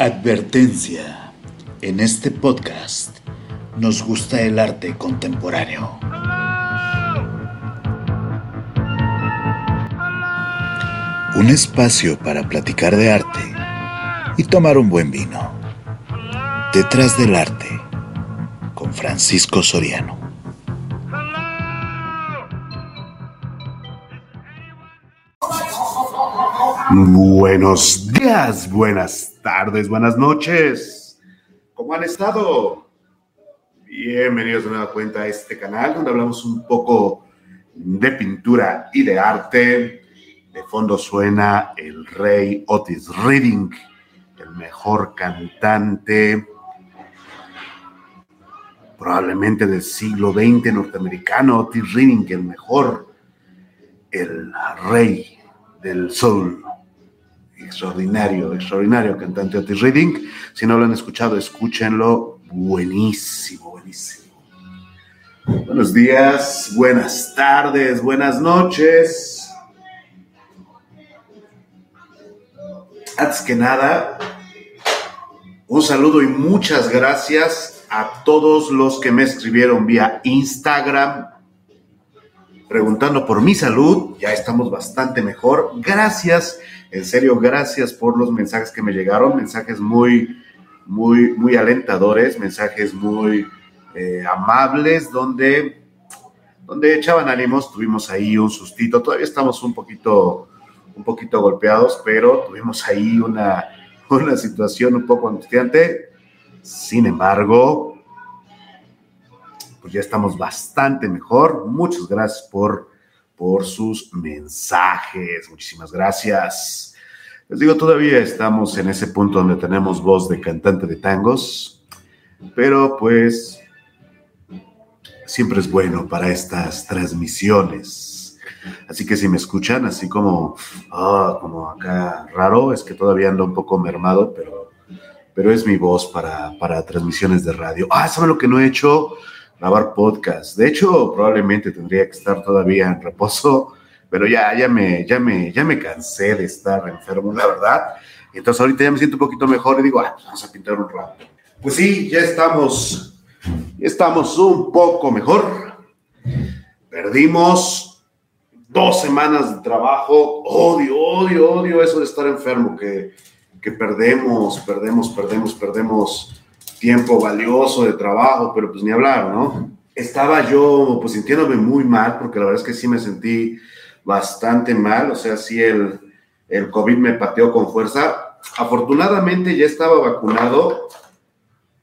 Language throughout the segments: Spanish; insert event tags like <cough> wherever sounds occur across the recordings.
Advertencia. En este podcast nos gusta el arte contemporáneo. Un espacio para platicar de arte y tomar un buen vino. Detrás del arte, con Francisco Soriano. Buenos días, buenas tardes, buenas noches. ¿Cómo han estado? Bienvenidos de nueva cuenta a este canal donde hablamos un poco de pintura y de arte. De fondo suena el rey Otis Reading, el mejor cantante probablemente del siglo XX norteamericano, Otis Reading, el mejor, el rey del soul extraordinario, extraordinario cantante Otis Reading. Si no lo han escuchado, escúchenlo. Buenísimo, buenísimo. Buenos días, buenas tardes, buenas noches. Antes que nada, un saludo y muchas gracias a todos los que me escribieron vía Instagram preguntando por mi salud. Ya estamos bastante mejor. Gracias en serio, gracias por los mensajes que me llegaron, mensajes muy, muy, muy alentadores, mensajes muy eh, amables, donde, donde echaban ánimos, tuvimos ahí un sustito, todavía estamos un poquito, un poquito golpeados, pero tuvimos ahí una, una situación un poco angustiante. Sin embargo, pues ya estamos bastante mejor. Muchas gracias por por sus mensajes. Muchísimas gracias. Les digo, todavía estamos en ese punto donde tenemos voz de cantante de tangos, pero pues siempre es bueno para estas transmisiones. Así que si me escuchan así como, ah, como acá raro, es que todavía ando un poco mermado, pero, pero es mi voz para, para transmisiones de radio. Ah, ¿saben lo que no he hecho? Grabar podcast. De hecho, probablemente tendría que estar todavía en reposo, pero ya, ya me, ya me, ya me cansé de estar enfermo, la verdad. Entonces ahorita ya me siento un poquito mejor y digo, ah, vamos a pintar un rato. Pues sí, ya estamos, estamos un poco mejor. Perdimos dos semanas de trabajo. Odio, odio, odio eso de estar enfermo, que, que perdemos, perdemos, perdemos, perdemos tiempo valioso de trabajo, pero pues ni hablar, ¿no? Estaba yo pues sintiéndome muy mal, porque la verdad es que sí me sentí bastante mal, o sea, sí el, el COVID me pateó con fuerza. Afortunadamente ya estaba vacunado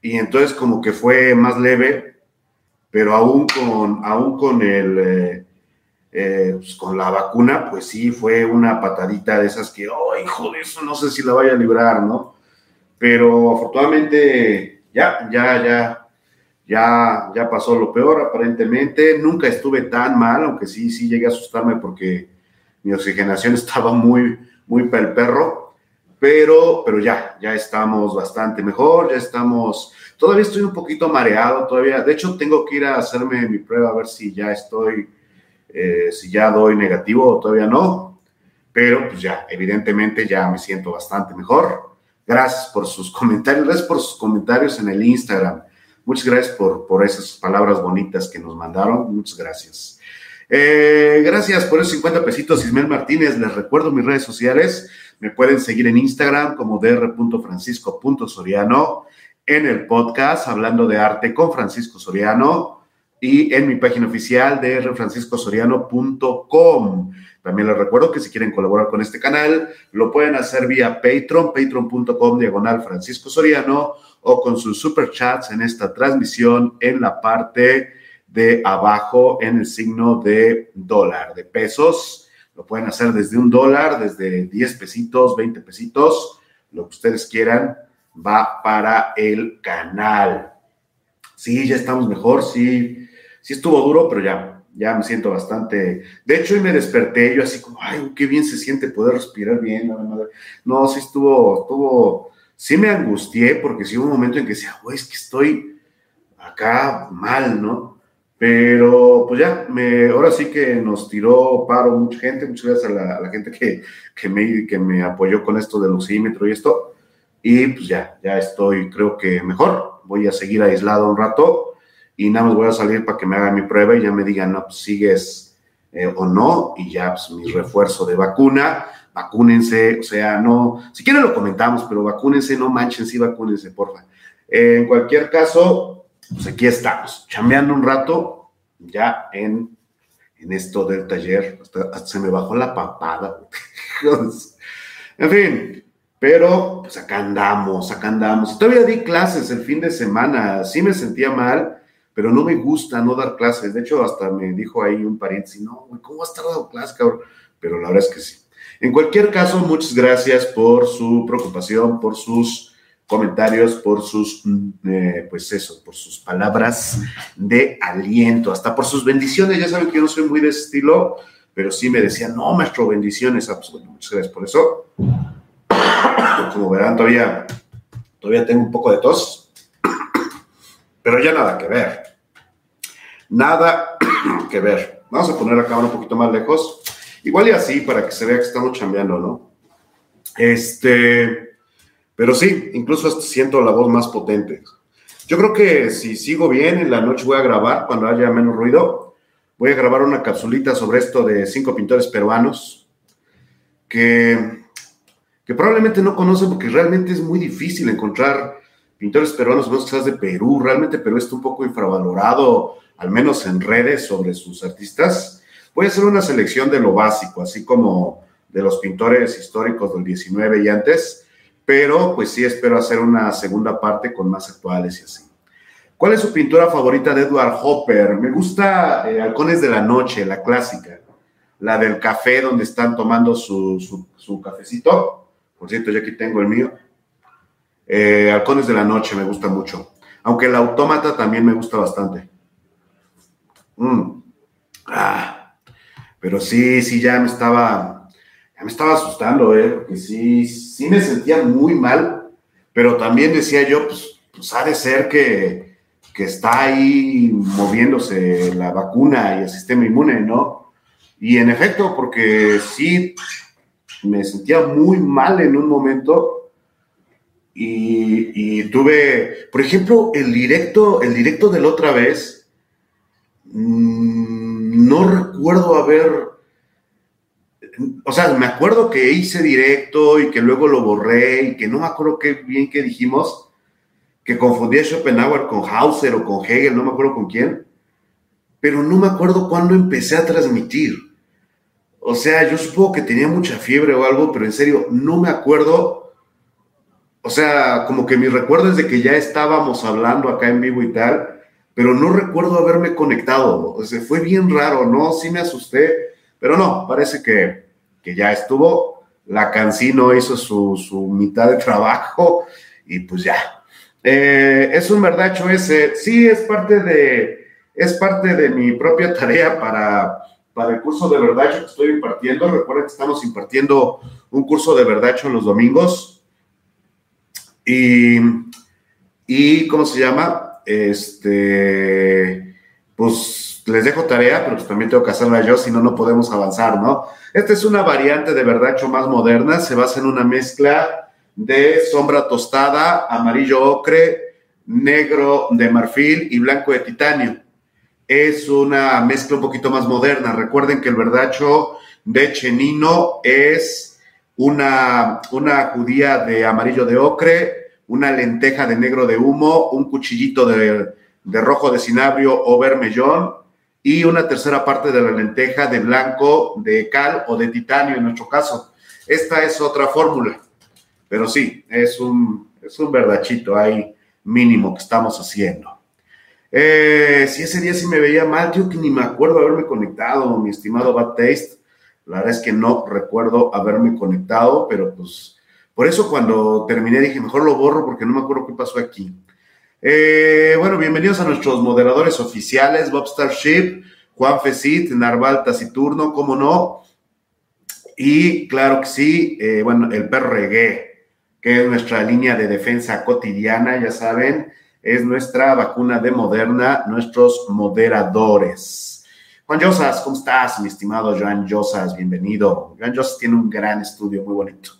y entonces como que fue más leve, pero aún con, aún con el... Eh, eh, pues con la vacuna, pues sí, fue una patadita de esas que, oh, hijo de eso, no sé si la vaya a librar, ¿no? Pero afortunadamente ya, ya, ya, ya, ya pasó lo peor aparentemente. Nunca estuve tan mal, aunque sí, sí llegué a asustarme porque mi oxigenación <laughs> estaba muy, muy para el perro. Pero, pero ya, ya estamos bastante mejor, ya estamos, todavía estoy un poquito mareado, todavía, de hecho tengo que ir a hacerme mi prueba a ver si ya estoy, eh, si ya doy negativo o todavía no, pero pues ya, evidentemente ya me siento bastante mejor. Gracias por sus comentarios, gracias por sus comentarios en el Instagram. Muchas gracias por, por esas palabras bonitas que nos mandaron. Muchas gracias. Eh, gracias por esos 50 pesitos, Ismael Martínez. Les recuerdo mis redes sociales. Me pueden seguir en Instagram como dr.francisco.soriano, en el podcast Hablando de Arte con Francisco Soriano y en mi página oficial drfranciscosoriano.com. También les recuerdo que si quieren colaborar con este canal, lo pueden hacer vía Patreon, patreon.com diagonal Francisco Soriano, o con sus super chats en esta transmisión en la parte de abajo en el signo de dólar, de pesos. Lo pueden hacer desde un dólar, desde 10 pesitos, 20 pesitos, lo que ustedes quieran, va para el canal. Sí, ya estamos mejor, sí, sí estuvo duro, pero ya, ya me siento bastante. De hecho, hoy me desperté yo así como, ay, qué bien se siente poder respirar bien. No, sí estuvo, estuvo, sí me angustié porque sí hubo un momento en que decía, güey, es que estoy acá mal, ¿no? Pero pues ya, me, ahora sí que nos tiró paro mucha gente, muchas gracias a la, gente que, que, me, que me apoyó con esto del oxímetro y esto. Y pues ya, ya estoy, creo que mejor. Voy a seguir aislado un rato y nada más voy a salir para que me hagan mi prueba y ya me digan, no, pues sigues eh, o no, y ya pues mi refuerzo de vacuna. Vacúnense, o sea, no, si quieren lo comentamos, pero vacúnense, no manchen, sí vacúnense, porfa. en cualquier caso, pues aquí estamos, chambeando un rato, ya en, en esto del taller, hasta se me bajó la papada. <laughs> en fin, pero pues acá andamos, acá andamos. Todavía di clases el fin de semana, sí me sentía mal, pero no me gusta no dar clases. De hecho, hasta me dijo ahí un pariente, no, ¿cómo has tardado clases, cabrón? Pero la verdad es que sí. En cualquier caso, muchas gracias por su preocupación, por sus comentarios, por sus, mm, eh, pues eso, por sus palabras de aliento, hasta por sus bendiciones. Ya saben que yo no soy muy de ese estilo, pero sí me decían, no, maestro, bendiciones. Ah, pues, bueno, muchas gracias por eso. <coughs> Como verán, todavía, todavía tengo un poco de tos, pero ya nada que ver. Nada <clears throat> que ver. Vamos a poner la cámara un poquito más lejos. Igual y así, para que se vea que estamos chambeando, ¿no? Este, pero sí, incluso siento la voz más potente. Yo creo que si sigo bien, en la noche voy a grabar, cuando haya menos ruido, voy a grabar una capsulita sobre esto de cinco pintores peruanos que que probablemente no conocen porque realmente es muy difícil encontrar pintores peruanos, menos quizás de Perú. Realmente Perú está un poco infravalorado, al menos en redes, sobre sus artistas. Voy a hacer una selección de lo básico, así como de los pintores históricos del 19 y antes, pero pues sí espero hacer una segunda parte con más actuales y así. ¿Cuál es su pintura favorita de Edward Hopper? Me gusta eh, Halcones de la Noche, la clásica, la del café donde están tomando su, su, su cafecito por cierto, ya aquí tengo el mío. Eh, Halcones de la Noche me gusta mucho. Aunque el Autómata también me gusta bastante. Mm. Ah. Pero sí, sí, ya me estaba, me estaba asustando, ¿eh? Porque sí, sí me sentía muy mal. Pero también decía yo, pues, pues ha de ser que, que está ahí moviéndose la vacuna y el sistema inmune, ¿no? Y en efecto, porque sí, me sentía muy mal en un momento y, tuve, por ejemplo, el directo, el directo de la otra vez, mm, no recuerdo haber, o sea, me acuerdo que hice directo y que luego lo borré y que no me acuerdo qué bien que dijimos, que confundí a Schopenhauer con Hauser o con Hegel, no me acuerdo con quién, pero no me acuerdo cuándo empecé a transmitir. O sea, yo supongo que tenía mucha fiebre o algo, pero en serio, no me acuerdo. O sea, como que mi recuerdo es de que ya estábamos hablando acá en vivo y tal, pero no recuerdo haberme conectado. O sea, fue bien raro, ¿no? Sí me asusté, pero no, parece que, que ya estuvo. La Cancino hizo su, su mitad de trabajo y pues ya. Eh, es un verdacho ese. Sí, es parte de, es parte de mi propia tarea para para el curso de verdacho que estoy impartiendo. Recuerden que estamos impartiendo un curso de verdacho los domingos. Y, y ¿cómo se llama? Este, pues les dejo tarea, pero pues también tengo que hacerla yo, si no, no podemos avanzar, ¿no? Esta es una variante de verdacho más moderna, se basa en una mezcla de sombra tostada, amarillo ocre, negro de marfil y blanco de titanio es una mezcla un poquito más moderna. Recuerden que el verdacho de Chenino es una, una judía de amarillo de ocre, una lenteja de negro de humo, un cuchillito de, de rojo de cinabrio o vermellón y una tercera parte de la lenteja de blanco de cal o de titanio en nuestro caso. Esta es otra fórmula, pero sí, es un, es un verdachito ahí mínimo que estamos haciendo. Eh, si ese día sí me veía mal, yo que ni me acuerdo haberme conectado, mi estimado Bad Taste. La verdad es que no recuerdo haberme conectado, pero pues por eso cuando terminé dije, mejor lo borro porque no me acuerdo qué pasó aquí. Eh, bueno, bienvenidos a nuestros moderadores oficiales, Bob Starship, Juan Fesit, Narval Taciturno, cómo no. Y claro que sí, eh, bueno, el reggae, que es nuestra línea de defensa cotidiana, ya saben es nuestra vacuna de Moderna, nuestros moderadores. Juan Josas, ¿cómo estás, mi estimado Joan Josas? Bienvenido. Joan Josas tiene un gran estudio, muy bonito.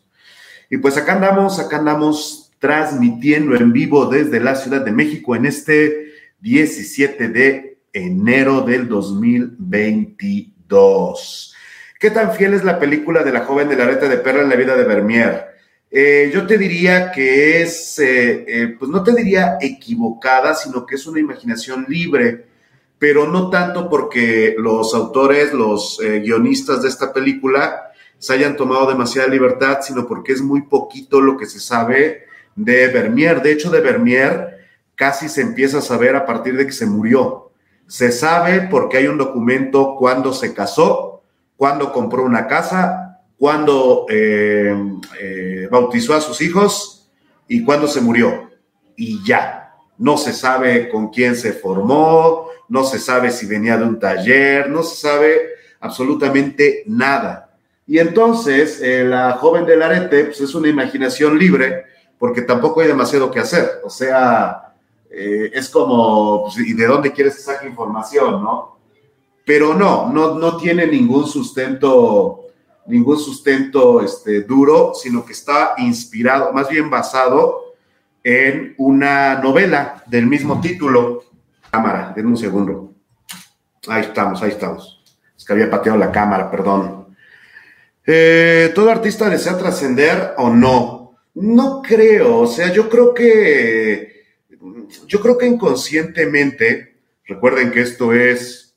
Y pues acá andamos, acá andamos transmitiendo en vivo desde la Ciudad de México en este 17 de enero del 2022. ¿Qué tan fiel es la película de la joven de la reta de perra en la vida de Vermeer? Eh, yo te diría que es, eh, eh, pues no te diría equivocada, sino que es una imaginación libre, pero no tanto porque los autores, los guionistas de esta película se hayan tomado demasiada libertad, sino porque es muy poquito lo que se sabe de Vermeer. De hecho, de Vermeer casi se empieza a saber a partir de que se murió. Se sabe porque hay un documento cuando se casó, cuando compró una casa, cuando eh, eh, bautizó a sus hijos y cuando se murió. Y ya, no se sabe con quién se formó, no se sabe si venía de un taller, no se sabe absolutamente nada. Y entonces eh, la joven del arete pues, es una imaginación libre porque tampoco hay demasiado que hacer. O sea, eh, es como, pues, ¿y de dónde quieres que saque información, no? Pero no, no, no tiene ningún sustento, ningún sustento este, duro, sino que está inspirado, más bien basado en una novela del mismo título. Cámara, denme un segundo. Ahí estamos, ahí estamos. Es que había pateado la cámara, perdón. Eh, ¿Todo artista desea trascender o no? No creo, o sea, yo creo que, yo creo que inconscientemente, recuerden que esto es,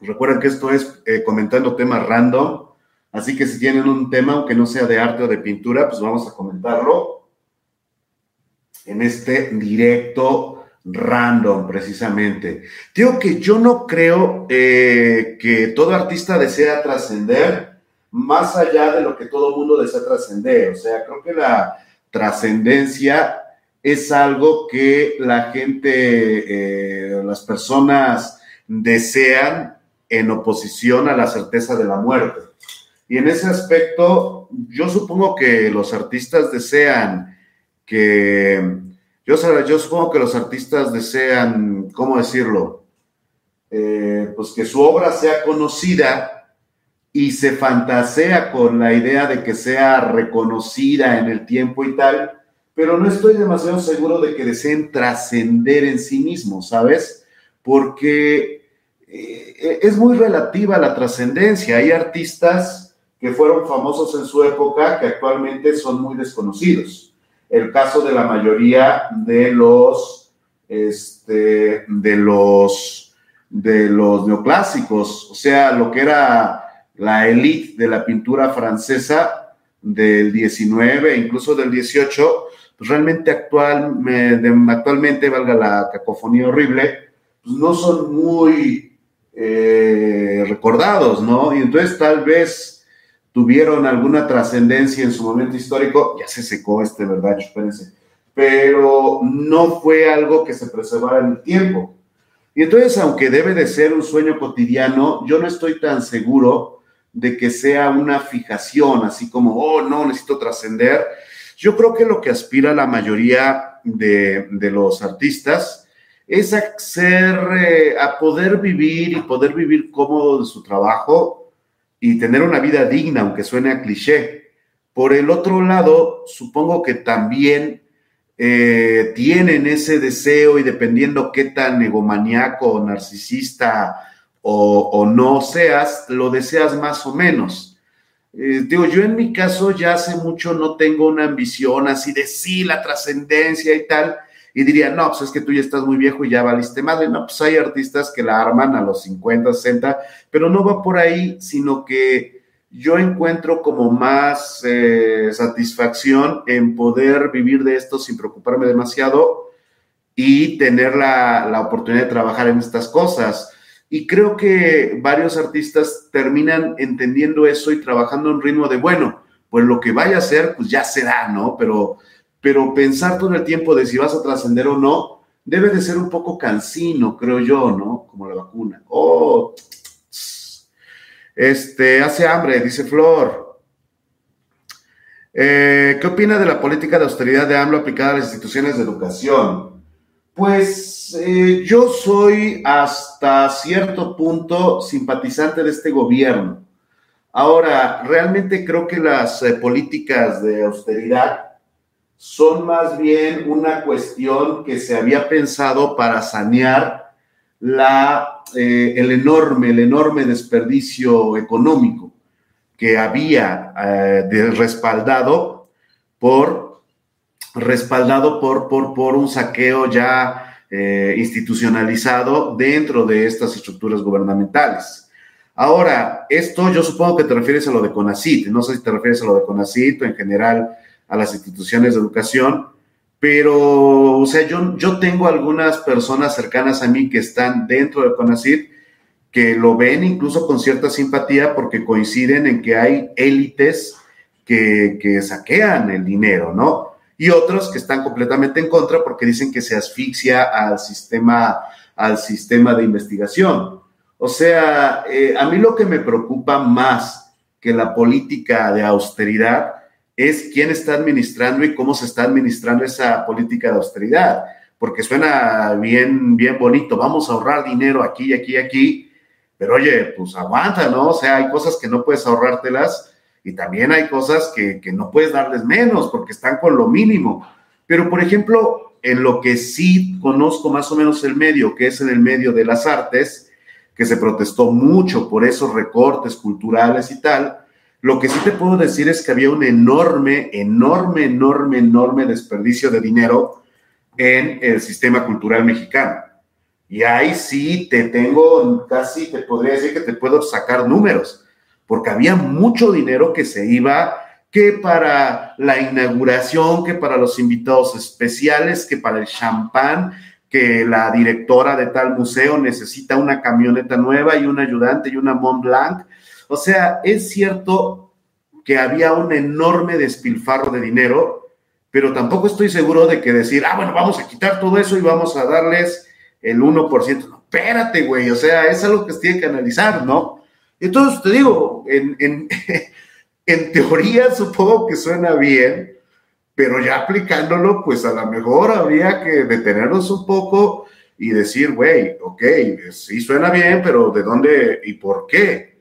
recuerden que esto es eh, comentando temas random, así que si tienen un tema, aunque no sea de arte o de pintura, pues vamos a comentarlo en este directo random, precisamente. Digo que yo no creo eh, que todo artista desea trascender, más allá de lo que todo mundo desea trascender. O sea, creo que la trascendencia es algo que la gente, eh, las personas desean en oposición a la certeza de la muerte. Y en ese aspecto, yo supongo que los artistas desean que, yo, yo supongo que los artistas desean, ¿cómo decirlo? Eh, pues que su obra sea conocida y se fantasea con la idea de que sea reconocida en el tiempo y tal, pero no estoy demasiado seguro de que deseen trascender en sí mismos, ¿sabes? Porque eh, es muy relativa la trascendencia. Hay artistas que fueron famosos en su época que actualmente son muy desconocidos. El caso de la mayoría de los, este, de los, de los neoclásicos, o sea, lo que era la élite de la pintura francesa del 19, incluso del 18, pues realmente actual, actualmente, valga la cacofonía horrible, pues no son muy eh, recordados, ¿no? Y entonces tal vez tuvieron alguna trascendencia en su momento histórico, ya se secó este, ¿verdad? Espérense. Pero no fue algo que se preservara en el tiempo. Y entonces, aunque debe de ser un sueño cotidiano, yo no estoy tan seguro de que sea una fijación, así como, oh, no, necesito trascender. Yo creo que lo que aspira la mayoría de, los artistas es a, ser, eh, a poder vivir y poder vivir cómodo de su trabajo y tener una vida digna, aunque suene a cliché. Por el otro lado, supongo que también eh, tienen ese deseo y dependiendo qué tan egomaniaco narcisista o, no seas, lo deseas más o menos. Eh, digo, yo en mi caso ya hace mucho no tengo una ambición así de sí, la trascendencia y tal, y diría, no, pues es que tú ya estás muy viejo y ya valiste madre. No, pues hay artistas que la arman a los 50, 60, pero no va por ahí, sino que yo encuentro como más eh, satisfacción en poder vivir de esto sin preocuparme demasiado y tener la, la oportunidad de trabajar en estas cosas. Y creo que varios artistas terminan entendiendo eso y trabajando en ritmo de, bueno, pues lo que vaya a ser, pues ya será, ¿no? Pero, pero pensar todo el tiempo de si vas a trascender o no, debe de ser un poco cansino, creo yo, ¿no? Como la vacuna. Oh, este, hace hambre, dice Flor. Eh, ¿Qué opina de la política de austeridad de AMLO aplicada a las instituciones de educación? Pues eh, yo soy hasta cierto punto simpatizante de este gobierno. Ahora, realmente creo que las eh, políticas de austeridad son más bien una cuestión que se había pensado para sanear la, eh, el enorme, el enorme desperdicio económico que había eh, respaldado por respaldado por, por, por un saqueo ya eh, institucionalizado dentro de estas estructuras gubernamentales. Ahora, esto yo supongo que te refieres a lo de CONACIT, no sé si te refieres a lo de CONACIT o en general a las instituciones de educación, pero, o sea, yo, yo tengo algunas personas cercanas a mí que están dentro de CONACIT que lo ven incluso con cierta simpatía porque coinciden en que hay élites que, que saquean el dinero, ¿no? Y otros que están completamente en contra porque dicen que se asfixia al sistema, al sistema de investigación. O sea, eh, a mí lo que me preocupa más que la política de austeridad es quién está administrando y cómo se está administrando esa política de austeridad, porque suena bien, bien bonito, vamos a ahorrar dinero aquí, aquí, y aquí, pero oye, pues aguanta, ¿no? O sea, hay cosas que no puedes ahorrártelas y también hay cosas que, que no puedes darles menos porque están con lo mínimo. Pero, por ejemplo, en lo que sí conozco más o menos el medio, que es en el medio de las artes, que se protestó mucho por esos recortes culturales y tal, lo que sí te puedo decir es que había un enorme, enorme, enorme, enorme desperdicio de dinero en el sistema cultural mexicano. Y ahí sí te tengo, casi te podría decir que te puedo sacar números, porque había mucho dinero que se iba, que para la inauguración, que para los invitados especiales, que para el champán, que la directora de tal museo necesita una camioneta nueva y un ayudante y una Mont Blanc o sea, es cierto que había un enorme despilfarro de dinero, pero tampoco estoy seguro de que decir, ah, bueno, vamos a quitar todo eso y vamos a darles el 1%. No, espérate, güey, o sea, es algo que se tiene que analizar, ¿no? Entonces, te digo, <laughs> en, teoría supongo que suena bien, pero ya aplicándolo, pues a lo mejor habría que detenernos un poco y decir, güey, ok, sí suena bien, pero ¿de dónde y por qué?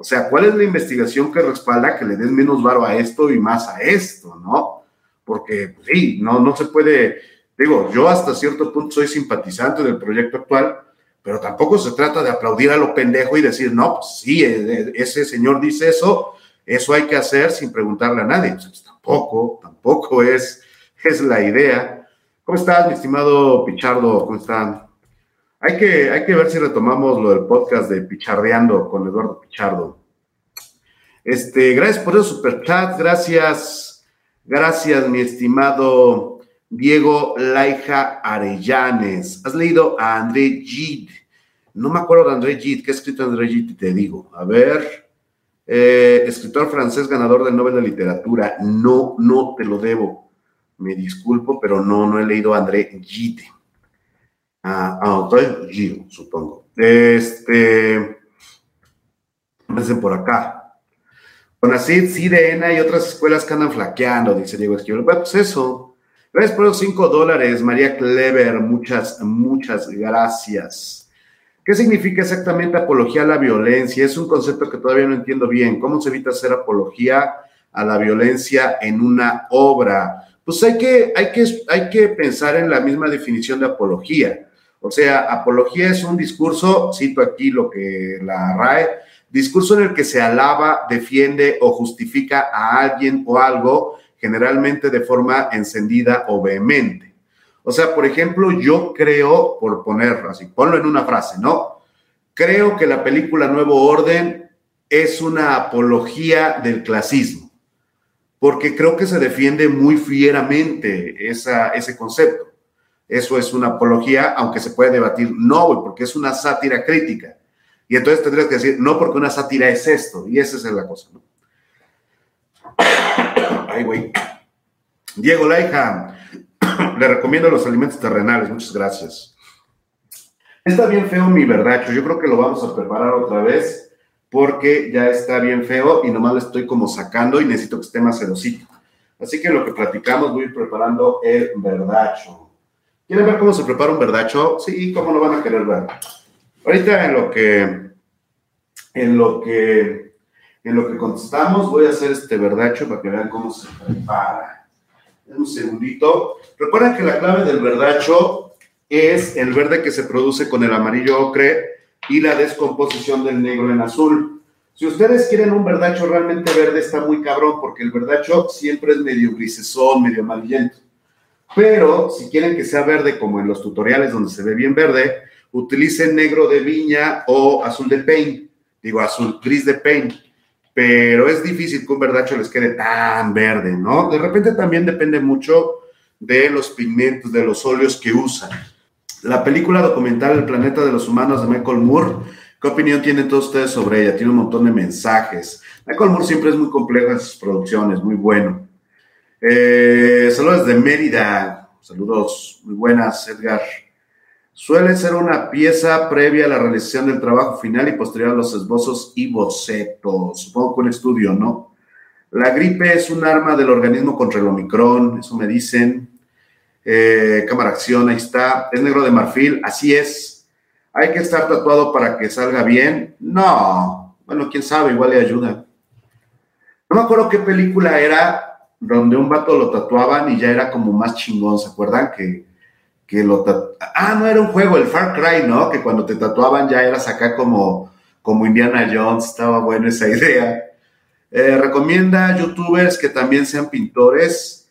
O sea, ¿cuál es la investigación que respalda que le den menos varo a esto y más a esto, no? Porque, pues, sí, no, no se puede, digo, yo hasta cierto punto soy simpatizante del proyecto actual, pero tampoco se trata de aplaudir a lo pendejo y decir, no, pues sí, e, e, ese señor dice eso, eso hay que hacer sin preguntarle a nadie. Pues, tampoco, tampoco es, es la idea. ¿Cómo estás, mi estimado Pichardo? ¿Cómo están? Hay que, hay que ver si retomamos lo del podcast de Pichardeando con Eduardo Pichardo. Este, gracias por el super chat, gracias, gracias, mi estimado Diego Laija Arellanes. ¿Has leído a André Gide? No me acuerdo de André Gide. ¿Qué ha escrito André Gide? Te digo. A ver. Eh, escritor francés ganador del Nobel de Literatura. No, no te lo debo. Me disculpo, pero no, no he leído a André Gide a, a Gio, supongo. Este, por acá. Con así, CIDENA y otras escuelas que andan flaqueando, dice Diego Esquivel. pues eso. Gracias por los 5 dólares, María Clever. Muchas, muchas gracias. ¿Qué significa exactamente apología a la violencia? Es un concepto que todavía no entiendo bien. ¿Cómo se evita hacer apología a la violencia en una obra? Pues hay que, hay que, hay que pensar en la misma definición de apología. O sea, apología es un discurso, cito aquí lo que la RAE, discurso en el que se alaba, defiende o justifica a alguien o algo, generalmente de forma encendida o vehemente. O sea, por ejemplo, yo creo, por poner así, ponlo en una frase, ¿no? Creo que la película Nuevo Orden es una apología del clasismo, porque creo que se defiende muy fieramente ese concepto eso es una apología, aunque se puede debatir, no, güey, porque es una sátira crítica. Y entonces tendrías que decir, no, porque una sátira es esto, y esa es la cosa, ¿no? <coughs> Ay, güey. Diego Laija, <coughs> le recomiendo los alimentos terrenales, muchas gracias. Está bien feo mi verdacho, yo creo que lo vamos a preparar otra vez, porque ya está bien feo y nomás lo estoy como sacando y necesito que esté más sedosito. Así que lo que platicamos, voy a ir preparando el verdacho. ¿Quieren ver cómo se prepara un verdacho? Sí, ¿cómo lo van a querer ver? Ahorita en lo que, en lo que, en lo que contestamos, voy a hacer este verdacho para que vean cómo se prepara. Un segundito. Recuerden que la clave del verdacho es el verde que se produce con el amarillo ocre y la descomposición del negro en azul. Si ustedes quieren un verdacho realmente verde, está muy cabrón, porque el verdacho siempre es medio grisesón, medio amarillento. Pero si quieren que sea verde, como en los tutoriales donde se ve bien verde, utilicen negro de viña o azul de paint. Digo, azul, gris de paint pero es difícil que un verdacho les quede tan verde, ¿no? De repente también depende mucho de los pigmentos, de los óleos que usan. La película documental El planeta de los humanos de Michael Moore, ¿qué opinión tienen todos ustedes sobre ella? Tiene un montón de mensajes. Michael Moore siempre es muy complejo en sus producciones, muy bueno. Eh, saludos de Mérida, saludos, muy buenas, Edgar suele ser una pieza previa a la realización del trabajo final y posterior a los esbozos y bocetos. Supongo que un estudio, ¿no? La gripe es un arma del organismo contra el Omicron, eso me dicen. Eh, cámara acción, ahí está. Es negro de marfil, así es. ¿Hay que estar tatuado para que salga bien? No. Bueno, quién sabe, igual le ayuda. No me acuerdo qué película era donde un vato lo tatuaban y ya era como más chingón, ¿se acuerdan? Que que lo ah no era un juego el Far Cry no que cuando te tatuaban ya eras acá como como Indiana Jones estaba buena esa <laughs> idea. Eh, recomienda youtubers que también sean pintores.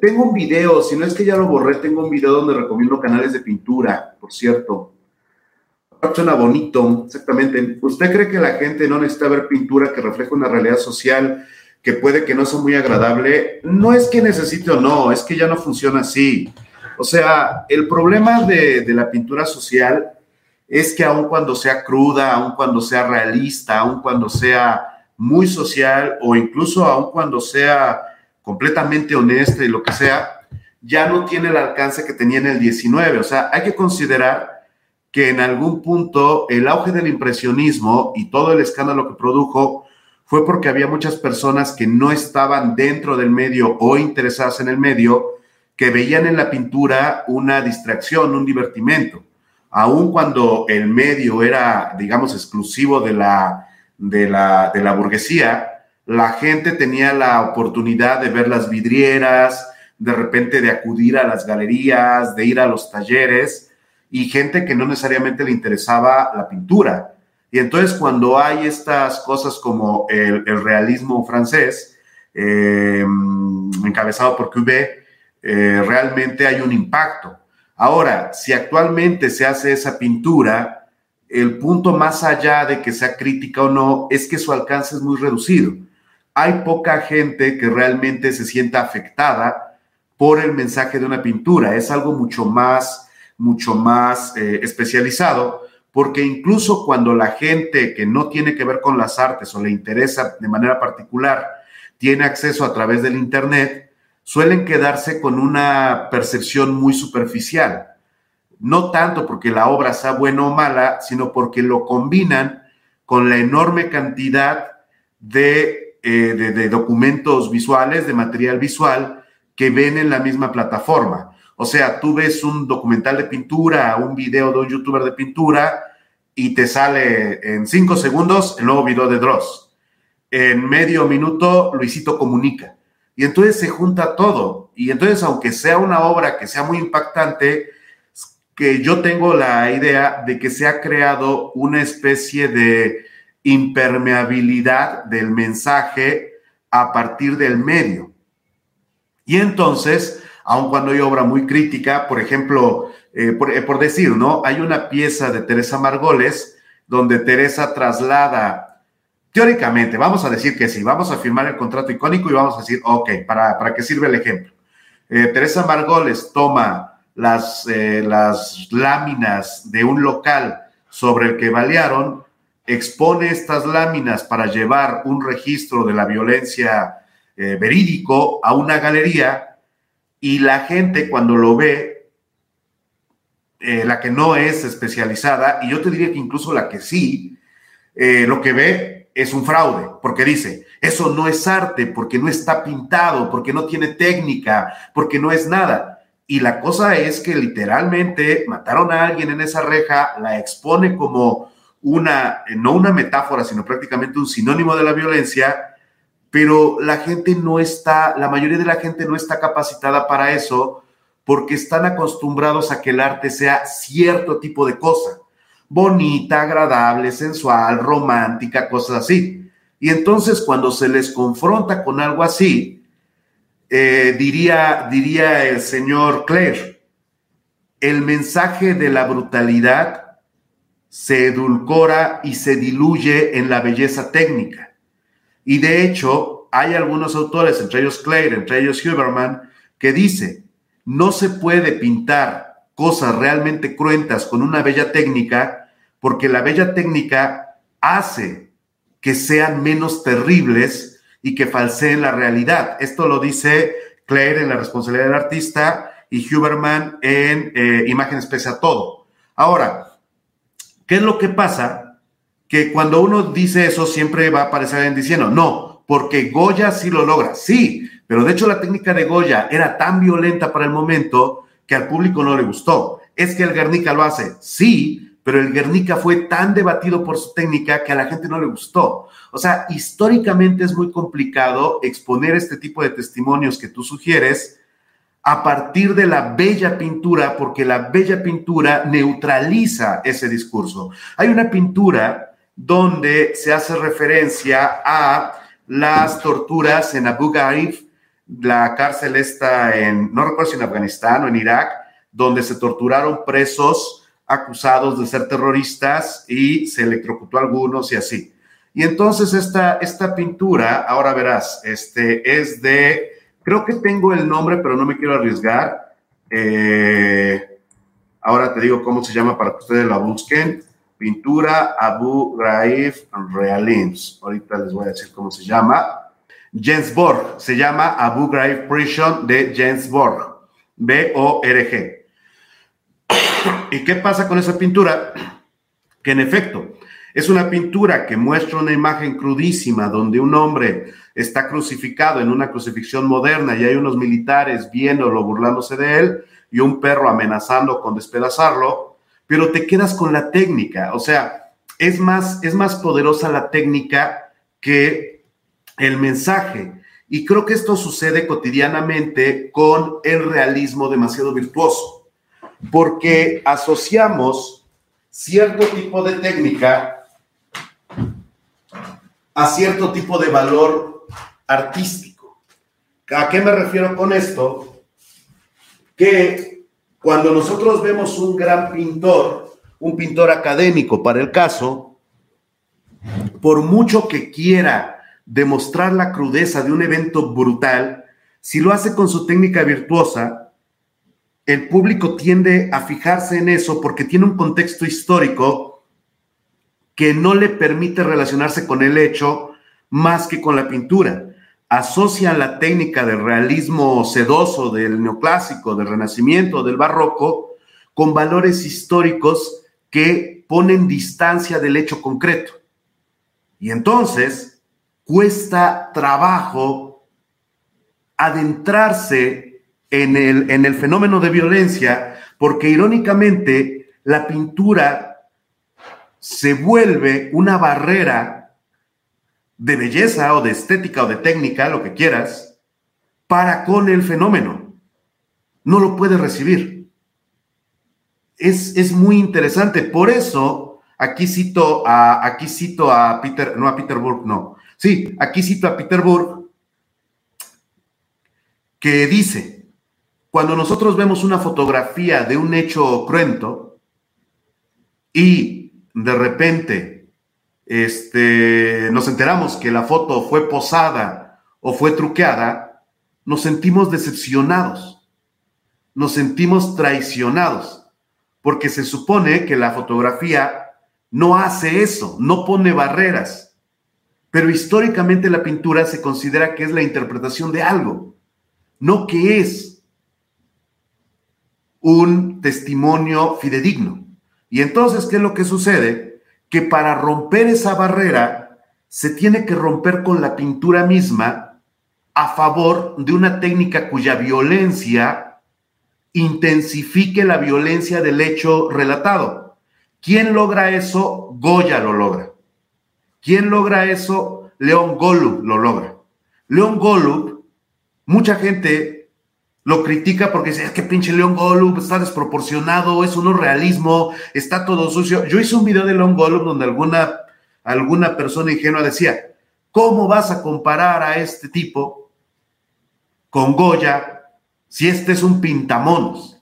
Tengo un video si no es que ya lo borré tengo un video donde recomiendo canales de pintura por cierto. Suena bonito exactamente. Usted cree que la gente no necesita ver pintura que refleje una realidad social que puede que no sea muy agradable no es que necesite o no es que ya no funciona así o sea, el problema de, la pintura social es que aun cuando sea cruda, aun cuando sea realista, aun cuando sea muy social o incluso aun cuando sea completamente honesta y lo que sea, ya no tiene el alcance que tenía en el 19. O sea, hay que considerar que en algún punto el auge del impresionismo y todo el escándalo que produjo fue porque había muchas personas que no estaban dentro del medio o interesadas en el medio que veían en la pintura una distracción, un divertimento. Aun cuando el medio era, digamos, exclusivo de la, de la, de la burguesía, la gente tenía la oportunidad de ver las vidrieras, de repente de acudir a las galerías, de ir a los talleres, y gente que no necesariamente le interesaba la pintura. Y entonces cuando hay estas cosas como el, realismo francés, eh, encabezado por Courbet, eh, realmente hay un impacto. Ahora, si actualmente se hace esa pintura, el punto más allá de que sea crítica o no es que su alcance es muy reducido. Hay poca gente que realmente se sienta afectada por el mensaje de una pintura. Es algo mucho más, mucho más eh, especializado, porque incluso cuando la gente que no tiene que ver con las artes o le interesa de manera particular tiene acceso a través del Internet, suelen quedarse con una percepción muy superficial. No tanto porque la obra sea buena o mala, sino porque lo combinan con la enorme cantidad de, eh, documentos visuales, de material visual que ven en la misma plataforma. O sea, tú ves un documental de pintura, un video de un youtuber de pintura y te sale en cinco segundos el nuevo video de Dross. En medio minuto, Luisito comunica. Y entonces se junta todo. Y entonces, aunque sea una obra que sea muy impactante, que yo tengo la idea de que se ha creado una especie de impermeabilidad del mensaje a partir del medio. Y entonces, aun cuando hay obra muy crítica, por ejemplo, eh, por, eh, por, decir, ¿no? Hay una pieza de Teresa Margoles donde Teresa traslada Teóricamente, vamos a decir que sí, vamos a firmar el contrato icónico y vamos a decir, ok, ¿para, para qué sirve el ejemplo? Eh, Teresa Margoles toma las, las láminas de un local sobre el que balearon, expone estas láminas para llevar un registro de la violencia verídico a una galería y la gente cuando lo ve, la que no es especializada, y yo te diría que incluso la que sí, lo que ve es un fraude, porque dice, eso no es arte, porque no está pintado, porque no tiene técnica, porque no es nada. Y la cosa es que literalmente mataron a alguien en esa reja, la expone como una, no una metáfora, sino prácticamente un sinónimo de la violencia, pero la gente no está, la mayoría de la gente no está capacitada para eso porque están acostumbrados a que el arte sea cierto tipo de cosa, bonita, agradable, sensual, romántica, cosas así. Y entonces cuando se les confronta con algo así, eh, diría, diría el señor Claire, el mensaje de la brutalidad se edulcora y se diluye en la belleza técnica. Y de hecho, hay algunos autores, entre ellos Claire, entre ellos Huberman, que dice, no se puede pintar cosas realmente cruentas con una bella técnica, porque la bella técnica hace que sean menos terribles y que falseen la realidad. Esto lo dice Claire en La responsabilidad del artista y Huberman en eh, Imágenes pese a todo. Ahora, ¿qué es lo que pasa? Que cuando uno dice eso siempre va a aparecer alguien diciendo, no, porque Goya sí lo logra. Sí, pero de hecho la técnica de Goya era tan violenta para el momento que al público no le gustó. Es que el Guernica lo hace, sí, pero el Guernica fue tan debatido por su técnica que a la gente no le gustó. O sea, históricamente es muy complicado exponer este tipo de testimonios que tú sugieres a partir de la bella pintura, porque la bella pintura neutraliza ese discurso. Hay una pintura donde se hace referencia a las torturas en Abu Ghraib la cárcel está en, no recuerdo si en Afganistán o en Irak, donde se torturaron presos acusados de ser terroristas y se electrocutó a algunos y así. Y entonces esta, esta pintura, ahora verás, este es de, creo que tengo el nombre, pero no me quiero arriesgar. Eh, ahora te digo cómo se llama para que ustedes la busquen. Pintura Abu Ghraib Realins. Ahorita les voy a decir cómo se llama. Jens Borg, se llama Abu Ghraib Prison de Jens Borg, B-O-R-G. ¿Y qué pasa con esa pintura? Que en efecto, es una pintura que muestra una imagen crudísima donde un hombre está crucificado en una crucifixión moderna y hay unos militares viéndolo, burlándose de él y un perro amenazando con despedazarlo, pero te quedas con la técnica, o sea, es más, es más poderosa la técnica que el mensaje. Y creo que esto sucede cotidianamente con el realismo demasiado virtuoso, porque asociamos cierto tipo de técnica a cierto tipo de valor artístico. ¿A qué me refiero con esto? Que cuando nosotros vemos un gran pintor, un pintor académico para el caso, por mucho que quiera demostrar la crudeza de un evento brutal, si lo hace con su técnica virtuosa, el público tiende a fijarse en eso porque tiene un contexto histórico que no le permite relacionarse con el hecho más que con la pintura. Asocian la técnica del realismo sedoso, del neoclásico, del renacimiento, del barroco, con valores históricos que ponen distancia del hecho concreto. Y entonces, cuesta trabajo adentrarse en el, en el fenómeno de violencia, porque irónicamente la pintura se vuelve una barrera de belleza o de estética o de técnica, lo que quieras, para con el fenómeno. No lo puede recibir. Es, es muy interesante. Por eso, aquí cito a, aquí cito a Peter, no a Peter Burke, no, Sí, aquí cito a Peter Burke, que dice, cuando nosotros vemos una fotografía de un hecho cruento y de repente este, nos enteramos que la foto fue posada o fue truqueada, nos sentimos decepcionados, nos sentimos traicionados, porque se supone que la fotografía no hace eso, no pone barreras pero históricamente la pintura se considera que es la interpretación de algo, no que es un testimonio fidedigno. Y entonces, ¿qué es lo que sucede? Que para romper esa barrera se tiene que romper con la pintura misma a favor de una técnica cuya violencia intensifique la violencia del hecho relatado. ¿Quién logra eso? Goya lo logra. ¿Quién logra eso? León Golu lo logra. León Golub, mucha gente lo critica porque dice, es que pinche León Golub está desproporcionado, es un realismo, está todo sucio. Yo hice un video de León Golub donde alguna, alguna persona ingenua decía, ¿cómo vas a comparar a este tipo con Goya si este es un pintamonos?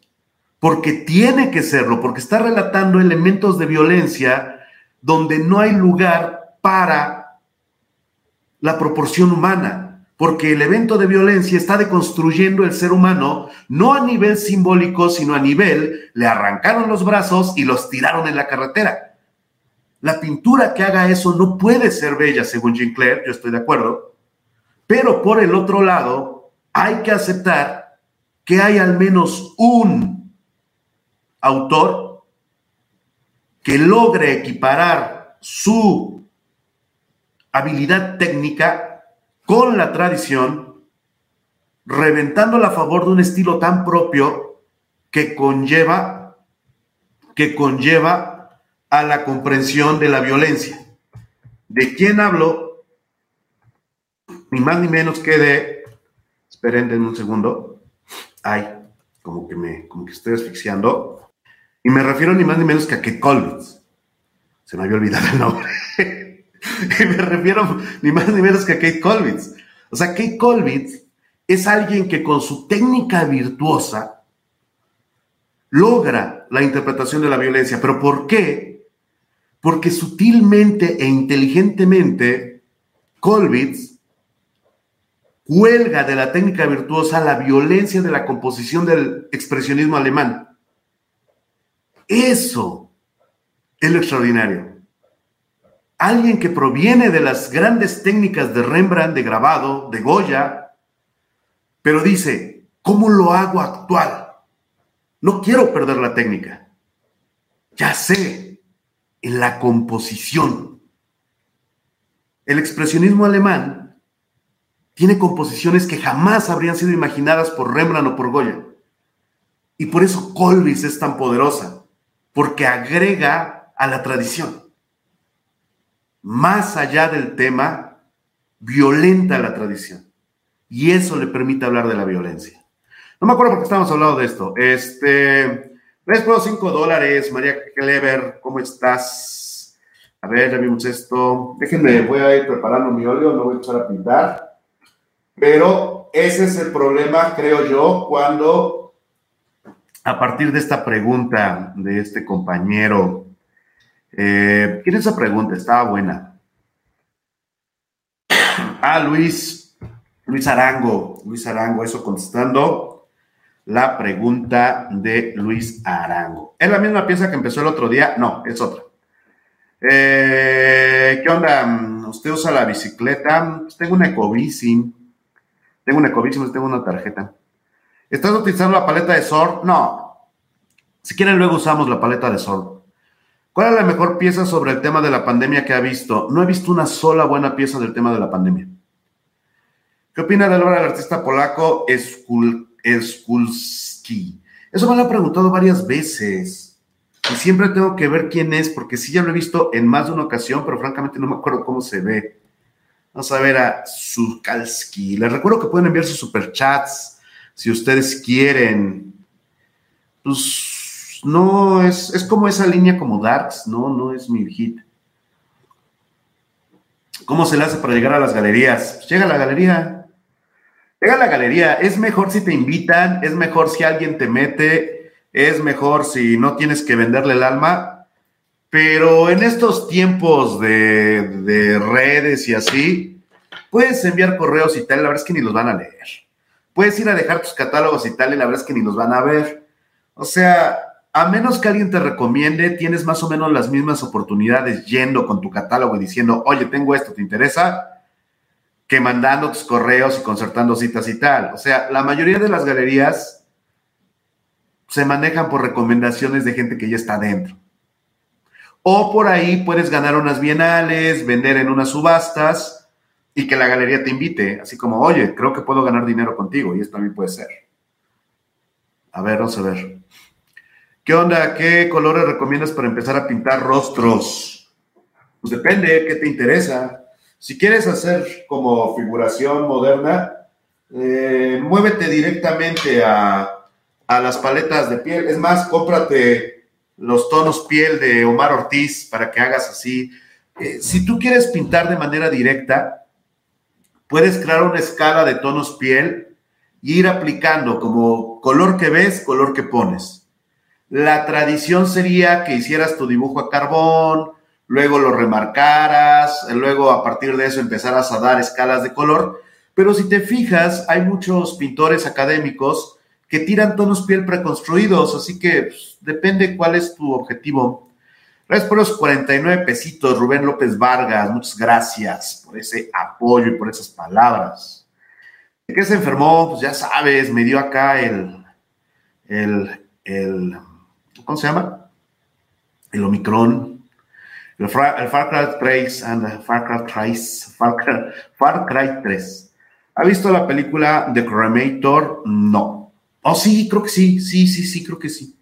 Porque tiene que serlo, porque está relatando elementos de violencia donde no hay lugar para la proporción humana porque el evento de violencia está deconstruyendo el ser humano, no a nivel simbólico, sino a nivel, le arrancaron los brazos y los tiraron en la carretera. La pintura que haga eso no puede ser bella, según Jean Claire, yo estoy de acuerdo, pero por el otro lado, hay que aceptar que hay al menos un autor que logre equiparar su habilidad técnica con la tradición, reventándola a favor de un estilo tan propio que conlleva, que conlleva a la comprensión de la violencia. ¿De quién hablo? Ni más ni menos que de, esperen un segundo, ay, como que me, como que estoy asfixiando, y me refiero ni más ni menos que a Kate Colvitz. Se me había olvidado el nombre. <laughs> <laughs> y me refiero ni más ni menos que a Kate Colvitz. O sea, Kate Colvitz es alguien que con su técnica virtuosa logra la interpretación de la violencia. ¿Pero por qué? Porque sutilmente e inteligentemente Colvitz cuelga de la técnica virtuosa la violencia de la composición del expresionismo alemán. Eso es lo extraordinario alguien que proviene de las grandes técnicas de Rembrandt, de grabado, de Goya, pero dice, ¿cómo lo hago actual? No quiero perder la técnica. Ya sé, en la composición. El expresionismo alemán tiene composiciones que jamás habrían sido imaginadas por Rembrandt o por Goya. Y por eso Colvis es tan poderosa, porque agrega a la tradición más allá del tema, violenta la tradición. Y eso le permite hablar de la violencia. No me acuerdo por qué estábamos hablando de esto. Este, 3.5 dólares, María Clever, ¿cómo estás? A ver, ya vimos esto. Déjenme, voy a ir preparando mi óleo, no voy a echar a pintar. Pero ese es el problema, creo yo, cuando a partir de esta pregunta de este compañero, eh, ¿Quién esa pregunta? Estaba buena. Ah, Luis, Luis Arango, Luis Arango, eso contestando la pregunta de Luis Arango. ¿Es la misma pieza que empezó el otro día? No, es otra. Eh, ¿Qué onda? ¿Usted usa la bicicleta? Pues tengo una ecobici. Tengo una ecobici, pues tengo una tarjeta. ¿Estás utilizando la paleta de SOR? No. Si quieren, luego usamos la paleta de SOR. ¿Cuál es la mejor pieza sobre el tema de la pandemia que ha visto? No he visto una sola buena pieza del tema de la pandemia. ¿Qué opina de la obra del artista polaco Skulski? Eso me lo han preguntado varias veces. Y siempre tengo que ver quién es, porque sí ya lo he visto en más de una ocasión, pero francamente no me acuerdo cómo se ve. Vamos a ver a Sukalski. Les recuerdo que pueden enviar sus superchats si ustedes quieren. Pues no, es, es como esa línea como Darks, no, no es mi hit. ¿Cómo se le hace para llegar a las galerías? Pues llega a la galería. Llega a la galería. Es mejor si te invitan, es mejor si alguien te mete, es mejor si no tienes que venderle el alma. Pero en estos tiempos de, de redes y así, puedes enviar correos y tal, la verdad es que ni los van a leer. Puedes ir a dejar tus catálogos y tal, y la verdad es que ni los van a ver. O sea, a menos que alguien te recomiende, tienes más o menos las mismas oportunidades yendo con tu catálogo y diciendo, oye, tengo esto, ¿te interesa? Que mandando tus correos y concertando citas y tal. O sea, la mayoría de las galerías se manejan por recomendaciones de gente que ya está dentro. O por ahí puedes ganar unas bienales, vender en unas subastas y que la galería te invite, así como, oye, creo que puedo ganar dinero contigo y esto también puede ser. A ver, vamos a ver. ¿Qué onda? ¿Qué colores recomiendas para empezar a pintar rostros? Pues depende, ¿qué te interesa? Si quieres hacer como figuración moderna, eh, muévete directamente a, las paletas de piel. Es más, cómprate los tonos piel de Omar Ortiz para que hagas así. Eh, si tú quieres pintar de manera directa, puedes crear una escala de tonos piel y ir aplicando como color que ves, color que pones. La tradición sería que hicieras tu dibujo a carbón, luego lo remarcaras, luego a partir de eso empezaras a dar escalas de color. Pero si te fijas, hay muchos pintores académicos que tiran tonos piel preconstruidos, así que pues, depende cuál es tu objetivo. Gracias por los 49 pesitos, Rubén López Vargas, muchas gracias por ese apoyo y por esas palabras. ¿De qué se enfermó? Pues ya sabes, me dio acá el, el, el ¿cómo se llama? El Omicron, el, Far, Cry 3 and Far Cry 3, Far Cry, 3. ¿Ha visto la película The Cremator? No. Oh, sí, creo que sí, sí, sí, sí, creo que sí.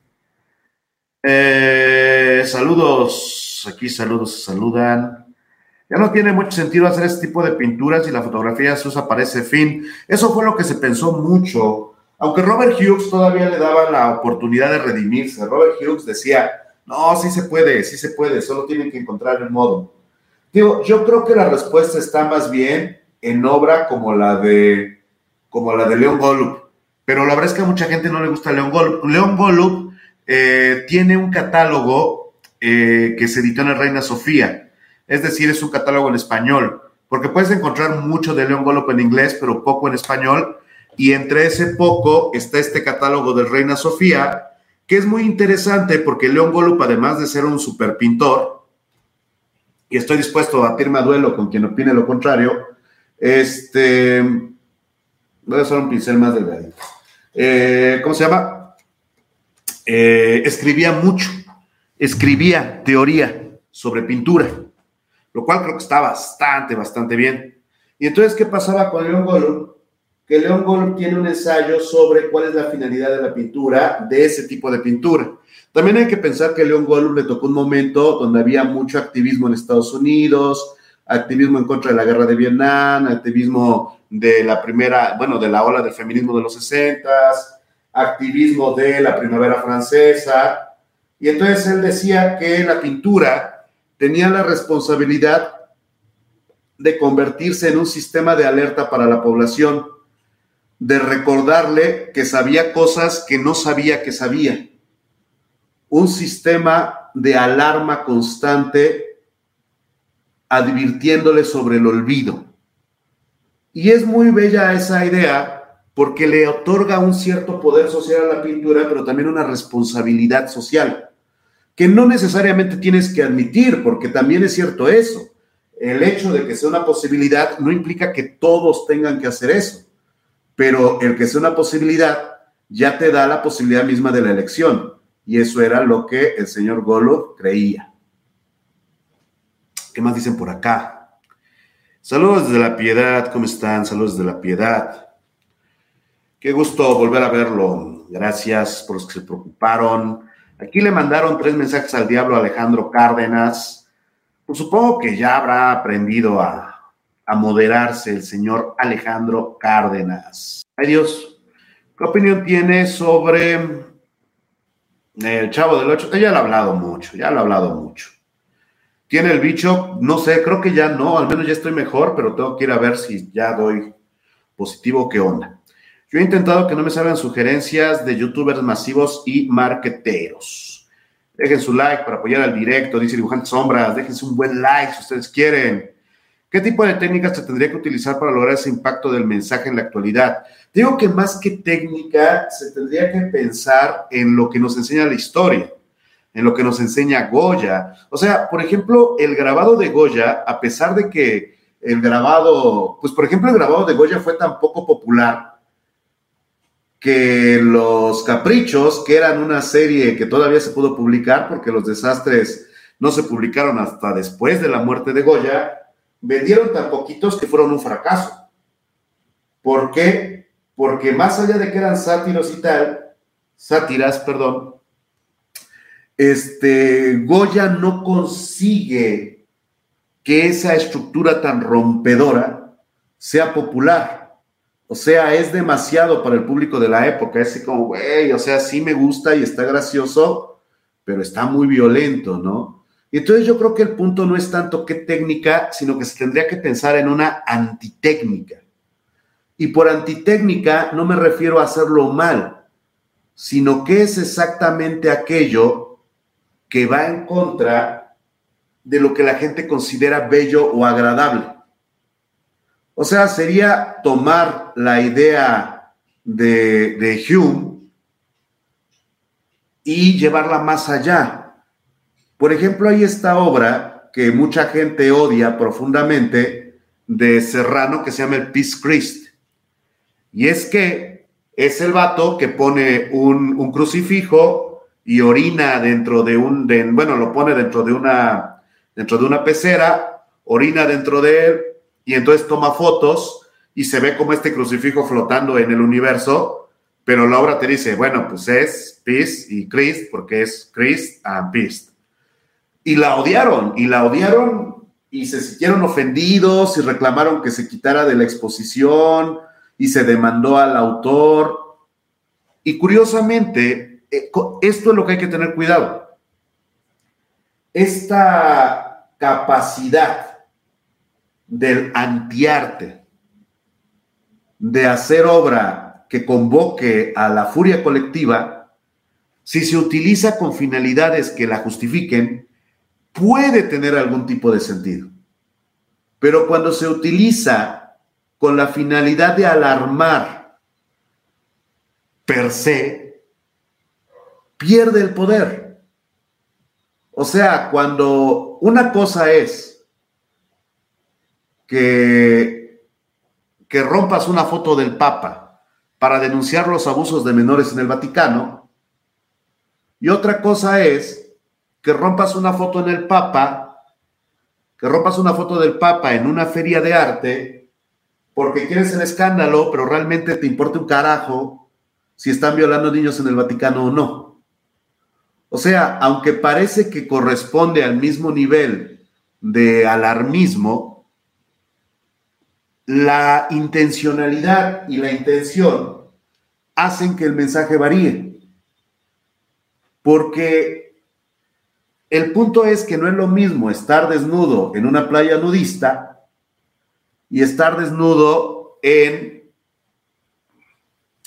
Eh, saludos, aquí saludos, saludan. Ya no tiene mucho sentido hacer este tipo de pinturas y la fotografía se usa para ese fin. Eso fue lo que se pensó mucho aunque Robert Hughes todavía le daba la oportunidad de redimirse, Robert Hughes decía, no, sí se puede, sí se puede, solo tienen que encontrar el modo. Digo, yo creo que la respuesta está más bien en obra como la de, como la de Leon Golub, pero la verdad es que a mucha gente no le gusta Leon Golub. Leon Golub eh, tiene un catálogo eh, que se editó en la Reina Sofía, es decir, es un catálogo en español, porque puedes encontrar mucho de Leon Golub en inglés, pero poco en español, y entre ese poco está este catálogo de Reina Sofía, que es muy interesante porque León Golup, además de ser un super pintor, y estoy dispuesto a batirme a duelo con quien opine lo contrario, este, voy a usar un pincel más delgadito. Eh, ¿Cómo se llama? Eh, escribía mucho, escribía teoría sobre pintura, lo cual creo que está bastante, bastante bien. Y entonces, ¿qué pasaba con León Golup? Que León Golub tiene un ensayo sobre cuál es la finalidad de la pintura, de ese tipo de pintura. También hay que pensar que León Golub le tocó un momento donde había mucho activismo en Estados Unidos, activismo en contra de la guerra de Vietnam, activismo de la primera, bueno, de la ola del feminismo de los 60, activismo de la primavera francesa. Y entonces él decía que la pintura tenía la responsabilidad de convertirse en un sistema de alerta para la población de recordarle que sabía cosas que no sabía que sabía. Un sistema de alarma constante advirtiéndole sobre el olvido. Y es muy bella esa idea porque le otorga un cierto poder social a la pintura, pero también una responsabilidad social, que no necesariamente tienes que admitir, porque también es cierto eso. El hecho de que sea una posibilidad no implica que todos tengan que hacer eso pero el que sea una posibilidad ya te da la posibilidad misma de la elección. Y eso era lo que el señor Golo creía. ¿Qué más dicen por acá? Saludos desde la piedad, ¿cómo están? Saludos desde la piedad. Qué gusto volver a verlo. Gracias por los que se preocuparon. Aquí le mandaron tres mensajes al diablo Alejandro Cárdenas. Pues supongo que ya habrá aprendido a, a moderarse el señor Alejandro Cárdenas. Ay Dios, ¿qué opinión tiene sobre el Chavo del Ocho? Ya lo ha hablado mucho, ya lo ha hablado mucho. ¿Tiene el bicho? No sé, creo que ya no, al menos ya estoy mejor, pero tengo que ir a ver si ya doy positivo, qué onda. Yo he intentado que no me salgan sugerencias de youtubers masivos y marqueteros. Dejen su like para apoyar al directo, dice Dibujante Sombras. Déjense un buen like si ustedes quieren. ¿Qué tipo de técnicas se tendría que utilizar para lograr ese impacto del mensaje en la actualidad? Digo que más que técnica, se tendría que pensar en lo que nos enseña la historia, en lo que nos enseña Goya. O sea, por ejemplo, el grabado de Goya, a pesar de que el grabado, pues por ejemplo, el grabado de Goya fue tan poco popular que Los Caprichos, que eran una serie que todavía se pudo publicar porque los desastres no se publicaron hasta después de la muerte de Goya, vendieron tan poquitos que fueron un fracaso. ¿Por qué? Porque más allá de que eran sátiros y tal, sátiras, perdón, este, Goya no consigue que esa estructura tan rompedora sea popular. O sea, es demasiado para el público de la época. Es como, güey, o sea, sí me gusta y está gracioso, pero está muy violento, ¿no? Y entonces yo creo que el punto no es tanto qué técnica, sino que se tendría que pensar en una antitécnica. Y por antitécnica no me refiero a hacerlo mal, sino que es exactamente aquello que va en contra de lo que la gente considera bello o agradable. O sea, sería tomar la idea de, de Hume y llevarla más allá. Por ejemplo, hay esta obra que mucha gente odia profundamente de Serrano que se llama el Peace Christ. Y es que es el vato que pone un, crucifijo y orina dentro de un, bueno, lo pone dentro de una, dentro de una pecera, orina dentro de él y entonces toma fotos y se ve como este crucifijo flotando en el universo, pero la obra te dice, bueno, pues es Peace y Christ, porque es Christ and Peace. Y la odiaron, y la odiaron y se sintieron ofendidos y reclamaron que se quitara de la exposición y se demandó al autor. Y curiosamente, eh, esto es lo que hay que tener cuidado. Esta capacidad del antiarte, de hacer obra que convoque a la furia colectiva, si se utiliza con finalidades que la justifiquen, puede tener algún tipo de sentido. Pero cuando se utiliza con la finalidad de alarmar per se, pierde el poder. O sea, cuando una cosa es que, que rompas una foto del Papa para denunciar los abusos de menores en el Vaticano, y otra cosa es que rompas una foto en el Papa, que rompas una foto del Papa en una feria de arte porque quieres el escándalo, pero realmente te importa un carajo si están violando niños en el Vaticano o no. O sea, aunque parece que corresponde al mismo nivel de alarmismo, la intencionalidad y la intención hacen que el mensaje varíe. Porque el punto es que no es lo mismo estar desnudo en una playa nudista y estar desnudo en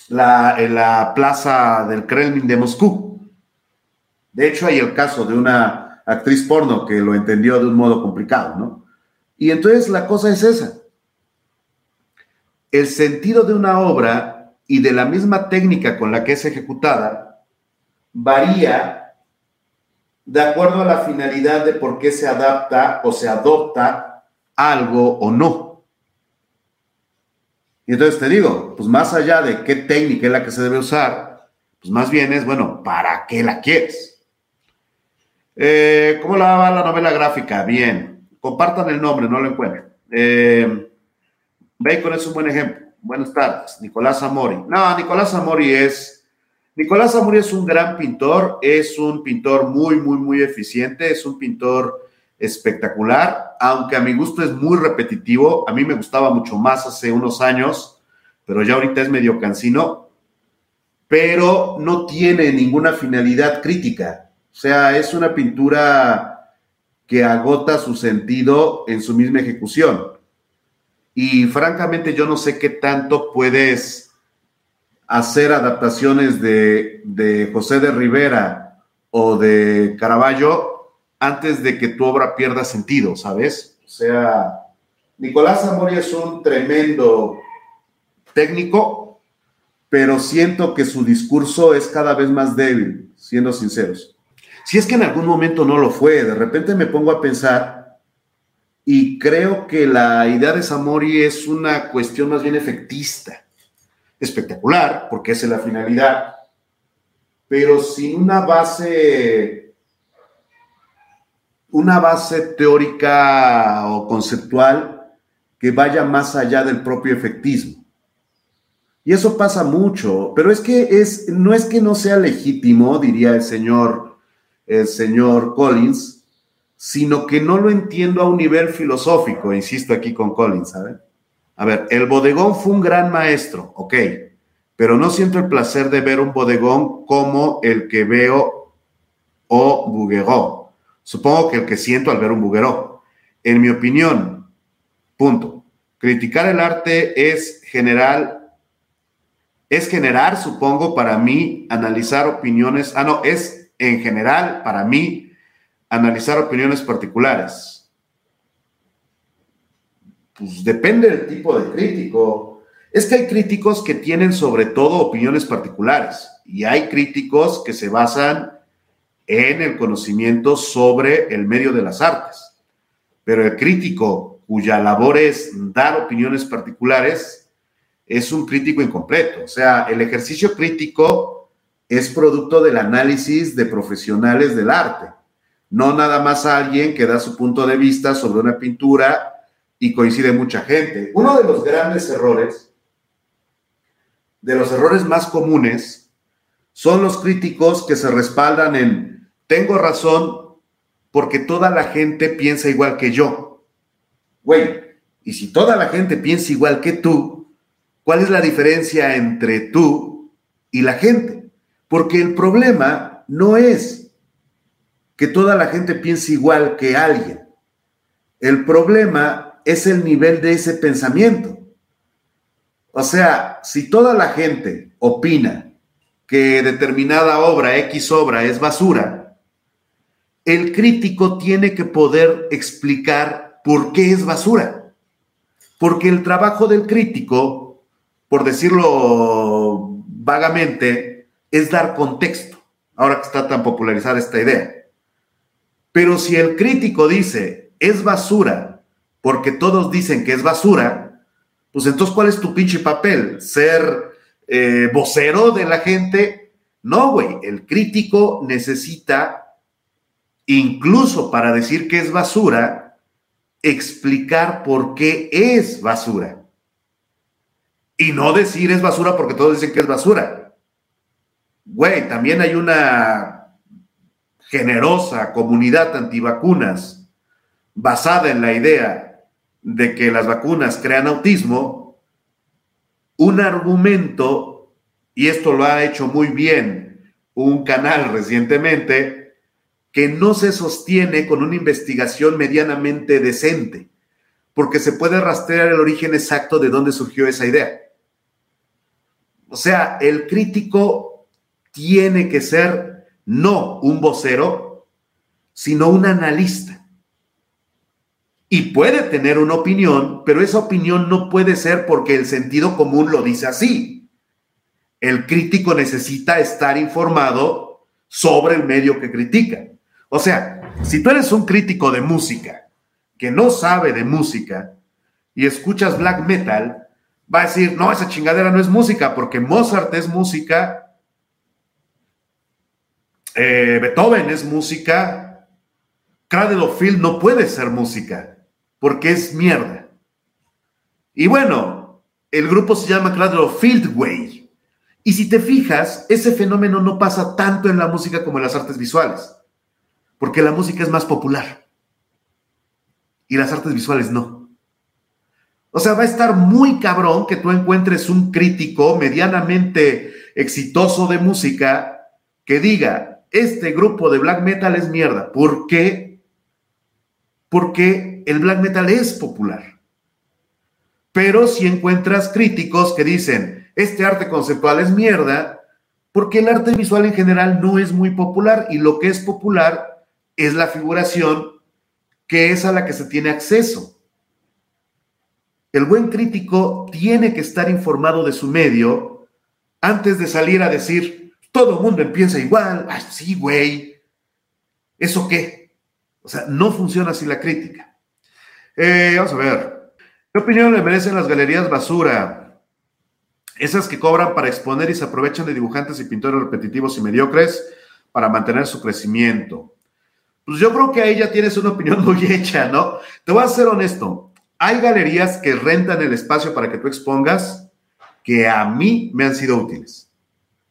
la, plaza del Kremlin de Moscú. De hecho, hay el caso de una actriz porno que lo entendió de un modo complicado, ¿no? Y entonces la cosa es esa. El sentido de una obra y de la misma técnica con la que es ejecutada varía de acuerdo a la finalidad de por qué se adapta o se adopta algo o no. Y entonces te digo, pues más allá de qué técnica es la que se debe usar, pues más bien es, bueno, ¿para qué la quieres? Eh, ¿Cómo la va la novela gráfica? Bien. Compartan el nombre, no lo encuentro. Eh, Bacon es un buen ejemplo. Buenas tardes. Nicolás Amori. No, Nicolás Amori es. Nicolás Amori es un gran pintor, es un pintor muy, muy, muy eficiente, es un pintor espectacular, aunque a mi gusto es muy repetitivo. A mí me gustaba mucho más hace unos años, pero ya ahorita es medio cansino. Pero no tiene ninguna finalidad crítica. O sea, es una pintura que agota su sentido en su misma ejecución. Y francamente yo no sé qué tanto puedes hacer adaptaciones de, de José de Rivera o de Caravaggio antes de que tu obra pierda sentido, ¿sabes? O sea, Nicolás Zamori es un tremendo técnico, pero siento que su discurso es cada vez más débil, siendo sinceros. Si es que en algún momento no lo fue, de repente me pongo a pensar y creo que la idea de Zamori es una cuestión más bien efectista, espectacular, porque esa es la finalidad, pero sin una base una base teórica o conceptual que vaya más allá del propio efectismo. Y eso pasa mucho, pero es que es, no es que no sea legítimo, diría el señor, el señor Collins, sino que no lo entiendo a un nivel filosófico, insisto aquí con Collins, ¿saben? A ver, el bodegón fue un gran maestro, ok, pero no siento el placer de ver un bodegón como el que veo o Bouguereau. Supongo que el que siento al ver un Bouguereau. En mi opinión, punto. Criticar el arte es general, es generar, supongo, para mí, analizar opiniones. Ah, no, es en general, para mí, analizar opiniones particulares. Pues depende del tipo de crítico. Es que hay críticos que tienen sobre todo opiniones particulares y hay críticos que se basan en el conocimiento sobre el medio de las artes. Pero el crítico cuya labor es dar opiniones particulares es un crítico incompleto. O sea, el ejercicio crítico es producto del análisis de profesionales del arte no nada más alguien que da su punto de vista sobre una pintura y coincide mucha gente. Uno de los grandes errores, de los errores más comunes, son los críticos que se respaldan en tengo razón porque toda la gente piensa igual que yo. Güey, y si toda la gente piensa igual que tú, ¿cuál es la diferencia entre tú y la gente? Porque el problema no es que toda la gente piense igual que alguien. El problema es el nivel de ese pensamiento. O sea, si toda la gente opina que determinada obra, X obra, es basura, el crítico tiene que poder explicar por qué es basura. Porque el trabajo del crítico, por decirlo vagamente, es dar contexto. Ahora que está tan popularizada esta idea. Pero si el crítico dice es basura porque todos dicen que es basura, pues entonces ¿cuál es tu pinche papel? ¿Ser eh, vocero de la gente? No, güey, el crítico necesita, incluso para decir que es basura, explicar por qué es basura. Y no decir es basura porque todos dicen que es basura. Güey, también hay una generosa comunidad antivacunas basada en la idea de que las vacunas crean autismo, un argumento, y esto lo ha hecho muy bien un canal recientemente, que no se sostiene con una investigación medianamente decente, porque se puede rastrear el origen exacto de dónde surgió esa idea. O sea, el crítico tiene que ser no un vocero, sino un analista. Y puede tener una opinión, pero esa opinión no puede ser porque el sentido común lo dice así. El crítico necesita estar informado sobre el medio que critica. O sea, si tú eres un crítico de música que no sabe de música y escuchas black metal, va a decir, no, esa chingadera no es música, porque Mozart es música eh, Beethoven es música, Cradle of Field no puede ser música, porque es mierda. Y bueno, el grupo se llama Cradle of Field Way. Y si te fijas, ese fenómeno no pasa tanto en la música como en las artes visuales, porque la música es más popular y las artes visuales no. O sea, va a estar muy cabrón que tú encuentres un crítico medianamente exitoso de música que diga, este grupo de black metal es mierda. ¿Por qué? Porque el black metal es popular. Pero si encuentras críticos que dicen, este arte conceptual es mierda, porque el arte visual en general no es muy popular y lo que es popular es la figuración que es a la que se tiene acceso. El buen crítico tiene que estar informado de su medio antes de salir a decir, todo el mundo empieza igual. Ay, sí, güey. ¿Eso qué? O sea, no funciona así la crítica. Eh, vamos a ver. ¿Qué opinión le merecen las galerías basura? Esas que cobran para exponer y se aprovechan de dibujantes y pintores repetitivos y mediocres para mantener su crecimiento. Pues yo creo que ahí ya tienes una opinión <laughs> muy hecha, ¿no? Te voy a ser honesto. Hay galerías que rentan el espacio para que tú expongas que a mí me han sido útiles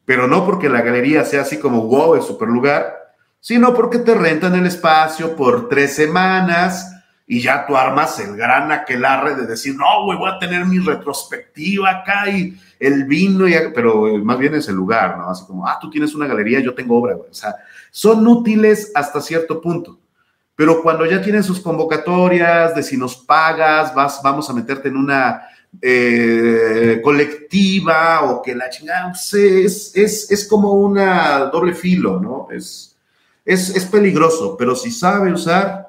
pero no porque la galería sea así como wow, el super lugar, sino porque te rentan el espacio por tres semanas y ya tú armas el gran aquelarre de decir, no, güey, voy a tener mi retrospectiva acá y el vino, y, pero más bien es el lugar, ¿no? Así como, ah, tú tienes una galería, yo tengo obra, güey. O sea, son útiles hasta cierto punto. Pero cuando ya tienen sus convocatorias de si nos pagas, vas, vamos a meterte en una eh, colectiva o que la chingada, es, es, es, como una doble filo, ¿no? Es, es, es peligroso, pero si sabe usar,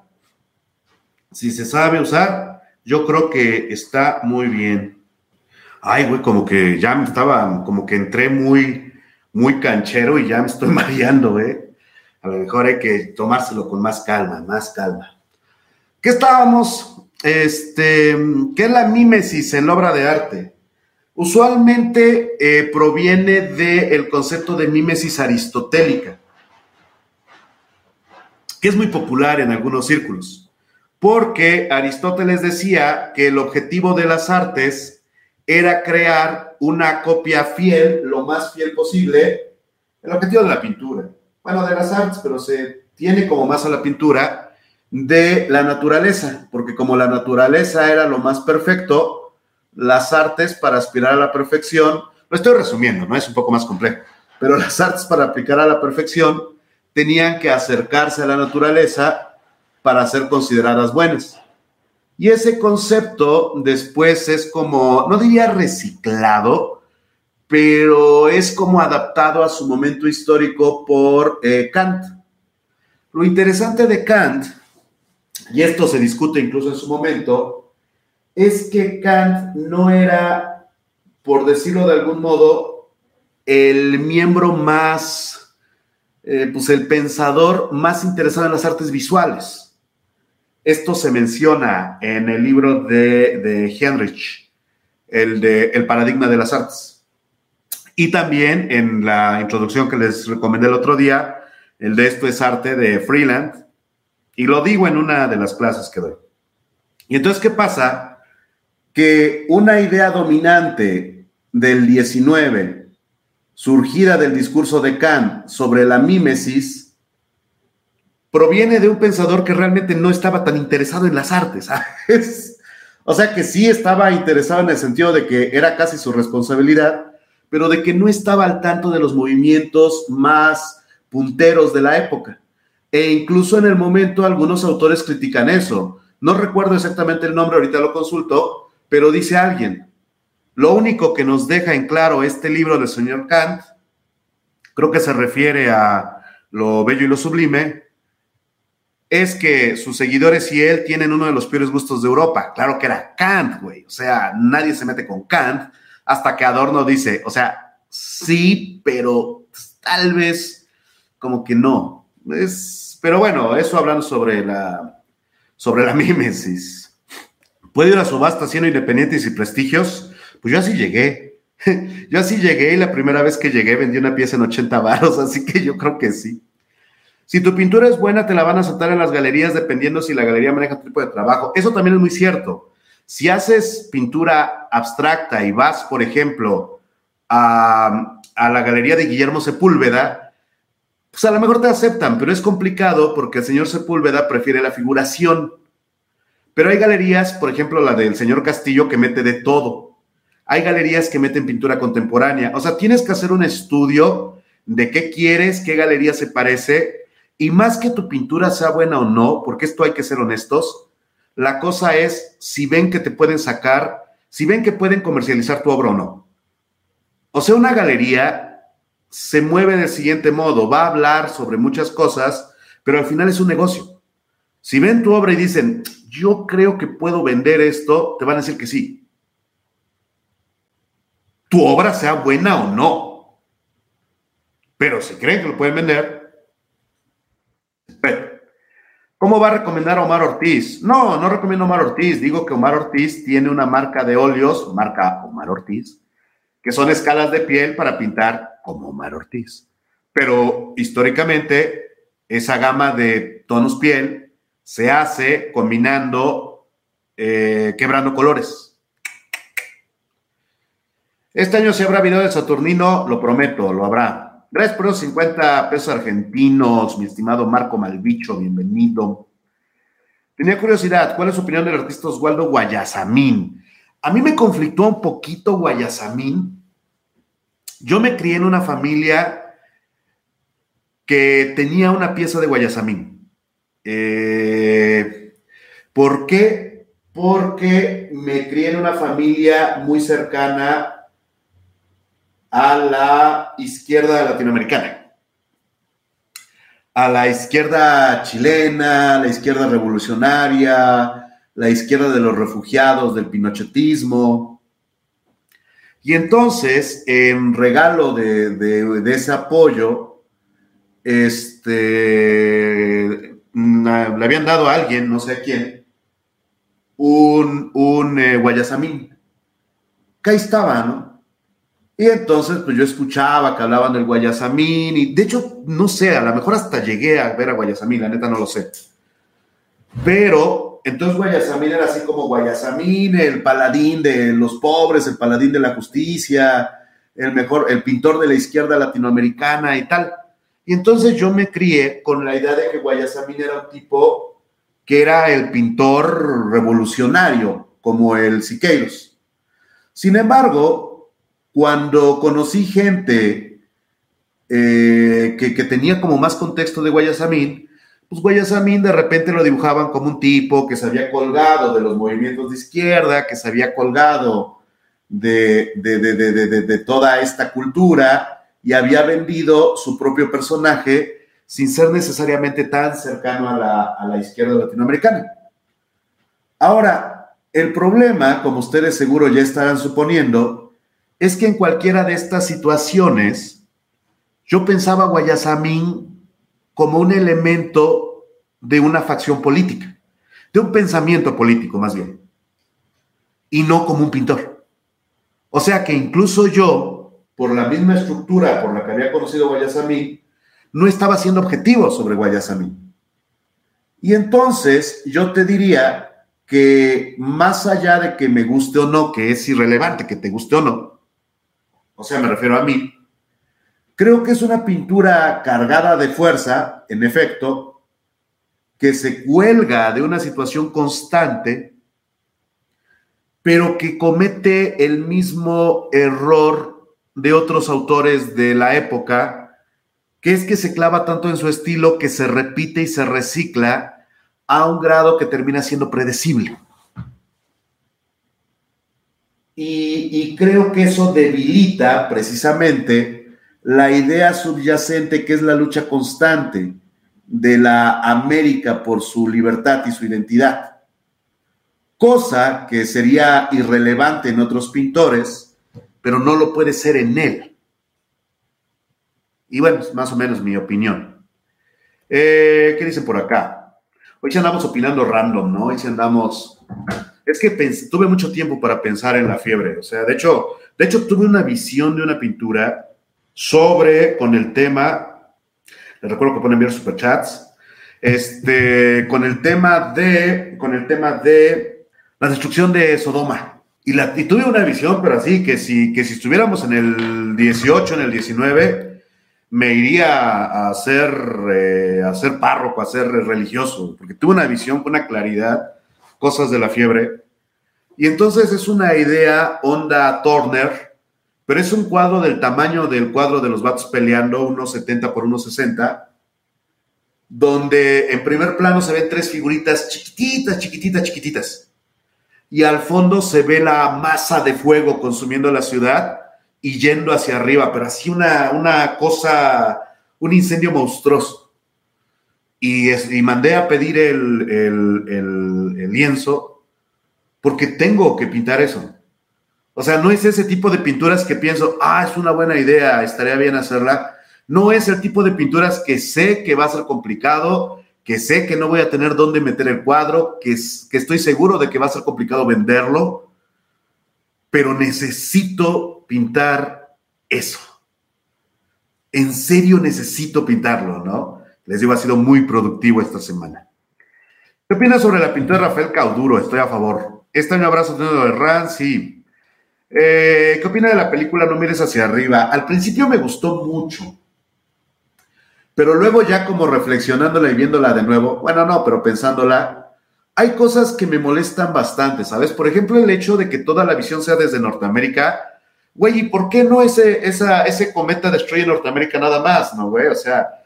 si se sabe usar, yo creo que está muy bien. Ay, güey, como que ya me estaba, como que entré muy, muy canchero y ya me estoy <laughs> mareando, ¿eh? A lo mejor hay que tomárselo con más calma, más calma. ¿Qué estábamos? Este, ¿qué es la mímesis en la obra de arte? Usualmente eh, proviene del concepto de mímesis aristotélica, que es muy popular en algunos círculos porque Aristóteles decía que el objetivo de las artes era crear una copia fiel, lo más fiel posible, el objetivo de la pintura, bueno, de las artes, pero se tiene como más a la pintura de la naturaleza, porque como la naturaleza era lo más perfecto, las artes para aspirar a la perfección, lo estoy resumiendo, ¿no? Es un poco más complejo, pero las artes para aplicar a la perfección tenían que acercarse a la naturaleza para ser consideradas buenas. Y ese concepto después es como, no diría reciclado, pero es como adaptado a su momento histórico por eh, Kant. Lo interesante de Kant, y esto se discute incluso en su momento, es que Kant no era, por decirlo de algún modo, el miembro más, eh, pues el pensador más interesado en las artes visuales. Esto se menciona en el libro de, de Heinrich, el de El paradigma de las artes. Y también en la introducción que les recomendé el otro día, el de Esto es arte de Freeland. Y lo digo en una de las clases que doy. Y entonces, ¿qué pasa? Que una idea dominante del 19, surgida del discurso de Kant sobre la mímesis, proviene de un pensador que realmente no estaba tan interesado en las artes. O sea, que sí estaba interesado en el sentido de que era casi su responsabilidad, pero de que no estaba al tanto de los movimientos más punteros de la época. E incluso en el momento algunos autores critican eso. No recuerdo exactamente el nombre, ahorita lo consulto, pero dice alguien, lo único que nos deja en claro este libro del señor Kant, creo que se refiere a lo bello y lo sublime, es que sus seguidores y él tienen uno de los peores gustos de Europa. Claro que era Kant, güey. O sea, nadie se mete con Kant hasta que Adorno dice, o sea, sí, pero tal vez como que no. Es, pero bueno, eso hablando sobre la, sobre la <laughs> mímesis. ¿Puede ir a subasta siendo independientes y prestigios? Pues yo así llegué. <laughs> Yo así llegué y la primera vez que llegué vendí una pieza en 80 varos, así que yo creo que sí. Si tu pintura es buena, te la van a aceptar en las galerías dependiendo si la galería maneja tu tipo de trabajo. Eso también es muy cierto. Si haces pintura abstracta y vas, por ejemplo, a, la galería de Guillermo Sepúlveda, pues a lo mejor te aceptan, pero es complicado porque el señor Sepúlveda prefiere la figuración. Pero hay galerías, por ejemplo, la del señor Castillo, que mete de todo. Hay galerías que meten pintura contemporánea. O sea, tienes que hacer un estudio de qué quieres, qué galería se parece y más que tu pintura sea buena o no, porque esto hay que ser honestos, la cosa es si ven que te pueden sacar, si ven que pueden comercializar tu obra o no. O sea, una galería se mueve del siguiente modo, va a hablar sobre muchas cosas, pero al final es un negocio. Si ven tu obra y dicen, yo creo que puedo vender esto, te van a decir que sí. Tu obra sea buena o no. Pero si creen que lo pueden vender, ¿Cómo va a recomendar a Omar Ortiz? No, no recomiendo a Omar Ortiz. Digo que Omar Ortiz tiene una marca de óleos, marca Omar Ortiz, que son escalas de piel para pintar como Omar Ortiz. Pero históricamente, esa gama de tonos piel se hace combinando, eh, quebrando colores. Este año si habrá video de Saturnino, lo prometo, lo habrá. Gracias por los 50 pesos argentinos, mi estimado Marco Malvicho, bienvenido. Tenía curiosidad, ¿cuál es su opinión del artista Oswaldo Guayasamín? A mí me conflictó un poquito Guayasamín. Yo me crié en una familia que tenía una pieza de Guayasamín. Eh, ¿Por qué? Porque me crié en una familia muy cercana a la izquierda latinoamericana a la izquierda chilena, la izquierda revolucionaria, la izquierda de los refugiados, del pinochetismo. Y entonces, en regalo de, ese apoyo, este, mm, le habían dado a alguien, no sé a quién, un, un eh, guayasamín. Que ahí estaba, ¿no? Y entonces, pues yo escuchaba que hablaban del Guayasamín, y de hecho, no sé, a lo mejor hasta llegué a ver a Guayasamín, la neta no lo sé. Pero entonces Guayasamín era así como Guayasamín, el paladín de los pobres, el paladín de la justicia, el mejor, el pintor de la izquierda latinoamericana y tal. Y entonces yo me crié con la idea de que Guayasamín era un tipo que era el pintor revolucionario, como el Siqueiros. Sin embargo, cuando conocí gente eh, que, tenía como más contexto de Guayasamín, pues Guayasamín de repente lo dibujaban como un tipo que se había colgado de los movimientos de izquierda, que se había colgado de, toda esta cultura y había vendido su propio personaje sin ser necesariamente tan cercano a la, a la izquierda latinoamericana. Ahora, el problema, como ustedes seguro ya estarán suponiendo, es que en cualquiera de estas situaciones, yo pensaba a Guayasamín como un elemento de una facción política, de un pensamiento político más bien, y no como un pintor. O sea que incluso yo, por la misma estructura por la que había conocido Guayasamín, no estaba siendo objetivo sobre Guayasamín. Y entonces yo te diría que más allá de que me guste o no, que es irrelevante que te guste o no, o sea, me refiero a mí, creo que es una pintura cargada de fuerza, en efecto, que se cuelga de una situación constante, pero que comete el mismo error de otros autores de la época, que es que se clava tanto en su estilo que se repite y se recicla a un grado que termina siendo predecible. Y, creo que eso debilita precisamente la idea subyacente que es la lucha constante de la América por su libertad y su identidad. Cosa que sería irrelevante en otros pintores, pero no lo puede ser en él. Y bueno, es más o menos mi opinión. Eh, ¿Qué dicen por acá? Hoy ya andamos opinando random, ¿no? Hoy sí andamos es que tuve mucho tiempo para pensar en la fiebre. O sea, de hecho, de hecho, tuve una visión de una pintura sobre, con el tema, les recuerdo que pueden enviar superchats, este, con el tema de, con el tema de la destrucción de Sodoma. Y, la, y tuve una visión, pero así, que si, que si estuviéramos en el 18, en el 19, me iría a ser, eh, a ser párroco, a ser religioso, porque tuve una visión con una claridad cosas de la fiebre. Y entonces es una idea onda Turner, pero es un cuadro del tamaño del cuadro de los vatos peleando, unos 70 por unos 60, donde en primer plano se ven tres figuritas chiquititas, chiquititas, chiquititas. Y al fondo se ve la masa de fuego consumiendo la ciudad y yendo hacia arriba, pero así una, una cosa, un incendio monstruoso. Y, mandé a pedir el, lienzo porque tengo que pintar eso. O sea, no es ese tipo de pinturas que pienso, ah, es una buena idea, estaría bien hacerla. No es el tipo de pinturas que sé que va a ser complicado, que sé que no voy a tener dónde meter el cuadro, que, que estoy seguro de que va a ser complicado venderlo, pero necesito pintar eso. En serio necesito pintarlo, ¿no? Les digo, ha sido muy productivo esta semana. ¿Qué opinas sobre la pintura de Rafael Cauduro? Estoy a favor. Este año abrazo de Ran, sí. Eh, ¿Qué opina de la película No mires hacia arriba? Al principio me gustó mucho. Pero luego ya como reflexionándola y viéndola de nuevo, bueno, no, pero pensándola, hay cosas que me molestan bastante, ¿sabes? Por ejemplo, el hecho de que toda la visión sea desde Norteamérica. Güey, ¿y por qué no ese, esa, ese cometa destruye Norteamérica nada más, no, güey? O sea,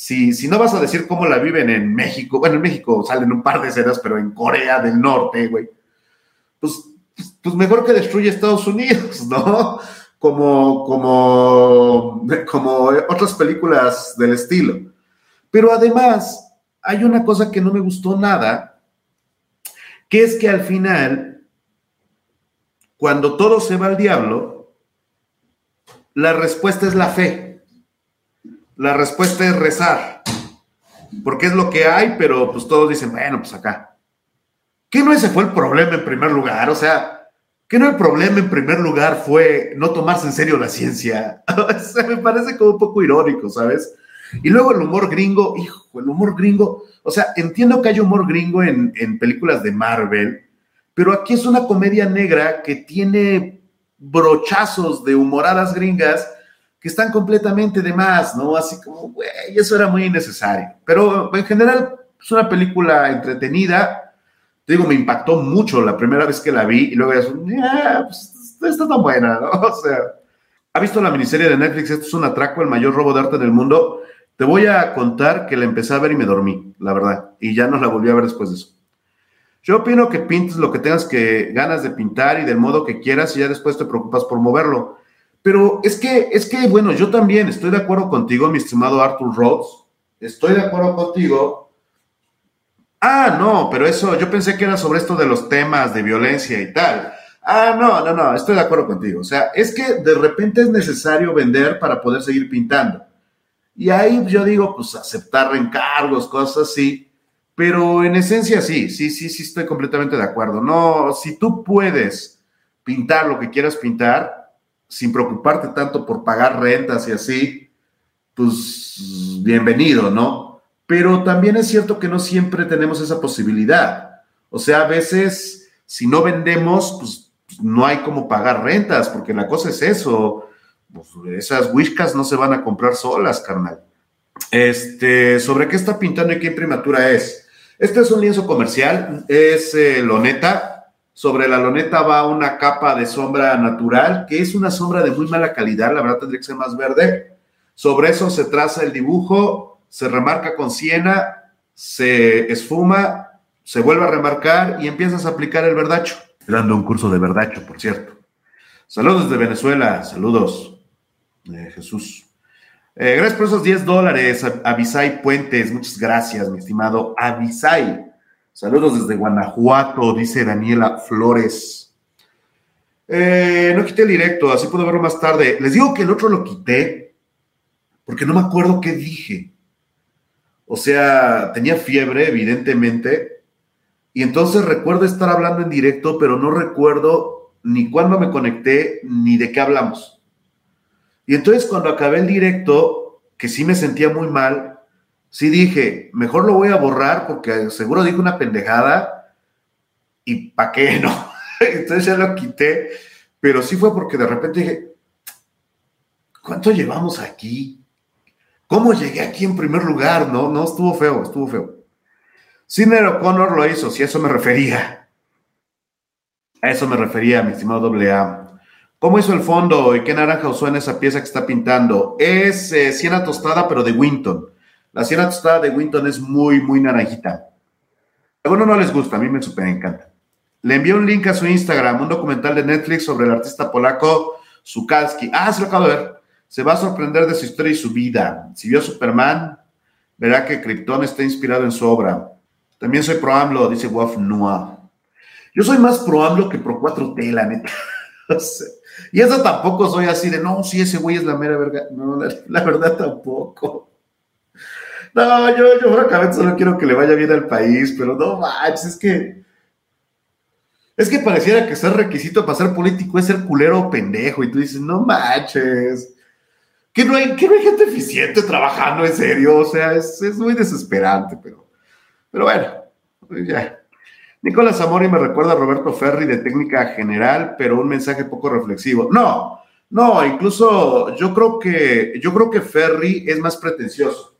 si, si no vas a decir cómo la viven en México, bueno, en México salen un par de escenas, pero en Corea del Norte, güey, pues, pues mejor que destruye Estados Unidos, ¿no? como, como, como otras películas del estilo. Pero además, hay una cosa que no me gustó nada, que es que al final, cuando todo se va al diablo, la respuesta es la fe. La respuesta es rezar. Porque es lo que hay, pero pues todos dicen, bueno, pues acá. ¿Qué no ese fue el problema en primer lugar? O sea, que no el problema en primer lugar fue no tomarse en serio la ciencia. <laughs> Se me parece como un poco irónico, ¿sabes? Y luego el humor gringo, hijo, el humor gringo, o sea, entiendo que hay humor gringo en, en películas de Marvel, pero aquí es una comedia negra que tiene brochazos de humoradas gringas que están completamente de más, ¿no? Así como, güey, eso era muy innecesario. Pero en general es una película entretenida, te digo, me impactó mucho la primera vez que la vi y luego ya, pues, está tan buena, ¿no? <laughs> O sea, ¿ha visto la miniserie de Netflix? Esto es un atraco, el mayor robo de arte del mundo. Te voy a contar que la empecé a ver y me dormí, la verdad, y ya no la volví a ver después de eso. Yo opino que pintes lo que tengas que ganas de pintar y del modo que quieras y ya después te preocupas por moverlo. Pero es que, es que, bueno, yo también estoy de acuerdo contigo, mi estimado Arthur Rhodes. Estoy de acuerdo contigo Ah, no, pero eso, yo pensé que era sobre esto de los temas de violencia y tal. Ah, no, no, no, estoy de acuerdo contigo. O sea, es que de repente es necesario vender para poder seguir pintando. Y ahí yo digo, pues aceptar encargos, cosas así. Pero en esencia sí, sí, sí, sí estoy completamente de acuerdo. No, si tú puedes pintar lo que quieras pintar sin preocuparte tanto por pagar rentas y así, pues bienvenido, ¿no? pero también es cierto que no siempre tenemos esa posibilidad. O sea, a veces, si no vendemos, pues no hay como pagar rentas, porque la cosa es eso. Pues, esas whiskas no se van a comprar solas, carnal. Este, ¿sobre qué está pintando y qué imprimatura es? Este es un lienzo comercial, es eh, loneta. Sobre la loneta va una capa de sombra natural, que es una sombra de muy mala calidad, la verdad tendría que ser más verde. Sobre eso se traza el dibujo se remarca con siena, se esfuma, se vuelve a remarcar y empiezas a aplicar el verdacho. Dando un curso de verdacho, por cierto. Saludos de Venezuela, saludos, eh, Jesús. Eh, gracias por esos 10 dólares, Avisai Puentes, muchas gracias, mi estimado Avisai. Saludos desde Guanajuato, dice Daniela Flores. Eh, no quité el directo, así puedo verlo más tarde. Les digo que el otro lo quité porque no me acuerdo qué dije. O sea, tenía fiebre, evidentemente. Y entonces recuerdo estar hablando en directo, pero no recuerdo ni cuándo me conecté ni de qué hablamos. Y entonces cuando acabé el directo, que sí me sentía muy mal, sí dije, mejor lo voy a borrar porque seguro dije una pendejada y ¿para qué <laughs> no? entonces ya lo quité, pero sí fue porque de repente dije, ¿cuánto llevamos aquí? ¿Cómo llegué aquí en primer lugar? No, no, estuvo feo, estuvo feo. Sidney O'Connor lo hizo, si a eso me refería. A eso me refería, mi estimado doble A. ¿Cómo hizo el fondo y qué naranja usó en esa pieza que está pintando? Es eh, siena tostada, pero de Winton. La siena tostada de Winton es muy, muy naranjita. A algunos no les gusta, a mí me super encanta. Le envié un link a su Instagram, un documental de Netflix sobre el artista polaco Zukalski. Ah, se lo acabo de ver se va a sorprender de su historia y su vida. Si vio Superman, verá que Krypton está inspirado en su obra. También soy pro AMLO, dice Wolf Noah. Yo soy más pro AMLO que pro 4T, la neta. <laughs> y eso tampoco soy así de, no, sí, ese güey es la mera verga. No, la, verdad tampoco. No, yo, yo francamente solo quiero que le vaya bien al país, pero no manches, es que. Es que pareciera que ser requisito para ser político es ser culero o pendejo. Y tú dices, no manches que no hay, que no hay gente eficiente trabajando en serio, o sea, es, es muy desesperante, pero, pero bueno, pues ya. Nicolás Amori me recuerda a Roberto Ferri de técnica general, pero un mensaje poco reflexivo. No, no, incluso yo creo que yo creo que Ferri es más pretencioso.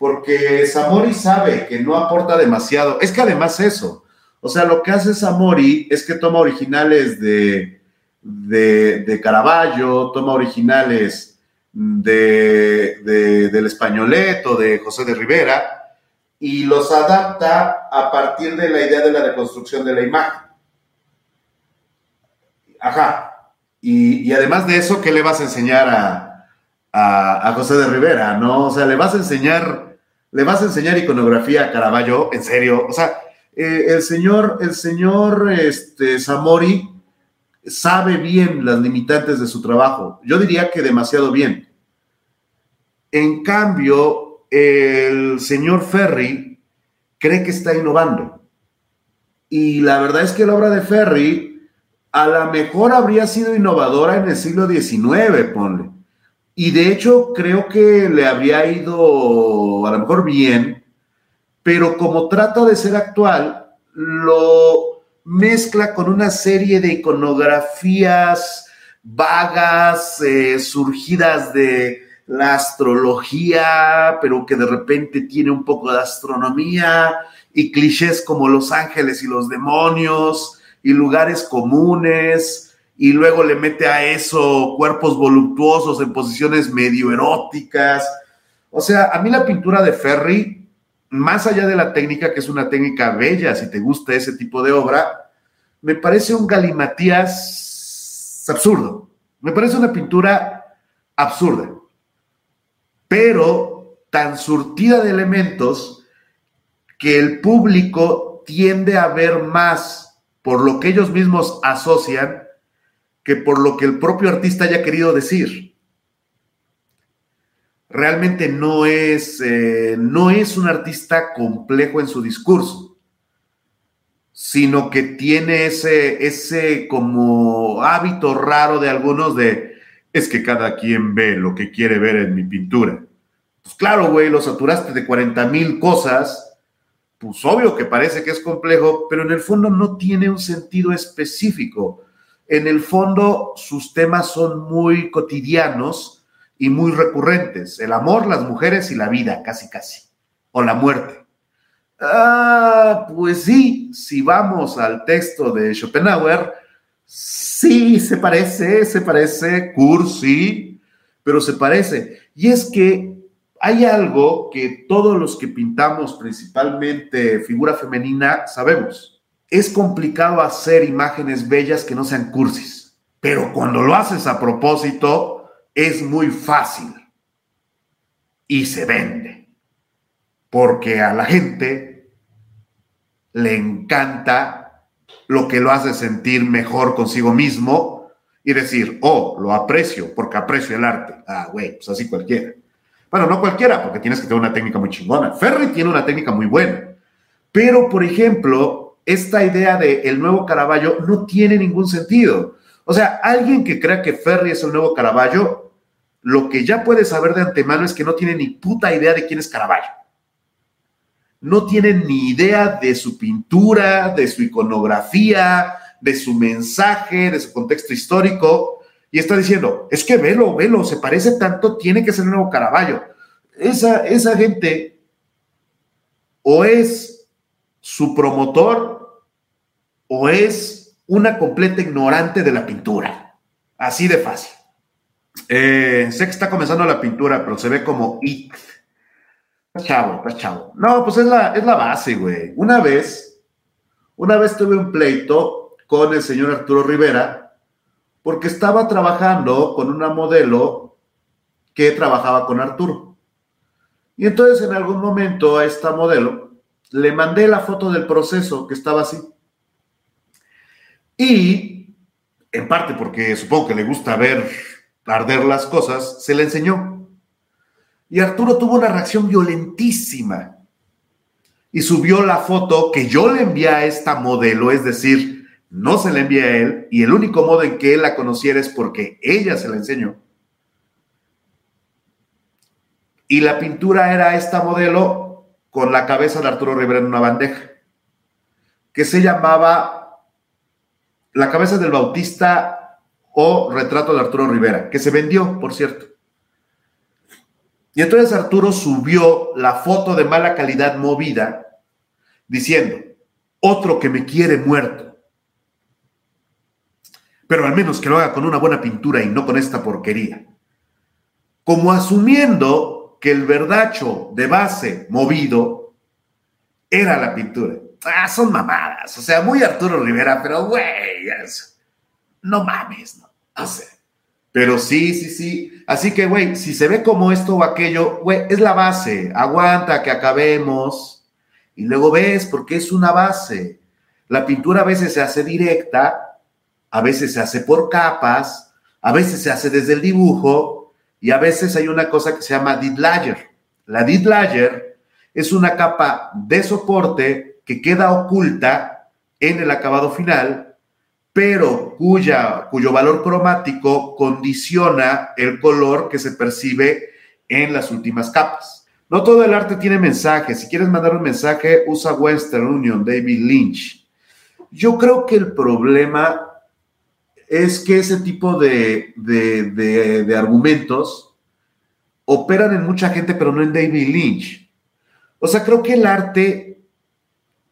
Porque Samori sabe que no aporta demasiado. Es que además eso, o sea, lo que hace Samori es que toma originales de, de, Caravaggio, toma originales de, del Españolet o de José de Rivera y los adapta a partir de la idea de la reconstrucción de la imagen. Ajá. Y, además de eso, ¿qué le vas a enseñar a, a, José de Rivera? ¿No? O sea, le vas a enseñar, le vas a enseñar iconografía a Caravaggio, en serio. O sea, eh, el señor, el señor este, sabe bien las limitantes de su trabajo. Yo diría que demasiado bien. En cambio, el señor Ferry cree que está innovando. Y la verdad es que la obra de Ferry a lo mejor habría sido innovadora en el siglo XIX, ponle. Y de hecho creo que le habría ido a lo mejor bien, pero como trata de ser actual, lo mezcla con una serie de iconografías vagas, eh, surgidas de la astrología, pero que de repente tiene un poco de astronomía y clichés como los ángeles y los demonios y lugares comunes y luego le mete a eso cuerpos voluptuosos en posiciones medio eróticas. O sea, a mí la pintura de Ferry, más allá de la técnica, que es una técnica bella, si te gusta ese tipo de obra, me parece un galimatías absurdo. Me parece una pintura absurda pero tan surtida de elementos que el público tiende a ver más por lo que ellos mismos asocian que por lo que el propio artista haya querido decir. Realmente no es, eh, no es un artista complejo en su discurso, sino que tiene ese, ese como hábito raro de algunos de es que cada quien ve lo que quiere ver en mi pintura. Pues claro, güey, lo saturaste de 40 mil cosas, pues obvio que parece que es complejo, pero en el fondo no tiene un sentido específico. En el fondo sus temas son muy cotidianos y muy recurrentes. El amor, las mujeres y la vida, casi casi. O la muerte. Ah, pues sí, si vamos al texto de Schopenhauer, Sí, se parece, se parece, cursi, pero se parece. Y es que hay algo que todos los que pintamos, principalmente figura femenina, sabemos. Es complicado hacer imágenes bellas que no sean cursis, pero cuando lo haces a propósito, es muy fácil y se vende, porque a la gente le encanta lo que lo hace sentir mejor consigo mismo y decir, oh, lo aprecio porque aprecio el arte. Ah, güey, pues así cualquiera. Bueno, no cualquiera, porque tienes que tener una técnica muy chingona. Ferry tiene una técnica muy buena. Pero, por ejemplo, esta idea de el nuevo Caravaggio no tiene ningún sentido. O sea, alguien que crea que Ferry es el nuevo Caravaggio, lo que ya puede saber de antemano es que no tiene ni puta idea de quién es Caravaggio no tienen ni idea de su pintura, de su iconografía, de su mensaje, de su contexto histórico, y está diciendo, es que velo, velo, se parece tanto, tiene que ser el nuevo Caravaggio. Esa, esa gente o es su promotor o es una completa ignorante de la pintura. Así de fácil. Eh, sé que está comenzando la pintura, pero se ve como it chavo, chavo. No, pues es la, es la base, güey. Una vez, una vez tuve un pleito con el señor Arturo Rivera porque estaba trabajando con una modelo que trabajaba con Arturo. Y entonces en algún momento a esta modelo le mandé la foto del proceso que estaba así. Y, en parte porque supongo que le gusta ver arder las cosas, se le enseñó. Y Arturo tuvo una reacción violentísima y subió la foto que yo le envié a esta modelo, es decir, no se la envié a él y el único modo en que él la conociera es porque ella se la enseñó. Y la pintura era esta modelo con la cabeza de Arturo Rivera en una bandeja, que se llamaba La cabeza del Bautista o Retrato de Arturo Rivera, que se vendió, por cierto. Y entonces Arturo subió la foto de mala calidad movida diciendo, otro que me quiere muerto. Pero al menos que lo haga con una buena pintura y no con esta porquería. Como asumiendo que el verdacho de base movido era la pintura. Ah, son mamadas. O sea, muy Arturo Rivera, pero güey, no mames, no. O sea, pero sí, sí, sí. Así que, güey, si se ve como esto o aquello, güey, es la base. Aguanta que acabemos. Y luego ves, porque es una base. La pintura a veces se hace directa, a veces se hace por capas, a veces se hace desde el dibujo, y a veces hay una cosa que se llama dead layer. La dead layer es una capa de soporte que queda oculta en el acabado final pero cuya, cuyo valor cromático condiciona el color que se percibe en las últimas capas. No todo el arte tiene mensaje. Si quieres mandar un mensaje, usa Western Union, David Lynch. Yo creo que el problema es que ese tipo de, de argumentos operan en mucha gente, pero no en David Lynch. O sea, creo que el arte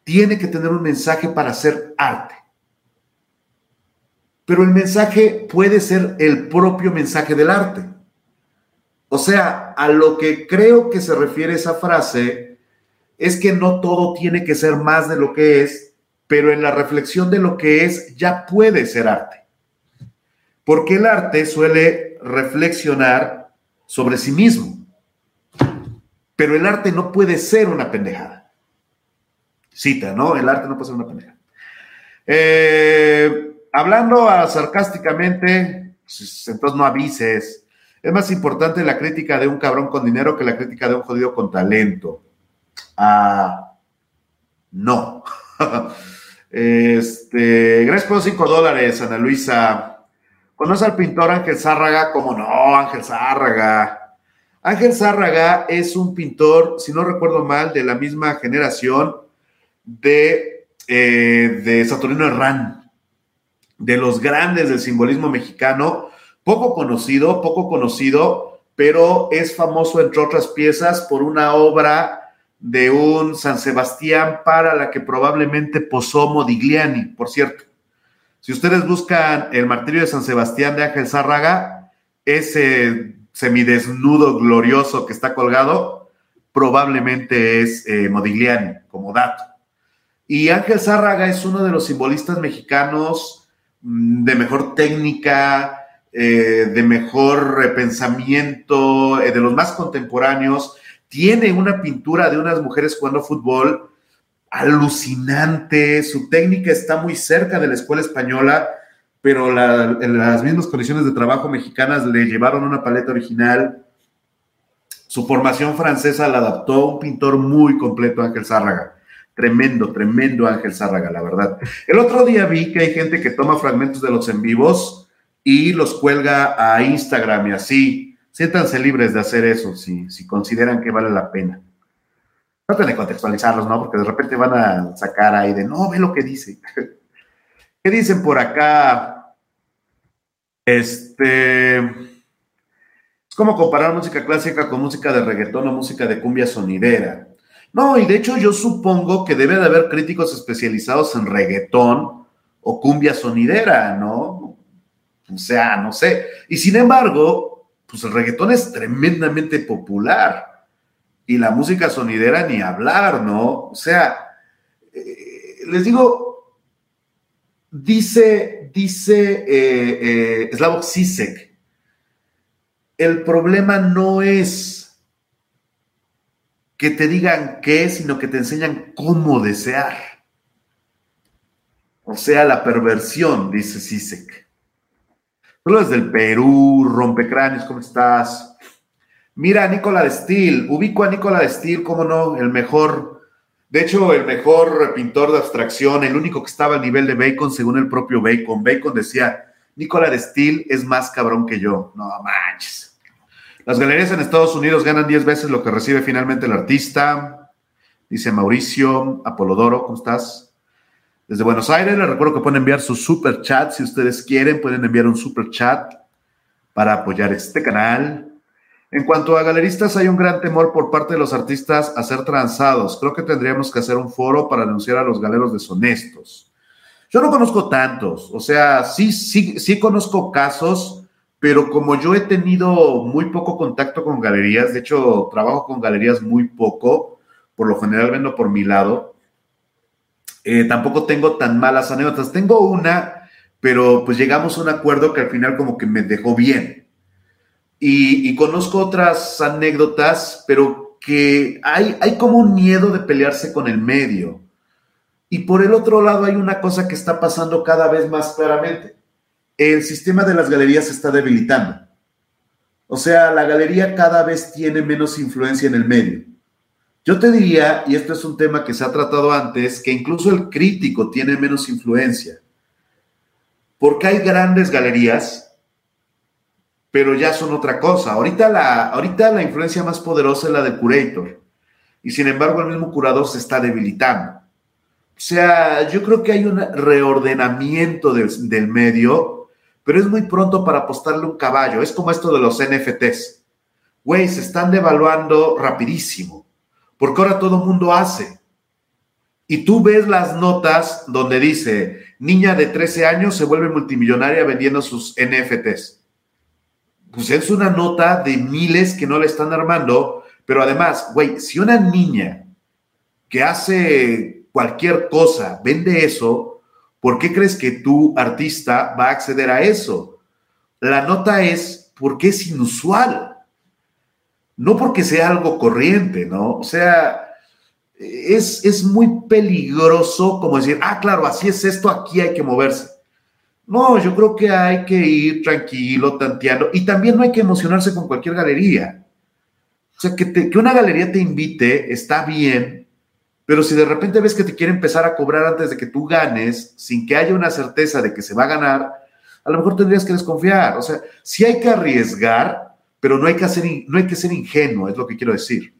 tiene que tener un mensaje para hacer arte pero el mensaje puede ser el propio mensaje del arte. O sea, a lo que creo que se refiere esa frase es que no todo tiene que ser más de lo que es, pero en la reflexión de lo que es ya puede ser arte. Porque el arte suele reflexionar sobre sí mismo. Pero el arte no puede ser una pendejada. Cita, ¿no? El arte no puede ser una pendejada. Eh, hablando sarcásticamente, entonces no avises. Es más importante la crítica de un cabrón con dinero que la crítica de un jodido con talento. Ah, no. <laughs> este, gracias por 5 dólares, Ana Luisa. ¿Conoce al pintor Ángel Zárraga? ¿Cómo no, Ángel Zárraga? Ángel Zárraga es un pintor, si no recuerdo mal, de la misma generación de, eh, de Saturnino Herrán de los grandes del simbolismo mexicano, poco conocido, poco conocido, pero es famoso, entre otras piezas, por una obra de un San Sebastián para la que probablemente posó Modigliani, por cierto. Si ustedes buscan el martirio de San Sebastián de Ángel Zárraga, ese semidesnudo glorioso que está colgado, probablemente es eh, Modigliani, como dato. Y Ángel Zárraga es uno de los simbolistas mexicanos Mm, de mejor técnica, eh, de mejor pensamiento, eh, de los más contemporáneos. Tiene una pintura de unas mujeres jugando fútbol alucinante, su técnica está muy cerca de la escuela española, pero en las mismas condiciones de trabajo mexicanas le llevaron una paleta original. Su formación francesa la adaptó un pintor muy completo, Ángel Zárraga. Tremendo, tremendo Ángel Zárraga, la verdad. El otro día vi que hay gente que toma fragmentos de los en vivos y los cuelga a Instagram y así. Siéntanse libres de hacer eso si, si consideran que vale la pena. Traten de contextualizarlos, ¿no? Porque de repente van a sacar ahí de, no, ve lo que dice. <laughs> ¿Qué dicen por acá? Este... Es como comparar música clásica con música de reggaetón o música de cumbia sonidera. No, y de hecho yo supongo que debe de haber críticos especializados en reggaetón o cumbia sonidera, ¿no? O sea, no sé. Y sin embargo, pues el reggaetón es tremendamente popular y la música sonidera ni hablar, ¿no? O sea, eh, les digo, dice, dice eh, eh, Slavoj Zizek, el problema no es que te digan qué, sino que te enseñan cómo desear. O sea, la perversión, dice Sisek. Tú desde el Perú, rompecráneos, ¿cómo estás? Mira, Nicola de Steele, ubico a Nicola de Steele, cómo no, el mejor, de hecho, el mejor pintor de abstracción, el único que estaba a nivel de Bacon, según el propio Bacon. Bacon decía, Nicola de Steele es más cabrón que yo. No manches. Las galerías en Estados Unidos ganan 10 veces lo que recibe finalmente el artista. Dice Mauricio Apolodoro, ¿cómo estás? Desde Buenos Aires, les recuerdo que pueden enviar su super chat. Si ustedes quieren, pueden enviar un super chat para apoyar este canal. En cuanto a galeristas, hay un gran temor por parte de los artistas a ser transados. Creo que tendríamos que hacer un foro para denunciar a los galeros deshonestos. Yo no conozco tantos, o sea, sí, sí, sí conozco casos, pero como yo he tenido muy poco contacto con galerías, de hecho trabajo con galerías muy poco, por lo general vendo por mi lado, eh, tampoco tengo tan malas anécdotas. Tengo una, pero pues llegamos a un acuerdo que al final como que me dejó bien. Y, conozco otras anécdotas, pero que hay, hay como un miedo de pelearse con el medio. Y por el otro lado hay una cosa que está pasando cada vez más claramente. El sistema de las galerías se está debilitando. O sea, la galería cada vez tiene menos influencia en el medio. Yo te diría, y esto es un tema que se ha tratado antes, que incluso el crítico tiene menos influencia. Porque hay grandes galerías pero ya son otra cosa. Ahorita la, ahorita la influencia más poderosa es la del curator. Y sin embargo, el mismo curador se está debilitando. O sea, yo creo que hay un reordenamiento del, del medio, pero es muy pronto para apostarle un caballo. Es como esto de los NFTs. Güey, se están devaluando rapidísimo, porque ahora todo mundo hace. Y tú ves las notas donde dice, niña de 13 años se vuelve multimillonaria vendiendo sus NFTs pues es una nota de miles que no le están armando, pero además, güey, si una niña que hace cualquier cosa vende eso, ¿por qué crees que tu artista va a acceder a eso? La nota es porque es inusual, no porque sea algo corriente, ¿no? O sea, es, es muy peligroso como decir, ah, claro, así es esto, aquí hay que moverse. No, yo creo que hay que ir tranquilo, tanteando, y también no hay que emocionarse con cualquier galería. O sea, que, que una galería te invite está bien, pero si de repente ves que te quiere empezar a cobrar antes de que tú ganes, sin que haya una certeza de que se va a ganar, a lo mejor tendrías que desconfiar. O sea, sí hay que arriesgar, pero no hay que, hacer, no hay que ser ingenuo, es lo que quiero decir.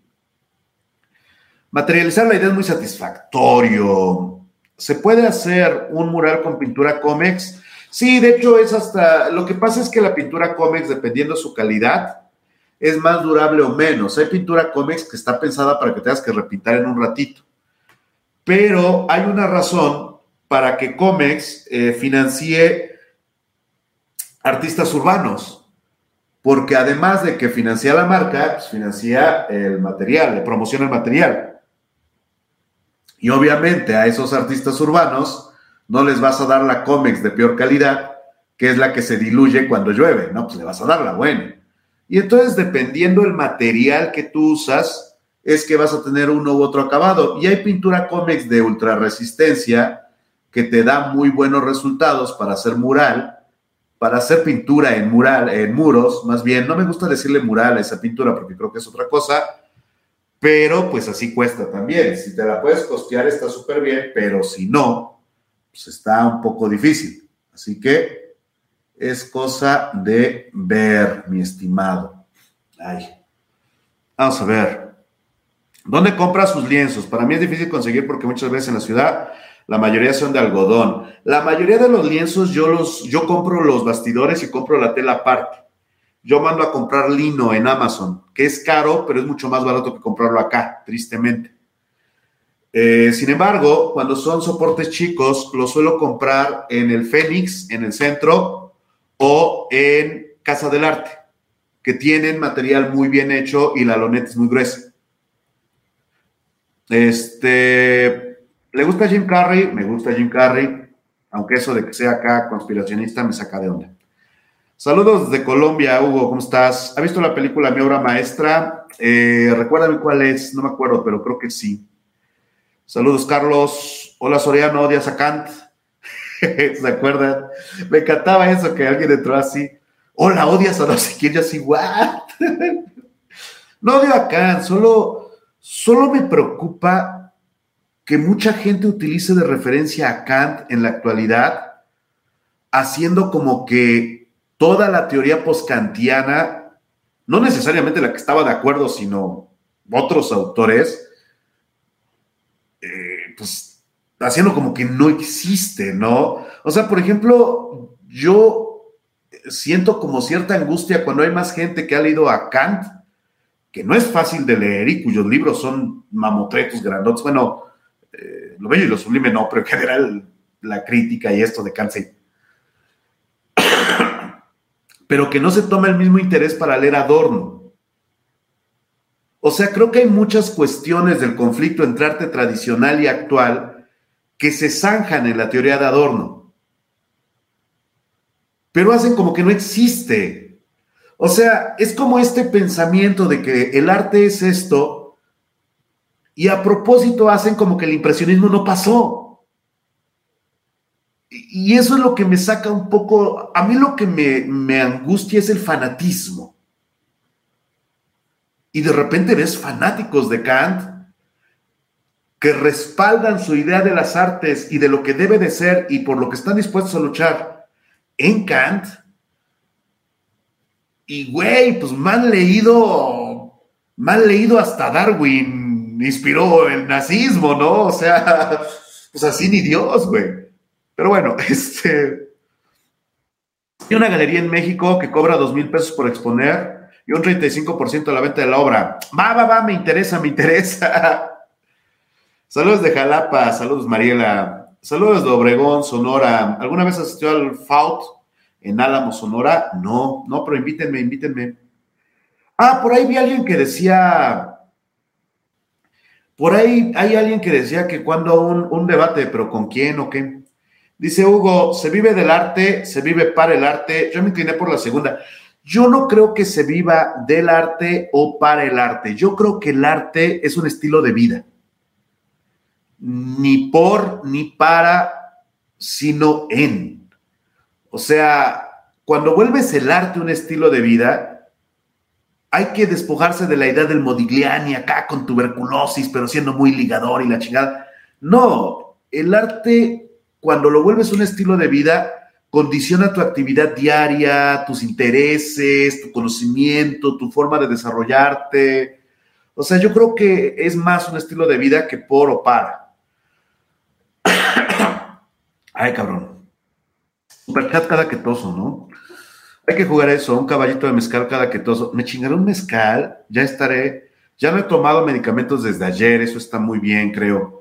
Materializar la idea es muy satisfactorio. Se puede hacer un mural con pintura cómex Sí, de hecho es hasta, lo que pasa es que la pintura cómics, dependiendo de su calidad, es más durable o menos. Hay pintura cómics que está pensada para que tengas que repintar en un ratito. Pero hay una razón para que Comex eh, financie artistas urbanos, porque además de que financia la marca, pues financia el material, le promociona el material. Y obviamente a esos artistas urbanos, no les vas a dar la cómex de peor calidad, que es la que se diluye cuando llueve, ¿no? Pues le vas a dar la buena. Y entonces, dependiendo el material que tú usas, es que vas a tener uno u otro acabado. Y hay pintura cómex de ultra resistencia que te da muy buenos resultados para hacer mural, para hacer pintura en mural, en muros, más bien. No me gusta decirle mural a esa pintura porque creo que es otra cosa, pero pues así cuesta también. Si te la puedes costear está súper bien, pero si no, pues está un poco difícil. Así que es cosa de ver, mi estimado. Ay. Vamos a ver. ¿Dónde compra sus lienzos? Para mí es difícil conseguir porque muchas veces en la ciudad la mayoría son de algodón. La mayoría de los lienzos yo los yo compro los bastidores y compro la tela aparte. Yo mando a comprar lino en Amazon, que es caro, pero es mucho más barato que comprarlo acá, tristemente. Eh, sin embargo, cuando son soportes chicos, los suelo comprar en el Fénix, en el centro, o en Casa del Arte, que tienen material muy bien hecho y la loneta es muy gruesa. Este, ¿le gusta Jim Carrey? Me gusta Jim Carrey, aunque eso de que sea acá conspiracionista me saca de onda. Saludos desde Colombia, Hugo, ¿cómo estás? ¿Ha visto la película Mi obra maestra? Eh, recuérdame cuál es, no me acuerdo, pero creo que sí. Saludos, Carlos. Hola, Soriano, odias a Kant. <laughs> ¿Se acuerdan? Me encantaba eso que alguien entró así. Hola, odias a no sé quién. Yo así, ¿what? <laughs> no odio a Kant, solo, solo me preocupa que mucha gente utilice de referencia a Kant en la actualidad, haciendo como que toda la teoría postkantiana, no necesariamente la que estaba de acuerdo, sino otros autores, pues, haciendo como que no existe, ¿no? O sea, por ejemplo, yo siento como cierta angustia cuando hay más gente que ha leído a Kant que no es fácil de leer y cuyos libros son mamotretos grandotes. Bueno, eh, lo bello y lo sublime no, pero en general la crítica y esto de Kant <coughs> pero que no se toma el mismo interés para leer Adorno. O sea, creo que hay muchas cuestiones del conflicto entre arte tradicional y actual que se zanjan en la teoría de Adorno, pero hacen como que no existe. O sea, es como este pensamiento de que el arte es esto y a propósito hacen como que el impresionismo no pasó. Y eso es lo que me saca un poco, a mí lo que me, me angustia es el fanatismo. Y de repente ves fanáticos de Kant que respaldan su idea de las artes y de lo que debe de ser y por lo que están dispuestos a luchar en Kant. Y güey, pues me han leído, me han leído hasta Darwin, inspiró el nazismo, ¿no? O sea, <laughs> pues así ni Dios, güey. Pero bueno, <laughs> este. Hay una galería en México que cobra dos mil pesos por exponer y un 35% de la venta de la obra. Va, va, va, me interesa, me interesa. <laughs> Saludos de Jalapa, saludos Mariela, saludos de Obregón, Sonora. ¿Alguna vez asistió al FAUT en Álamo, Sonora? No, no, pero invítenme, invítenme. Ah, por ahí vi a alguien que decía, por ahí hay alguien que decía que cuando un, un debate, pero ¿con quién o qué? Dice Hugo, se vive del arte, se vive para el arte. Yo me incliné por la segunda. Yo no creo que se viva del arte o para el arte. Yo creo que el arte es un estilo de vida. Ni por, ni para, sino en. O sea, cuando vuelves el arte un estilo de vida, hay que despojarse de la idea del Modigliani acá con tuberculosis, pero siendo muy ligador y la chingada. No, el arte cuando lo vuelves un estilo de vida, condiciona tu actividad diaria, tus intereses, tu conocimiento, tu forma de desarrollarte. O sea, yo creo que es más un estilo de vida que por o para. <coughs> Ay, cabrón. Superchat cada quetoso, ¿no? Hay que jugar eso, un caballito de mezcal cada quetoso. Me chingaré un mezcal, ya estaré. Ya no he tomado medicamentos desde ayer, eso está muy bien, creo.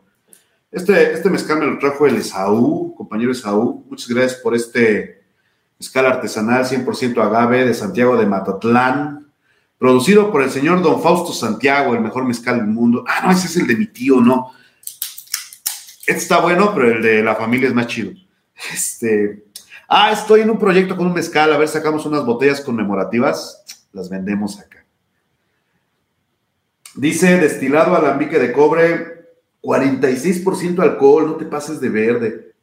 Este, este mezcal me lo trajo el Esaú, compañero Esaú. Muchas gracias por este mezcal artesanal 100% agave de Santiago de Matatlán, producido por el señor Don Fausto Santiago, el mejor mezcal del mundo. Ah, no, ese es el de mi tío, no. Este está bueno, pero el de la familia es más chido. Este. Ah, estoy en un proyecto con un mezcal. A ver, sacamos unas botellas conmemorativas. Las vendemos acá. Dice destilado alambique de cobre, 46% alcohol, no te pases de verde.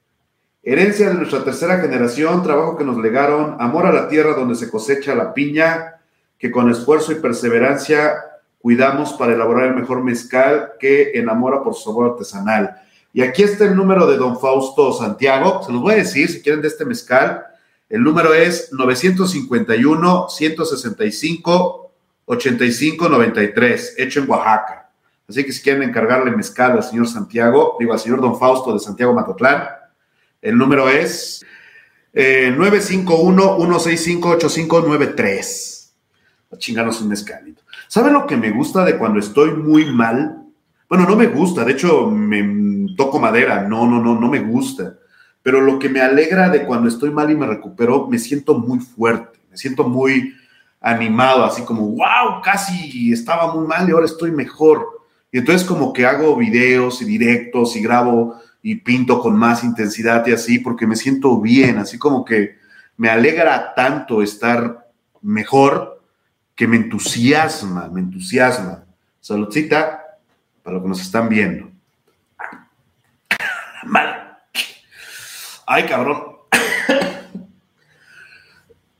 Herencia de nuestra tercera generación, trabajo que nos legaron, amor a la tierra donde se cosecha la piña, que con esfuerzo y perseverancia cuidamos para elaborar el mejor mezcal que enamora por su sabor artesanal. Y aquí está el número de don Fausto Santiago, se los voy a decir si quieren de este mezcal. El número es 951 165 8593, hecho en Oaxaca. Así que si quieren encargarle mezcal al señor Santiago, digo al señor Don Fausto de Santiago Matatlán, el número es eh, 951-165-8593. A chingarnos un mezcalito. ¿Saben lo que me gusta de cuando estoy muy mal? Bueno, no me gusta, de hecho me toco madera, no, no, no, no me gusta. Pero lo que me alegra de cuando estoy mal y me recupero, me siento muy fuerte, me siento muy animado, así como, wow, casi estaba muy mal y ahora estoy mejor y entonces como que hago videos y directos y grabo y pinto con más intensidad y así, porque me siento bien, así como que me alegra tanto estar mejor que me entusiasma, me entusiasma. Saludcita para los que nos están viendo. Mal. Ay, cabrón.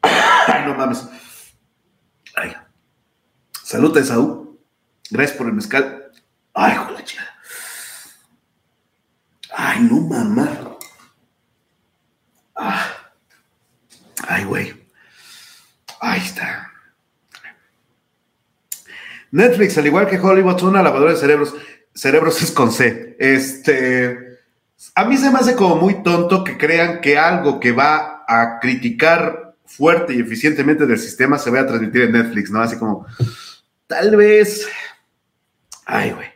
Ay, no mames. Ay. Salud, Esaú. Gracias por el mezcal. Ay, joder, Ay, no, mamá. Ah. Ay, güey. Ahí está. Netflix, al igual que Hollywood, son una lavadora de cerebros. Cerebros es con C. Este. A mí se me hace como muy tonto que crean que algo que va a criticar fuerte y eficientemente del sistema se vaya a transmitir en Netflix, ¿no? Así como, tal vez. Ay, güey.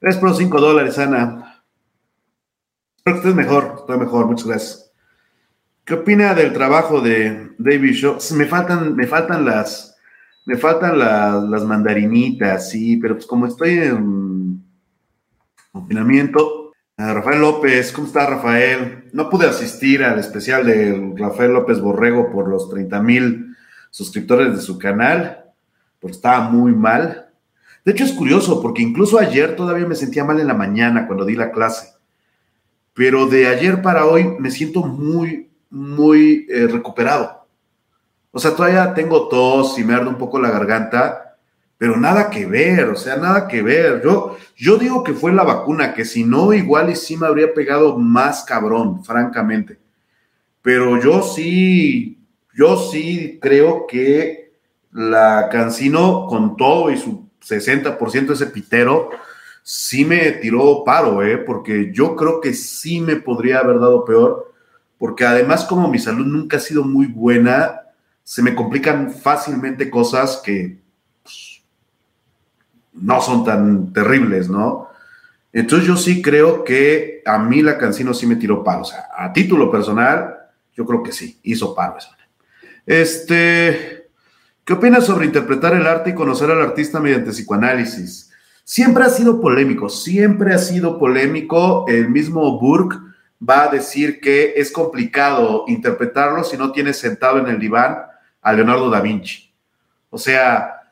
Gracias por los 5 dólares, Ana. Espero que estés mejor, estoy mejor, muchas gracias. ¿Qué opina del trabajo de David Shaw? Me faltan, me faltan las, me faltan las, mandarinitas, sí, pero pues como estoy en confinamiento, Rafael López, ¿cómo está Rafael? No pude asistir al especial de Rafael López Borrego por los 30 mil suscriptores de su canal, porque estaba muy mal. De hecho es curioso, porque incluso ayer todavía me sentía mal en la mañana cuando di la clase, pero de ayer para hoy me siento muy, muy eh, recuperado. O sea, todavía tengo tos y me arde un poco la garganta, pero nada que ver, o sea, nada que ver. Yo, yo digo que fue la vacuna, que si no, igual y sí me habría pegado más cabrón, francamente. Pero yo sí, yo sí creo que la Cancino, con todo y su 60% ese pitero, sí me tiró paro, ¿eh? porque yo creo que sí me podría haber dado peor, porque además como mi salud nunca ha sido muy buena, se me complican fácilmente cosas que pues, no son tan terribles, ¿no? Entonces yo sí creo que a mí la Cancino sí me tiró paro. O sea, a título personal, yo creo que sí, hizo paro. Este, ¿qué opinas sobre interpretar el arte y conocer al artista mediante psicoanálisis? Siempre ha sido polémico, siempre ha sido polémico. El mismo Burke va a decir que es complicado interpretarlo si no tienes sentado en el diván a Leonardo da Vinci. O sea,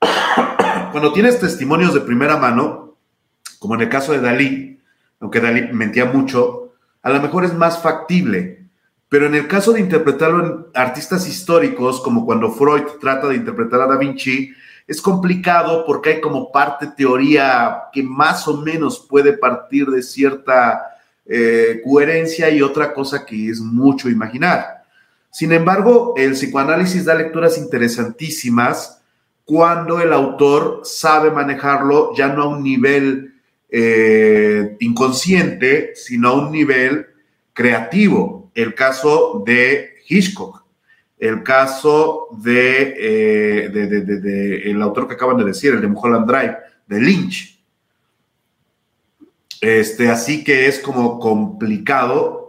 <coughs> cuando tienes testimonios de primera mano, como en el caso de Dalí, aunque Dalí mentía mucho, a lo mejor es más factible. Pero en el caso de interpretarlo en artistas históricos, como cuando Freud trata de interpretar a Da Vinci, es complicado porque hay como parte teoría que más o menos puede partir de cierta eh, coherencia y otra cosa que es mucho imaginar. Sin embargo, el psicoanálisis da lecturas interesantísimas cuando el autor sabe manejarlo ya no a un nivel eh, inconsciente, sino a un nivel creativo. El caso de Hitchcock, el caso de, eh, el autor que acaban de decir, el de Mulholland Drive, de Lynch. Este, así que es como complicado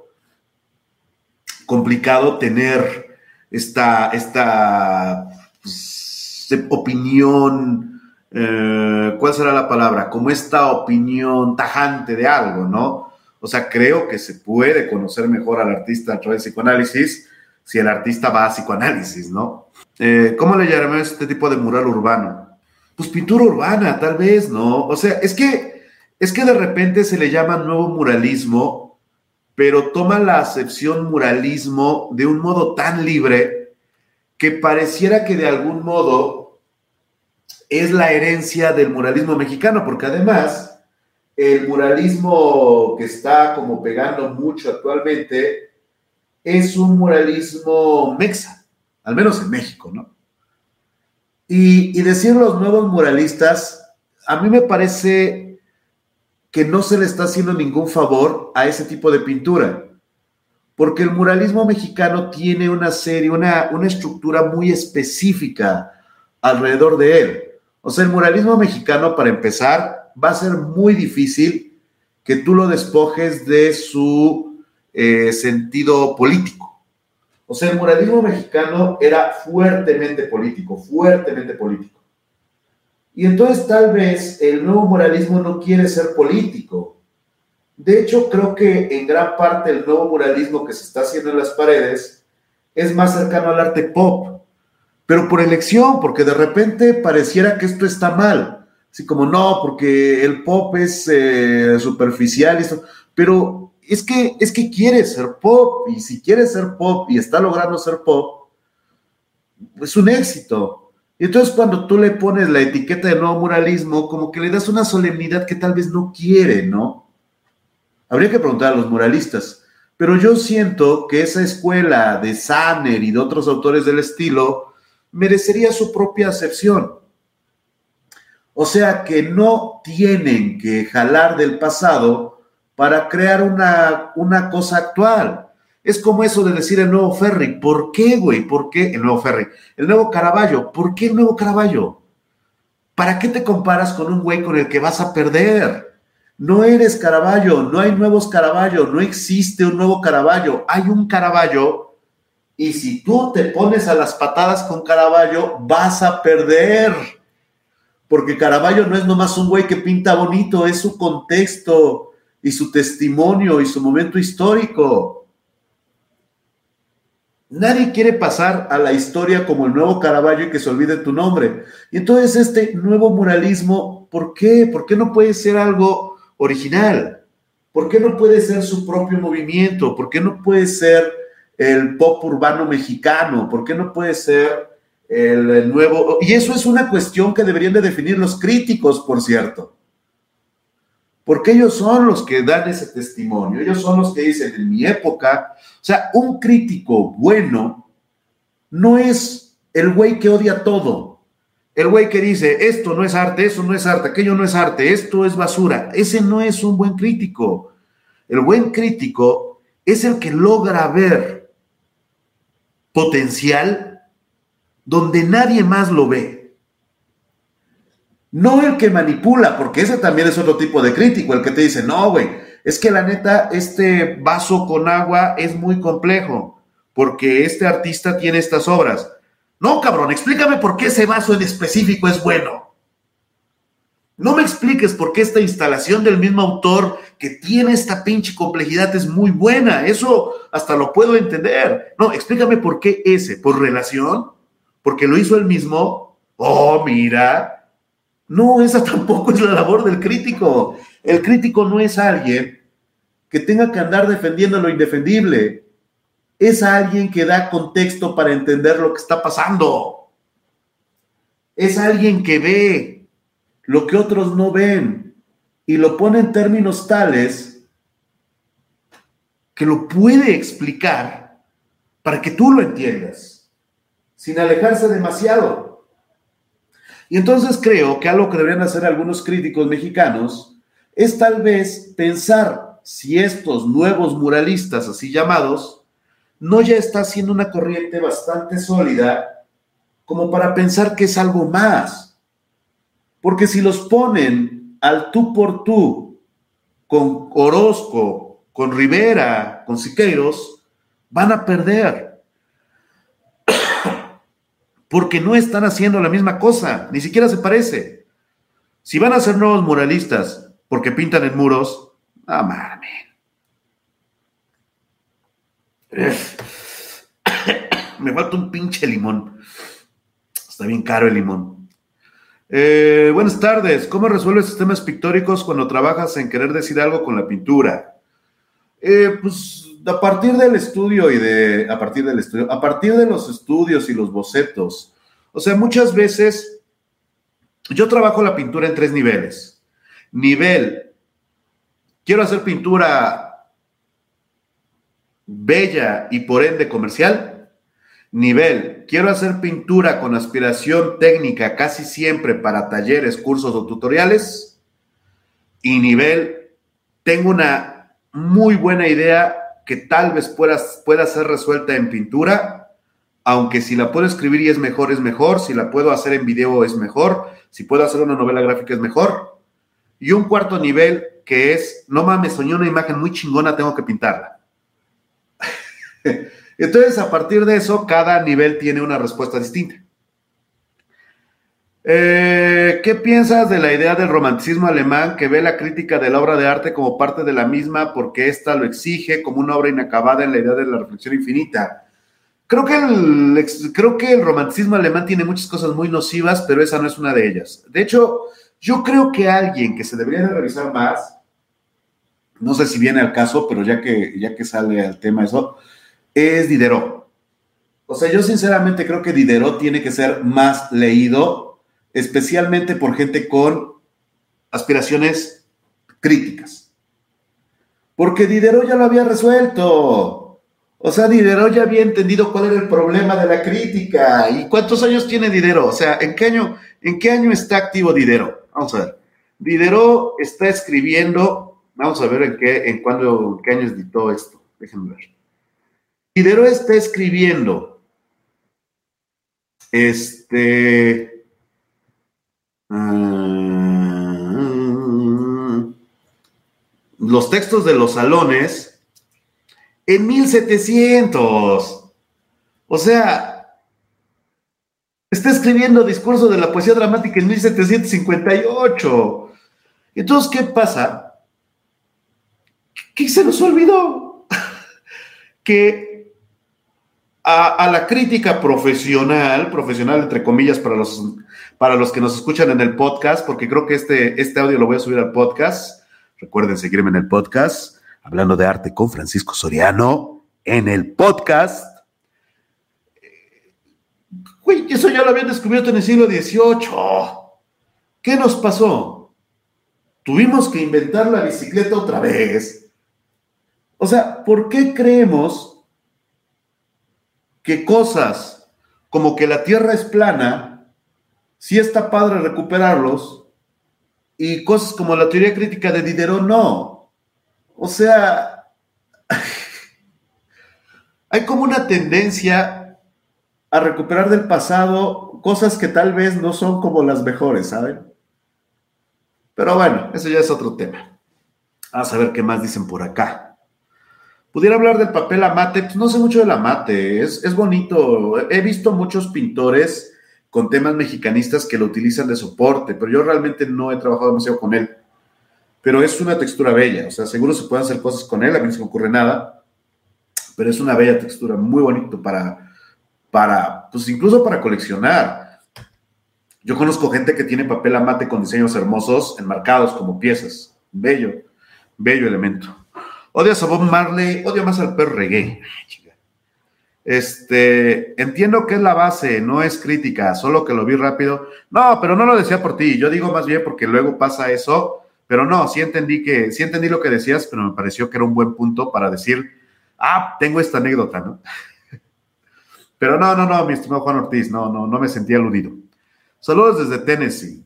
complicado tener esta, esta pues, opinión, eh, ¿cuál será la palabra? Como esta opinión tajante de algo, ¿no? O sea, creo que se puede conocer mejor al artista a través de psicoanálisis si el artista va a psicoanálisis, ¿no? Eh, ¿Cómo le llamamos este tipo de mural urbano? Pues pintura urbana, tal vez, ¿no? O sea, es que, es que de repente se le llama nuevo muralismo pero toma la acepción muralismo de un modo tan libre que pareciera que de algún modo es la herencia del muralismo mexicano, porque además el muralismo que está como pegando mucho actualmente es un muralismo mexa, al menos en México, ¿no? Y, y decir los nuevos muralistas, a mí me parece que no se le está haciendo ningún favor a ese tipo de pintura, porque el muralismo mexicano tiene una serie, una, una estructura muy específica alrededor de él. O sea, el muralismo mexicano, para empezar, va a ser muy difícil que tú lo despojes de su eh, sentido político. O sea, el muralismo mexicano era fuertemente político, fuertemente político. Y entonces tal vez el nuevo moralismo no quiere ser político. De hecho, creo que en gran parte el nuevo moralismo que se está haciendo en las paredes es más cercano al arte pop, pero por elección, porque de repente pareciera que esto está mal. Así como no, porque el pop es eh, superficial y eso. Pero es que, es que quiere ser pop, y si quiere ser pop y está logrando ser pop, es un éxito. Y entonces cuando tú le pones la etiqueta de nuevo muralismo, como que le das una solemnidad que tal vez no quiere, ¿no? Habría que preguntar a los muralistas. Pero yo siento que esa escuela de Sanner y de otros autores del estilo merecería su propia acepción. O sea que no tienen que jalar del pasado para crear una, una cosa actual. Es como eso de decir el nuevo ferry. ¿Por qué, güey? ¿Por qué el nuevo ferry? El nuevo Caravaggio. ¿Por qué el nuevo Caravaggio? ¿Para qué te comparas con un güey con el que vas a perder? No eres Caraballo, no hay nuevos Caraballo, no existe un nuevo Caraballo, hay un Caraballo y si tú te pones a las patadas con Caraballo, vas a perder. Porque Caraballo no es nomás un güey que pinta bonito, es su contexto y su testimonio y su momento histórico. Nadie quiere pasar a la historia como el nuevo Caravaggio y que se olvide tu nombre. Y entonces este nuevo muralismo, ¿por qué? ¿Por qué no puede ser algo original? ¿Por qué no puede ser su propio movimiento? ¿Por qué no puede ser el pop urbano mexicano? ¿Por qué no puede ser el nuevo? Y eso es una cuestión que deberían de definir los críticos, por cierto porque ellos son los que dan ese testimonio, ellos son los que dicen, en mi época, o sea, un crítico bueno no es el güey que odia todo, el güey que dice, esto no es arte, eso no es arte, aquello no es arte, esto es basura, ese no es un buen crítico. El buen crítico es el que logra ver potencial donde nadie más lo ve. No el que manipula, porque ese también es otro tipo de crítico, el que te dice, no, güey, es que la neta, este vaso con agua es muy complejo, porque este artista tiene estas obras. No, cabrón, explícame por qué ese vaso en específico es bueno. No me expliques por qué esta instalación del mismo autor que tiene esta pinche complejidad es muy buena. Eso hasta lo puedo entender. No, explícame por qué ese. ¿Por relación? ¿Porque lo hizo él mismo? Oh, mira, no, esa tampoco es la labor del crítico. El crítico no es alguien que tenga que andar defendiendo lo indefendible. Es alguien que da contexto para entender lo que está pasando. Es alguien que ve lo que otros no ven y lo pone en términos tales que lo puede explicar para que tú lo entiendas, sin alejarse demasiado. Y entonces creo que algo que deberían hacer algunos críticos mexicanos es tal vez pensar si estos nuevos muralistas, así llamados, no ya está siendo una corriente bastante sólida como para pensar que es algo más. Porque si los ponen al tú por tú con Orozco, con Rivera, con Siqueiros, van a perder porque no están haciendo la misma cosa, ni siquiera se parece. Si van a ser nuevos muralistas porque pintan en muros, ah. <coughs> Me falta un pinche limón. Está bien caro el limón. Eh, buenas tardes. ¿Cómo resuelves sistemas pictóricos cuando trabajas en querer decir algo con la pintura? Eh, pues a partir del estudio y de, a partir del estudio, a partir de los estudios y los bocetos, o sea, muchas veces yo trabajo la pintura en tres niveles. Nivel, quiero hacer pintura bella y por ende comercial. Nivel, quiero hacer pintura con aspiración técnica casi siempre para talleres, cursos o tutoriales. Y nivel, tengo una muy buena idea que tal vez pueda, ser resuelta en pintura, aunque si la puedo escribir y es mejor, es mejor, si la puedo hacer en video es mejor, si puedo hacer una novela gráfica es mejor. Y un cuarto nivel que es, no mames, soñé una imagen muy chingona, tengo que pintarla. <laughs> Entonces, a partir de eso, cada nivel tiene una respuesta distinta. Eh, ¿Qué piensas de la idea del romanticismo alemán que ve la crítica de la obra de arte como parte de la misma porque ésta lo exige como una obra inacabada en la idea de la reflexión infinita? Creo que, el, creo que el romanticismo alemán tiene muchas cosas muy nocivas, pero esa no es una de ellas. De hecho, yo creo que alguien que se debería de revisar más, no sé si viene al caso, pero ya que, ya que sale al tema eso, es Diderot. O sea, yo sinceramente creo que Diderot tiene que ser más leído especialmente por gente con aspiraciones críticas. Porque Diderot ya lo había resuelto. O sea, Diderot ya había entendido cuál era el problema de la crítica. ¿Y cuántos años tiene Diderot? O sea, ¿en qué año, en qué año está activo Diderot? Vamos a ver. Diderot está escribiendo, vamos a ver en qué, en cuándo, en qué año editó esto. Déjenme ver. Diderot está escribiendo este los textos de los salones en 1700. O sea, está escribiendo discurso de la poesía dramática en 1758. Entonces, ¿qué pasa? ¿Qué se nos olvidó? <laughs> que a, la crítica profesional, profesional entre comillas para los, para los que nos escuchan en el podcast, porque creo que este, este audio lo voy a subir al podcast. Recuerden seguirme en el podcast, hablando de arte con Francisco Soriano, en el podcast. Güey, eso ya lo habían descubierto en el siglo XVIII. ¿Qué nos pasó? Tuvimos que inventar la bicicleta otra vez. O sea, ¿por qué creemos que cosas como que la Tierra es plana, sí está padre recuperarlos, y cosas como la teoría crítica de Diderot, no? O sea, <laughs> hay como una tendencia a recuperar del pasado cosas que tal vez no son como las mejores, ¿saben? Pero bueno, eso ya es otro tema. A ver qué más dicen por acá. Pudiera hablar del papel amate, pues no sé mucho del amate, es, es bonito. He visto muchos pintores con temas mexicanistas que lo utilizan de soporte, pero yo realmente no he trabajado demasiado con él. Pero es una textura bella, o sea, seguro se pueden hacer cosas con él, a mí no se me ocurre nada, pero es una bella textura, muy bonito para, para, pues incluso para coleccionar. Yo conozco gente que tiene papel amate con diseños hermosos enmarcados como piezas. Bello, bello elemento. Odias a Bob Marley, odio más al perro reggae. Este, entiendo que es la base, no es crítica, solo que lo vi rápido. No, pero no lo decía por ti, yo digo más bien porque luego pasa eso, pero no, sí entendí que, sí entendí lo que decías, pero me pareció que era un buen punto para decir, ah, tengo esta anécdota, ¿no? <laughs> Pero no, no, no, mi estimado Juan Ortiz, no, no, no me sentí aludido. Saludos desde Tennessee.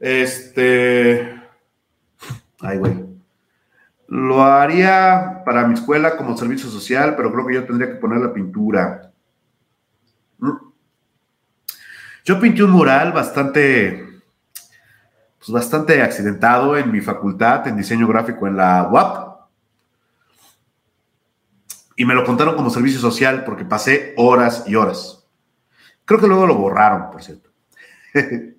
Este. Ay, güey. Lo haría para mi escuela como servicio social, pero creo que yo tendría que poner la pintura. Mm. Yo pinté un mural bastante, pues bastante accidentado en mi facultad en diseño gráfico en la UAP. Y me lo contaron como servicio social porque pasé horas y horas. Creo que luego lo borraron, por cierto. <laughs>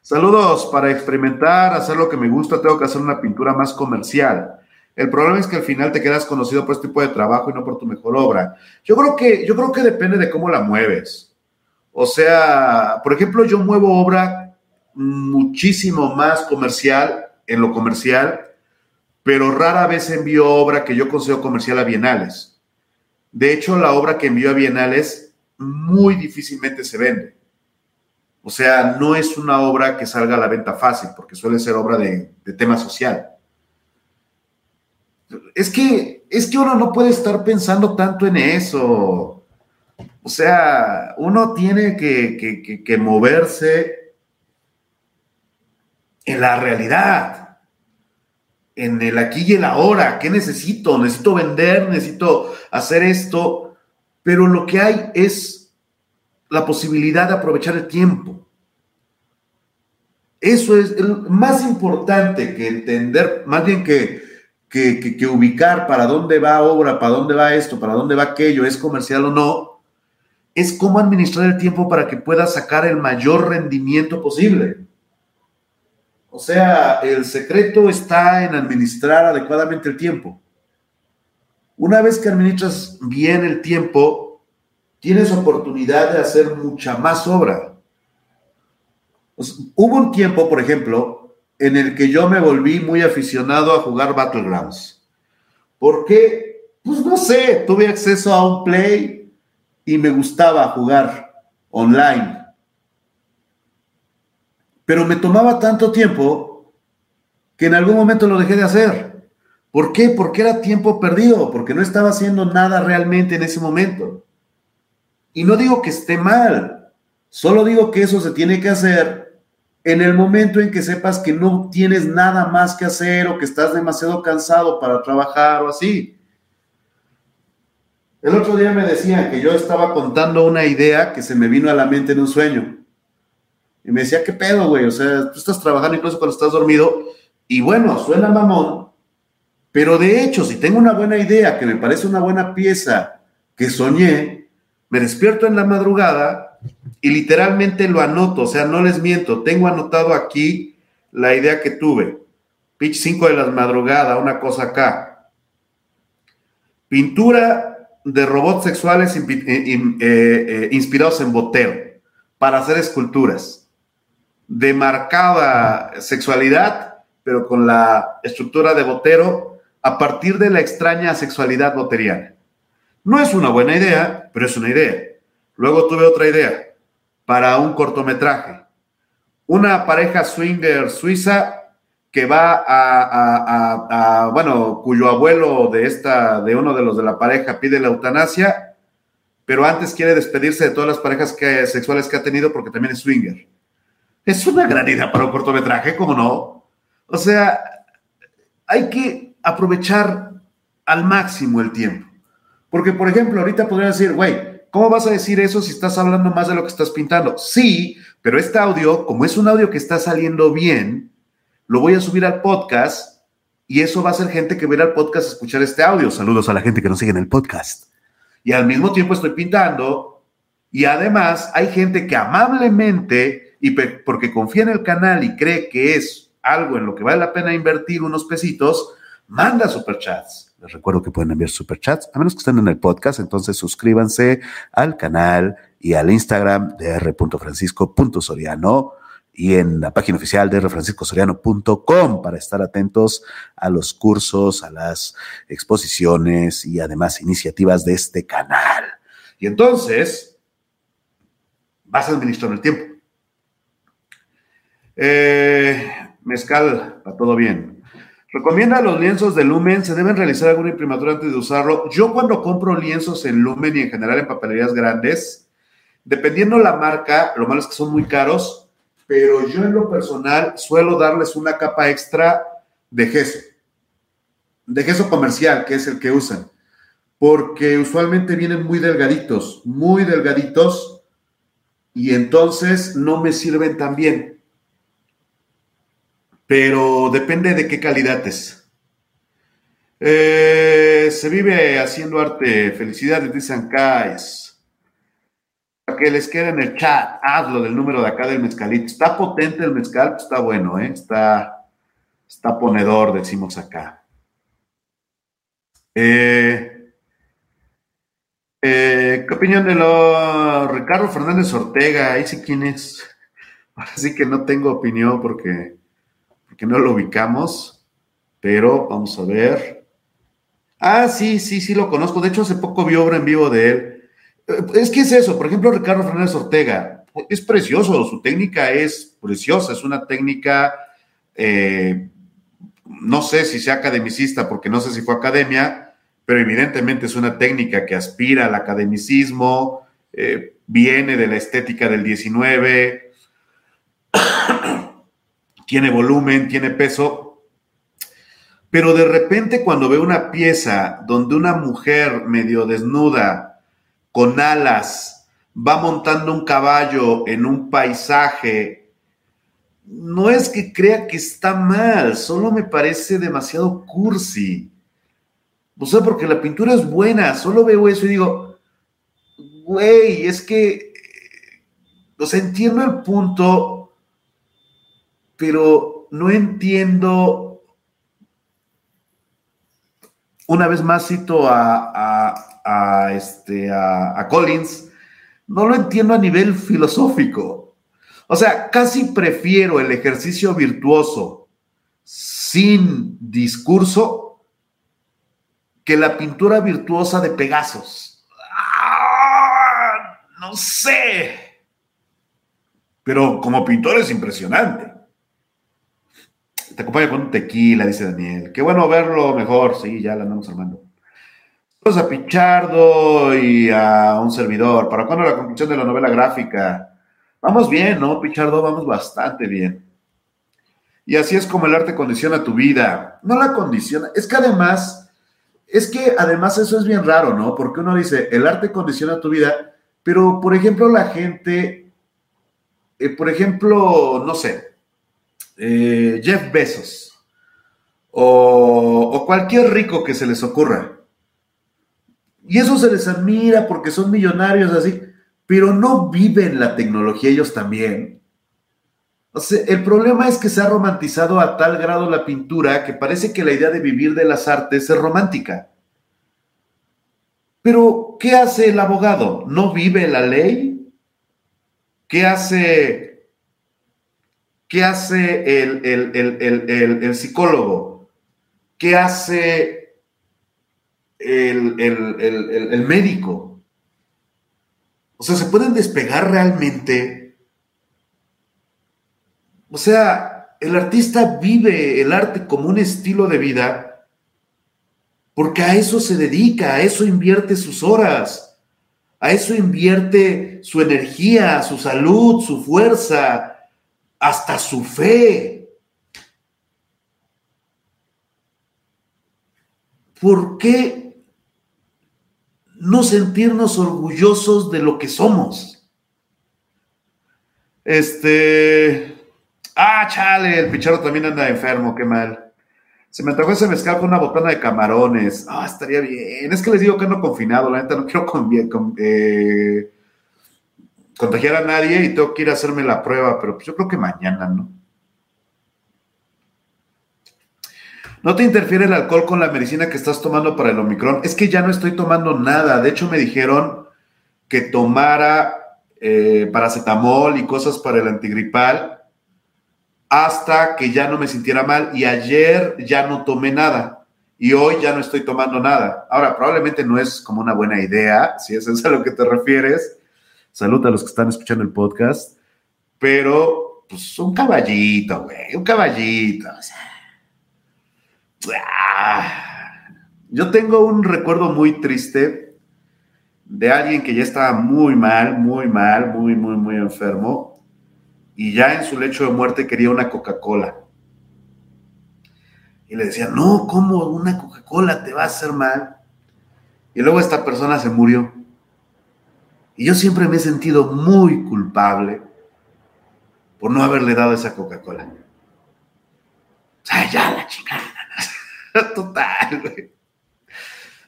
Saludos, para experimentar, hacer lo que me gusta, tengo que hacer una pintura más comercial. El problema es que al final te quedas conocido por este tipo de trabajo y no por tu mejor obra. Yo creo que, yo creo que depende de cómo la mueves. O sea, por ejemplo, yo muevo obra muchísimo más comercial en lo comercial, pero rara vez envío obra que yo considero comercial a bienales. De hecho, la obra que envío a bienales muy difícilmente se vende. O sea, no es una obra que salga a la venta fácil, porque suele ser obra de, tema social. Es que, es que uno no puede estar pensando tanto en eso. O sea, uno tiene que, que moverse en la realidad, en el aquí y el ahora. ¿Qué necesito? Necesito vender, necesito hacer esto, pero lo que hay es la posibilidad de aprovechar el tiempo. Eso es más importante que entender, más bien que, que, ubicar para dónde va obra, para dónde va esto, para dónde va aquello, es comercial o no, es cómo administrar el tiempo para que pueda sacar el mayor rendimiento posible. O sea, el secreto está en administrar adecuadamente el tiempo. Una vez que administras bien el tiempo, tienes oportunidad de hacer mucha más obra. hubo un tiempo, por ejemplo, en el que yo me volví muy aficionado a jugar Battlegrounds. ¿Por qué? Pues no sé, tuve acceso a un play y me gustaba jugar online. Pero me tomaba tanto tiempo que en algún momento lo dejé de hacer. ¿Por qué? Porque era tiempo perdido, porque no estaba haciendo nada realmente en ese momento. Y no digo que esté mal, solo digo que eso se tiene que hacer en el momento en que sepas que no tienes nada más que hacer o que estás demasiado cansado para trabajar o así. El otro día me decían que yo estaba contando una idea que se me vino a la mente en un sueño. Y me decía, ¿qué pedo, güey? O sea, tú estás trabajando incluso cuando estás dormido. Y bueno, suena mamón, pero de hecho, si tengo una buena idea, que me parece una buena pieza que soñé, me despierto en la madrugada y literalmente lo anoto. O sea, no les miento, tengo anotado aquí la idea que tuve. Pitch 5 de la madrugada, una cosa acá. Pintura de robots sexuales eh, eh, eh, inspirados en botero para hacer esculturas de marcada sexualidad, pero con la estructura de botero a partir de la extraña sexualidad boteriana. No es una buena idea, pero es una idea. Luego tuve otra idea para un cortometraje. Una pareja swinger suiza que va a, bueno, cuyo abuelo de esta, de uno de los de la pareja pide la eutanasia, pero antes quiere despedirse de todas las parejas que, sexuales que ha tenido porque también es swinger. Es una gran idea para un cortometraje, ¿cómo no? O sea, hay que aprovechar al máximo el tiempo. Porque, por ejemplo, ahorita podría decir, güey, ¿cómo vas a decir eso si estás hablando más de lo que estás pintando? Sí, pero este audio, como es un audio que está saliendo bien, lo voy a subir al podcast y eso va a ser gente que verá el podcast escuchar este audio. Saludos a la gente que nos sigue en el podcast. Y al mismo tiempo estoy pintando y además hay gente que amablemente y porque confía en el canal y cree que es algo en lo que vale la pena invertir unos pesitos, manda superchats. Les recuerdo que pueden enviar superchats, a menos que estén en el podcast, entonces suscríbanse al canal y al Instagram de r.francisco.soriano y en la página oficial de refranciscosoriano.com para estar atentos a los cursos, a las exposiciones y además iniciativas de este canal. Y entonces, vas administrando el tiempo. Eh, mezcal, va todo bien. Recomienda los lienzos de Lumen, se deben realizar alguna imprimatura antes de usarlo. Yo cuando compro lienzos en Lumen y en general en papelerías grandes, dependiendo la marca, lo malo es que son muy caros, pero yo en lo personal suelo darles una capa extra de gesso, de gesso comercial, que es el que usan, porque usualmente vienen muy delgaditos, muy delgaditos, y entonces no me sirven tan bien. Pero depende de qué calidad es. Eh, se vive haciendo arte. Felicidades, dicen Kais que les quede en el chat, hazlo del número de acá del mezcalito. Está potente el mezcal, está bueno, ¿eh? está, está ponedor, decimos acá. Eh, eh, ¿Qué opinión de lo Ricardo Fernández Ortega? Ahí sí quién es. Así que no tengo opinión porque, porque no lo ubicamos, pero vamos a ver. Ah, sí, sí, sí lo conozco. De hecho, hace poco vi obra en vivo de él. Es que es eso, por ejemplo, Ricardo Fernández Ortega, es precioso, su técnica es preciosa, es una técnica, eh, no sé si sea academicista, porque no sé si fue academia, pero evidentemente es una técnica que aspira al academicismo, eh, viene de la estética del 19, tiene volumen, tiene peso, pero de repente cuando veo una pieza donde una mujer medio desnuda, con alas, va montando un caballo en un paisaje, no es que crea que está mal, solo me parece demasiado cursi. O sea, porque la pintura es buena, solo veo eso y digo, güey, es que, o sea, entiendo el punto, pero no entiendo, una vez más cito a a, este, a, Collins, no lo entiendo a nivel filosófico. O sea, casi prefiero el ejercicio virtuoso sin discurso que la pintura virtuosa de Pegasos. Ah, no sé. Pero como pintor es impresionante. Te acompaña con un tequila, dice Daniel. Qué bueno verlo mejor. Sí, ya la andamos armando a Pichardo y a un servidor. ¿Para cuándo la conclusión de la novela gráfica? Vamos bien, ¿no, Pichardo? Vamos bastante bien. Y así es como el arte condiciona tu vida. No la condiciona. Es que además, es que además eso es bien raro, ¿no? Porque uno dice, el arte condiciona tu vida, pero por ejemplo la gente, eh, por ejemplo, no sé, eh, Jeff Bezos o, o cualquier rico que se les ocurra. Y eso se les admira porque son millonarios así, pero no viven la tecnología ellos también. O sea, el problema es que se ha romantizado a tal grado la pintura que parece que la idea de vivir de las artes es romántica. Pero, ¿qué hace el abogado? ¿No vive la ley? ¿Qué hace, qué hace el, el psicólogo? ¿Qué hace el médico? O sea, ¿se pueden despegar realmente? O sea, el artista vive el arte como un estilo de vida porque a eso se dedica, a eso invierte sus horas, a eso invierte su energía, su salud, su fuerza, hasta su fe. ¿Por qué no sentirnos orgullosos de lo que somos? Este, Ah, chale, el picharo también anda enfermo, qué mal. Se me antojó ese mezcal con una botana de camarones. Ah, estaría bien. Es que les digo que ando confinado, la neta no quiero <laughs> con, eh, contagiar a nadie y tengo que ir a hacerme la prueba, pero pues yo creo que mañana, ¿no? ¿No te interfiere el alcohol con la medicina que estás tomando para el Omicron? Es que ya no estoy tomando nada. De hecho, me dijeron que tomara eh, paracetamol y cosas para el antigripal hasta que ya no me sintiera mal y ayer ya no tomé nada y hoy ya no estoy tomando nada. Ahora, probablemente no es como una buena idea, si es a lo que te refieres. Salud a los que están escuchando el podcast, pero pues un caballito, güey, un caballito. Ah. Yo tengo un recuerdo muy triste de alguien que ya estaba muy mal, muy mal, muy, muy, muy enfermo y ya en su lecho de muerte quería una Coca-Cola. Y le decía, no, ¿cómo una Coca-Cola te va a hacer mal? Y luego esta persona se murió. Y yo siempre me he sentido muy culpable por no haberle dado esa Coca-Cola. O sea, ya la chingada. <laughs> Total, güey.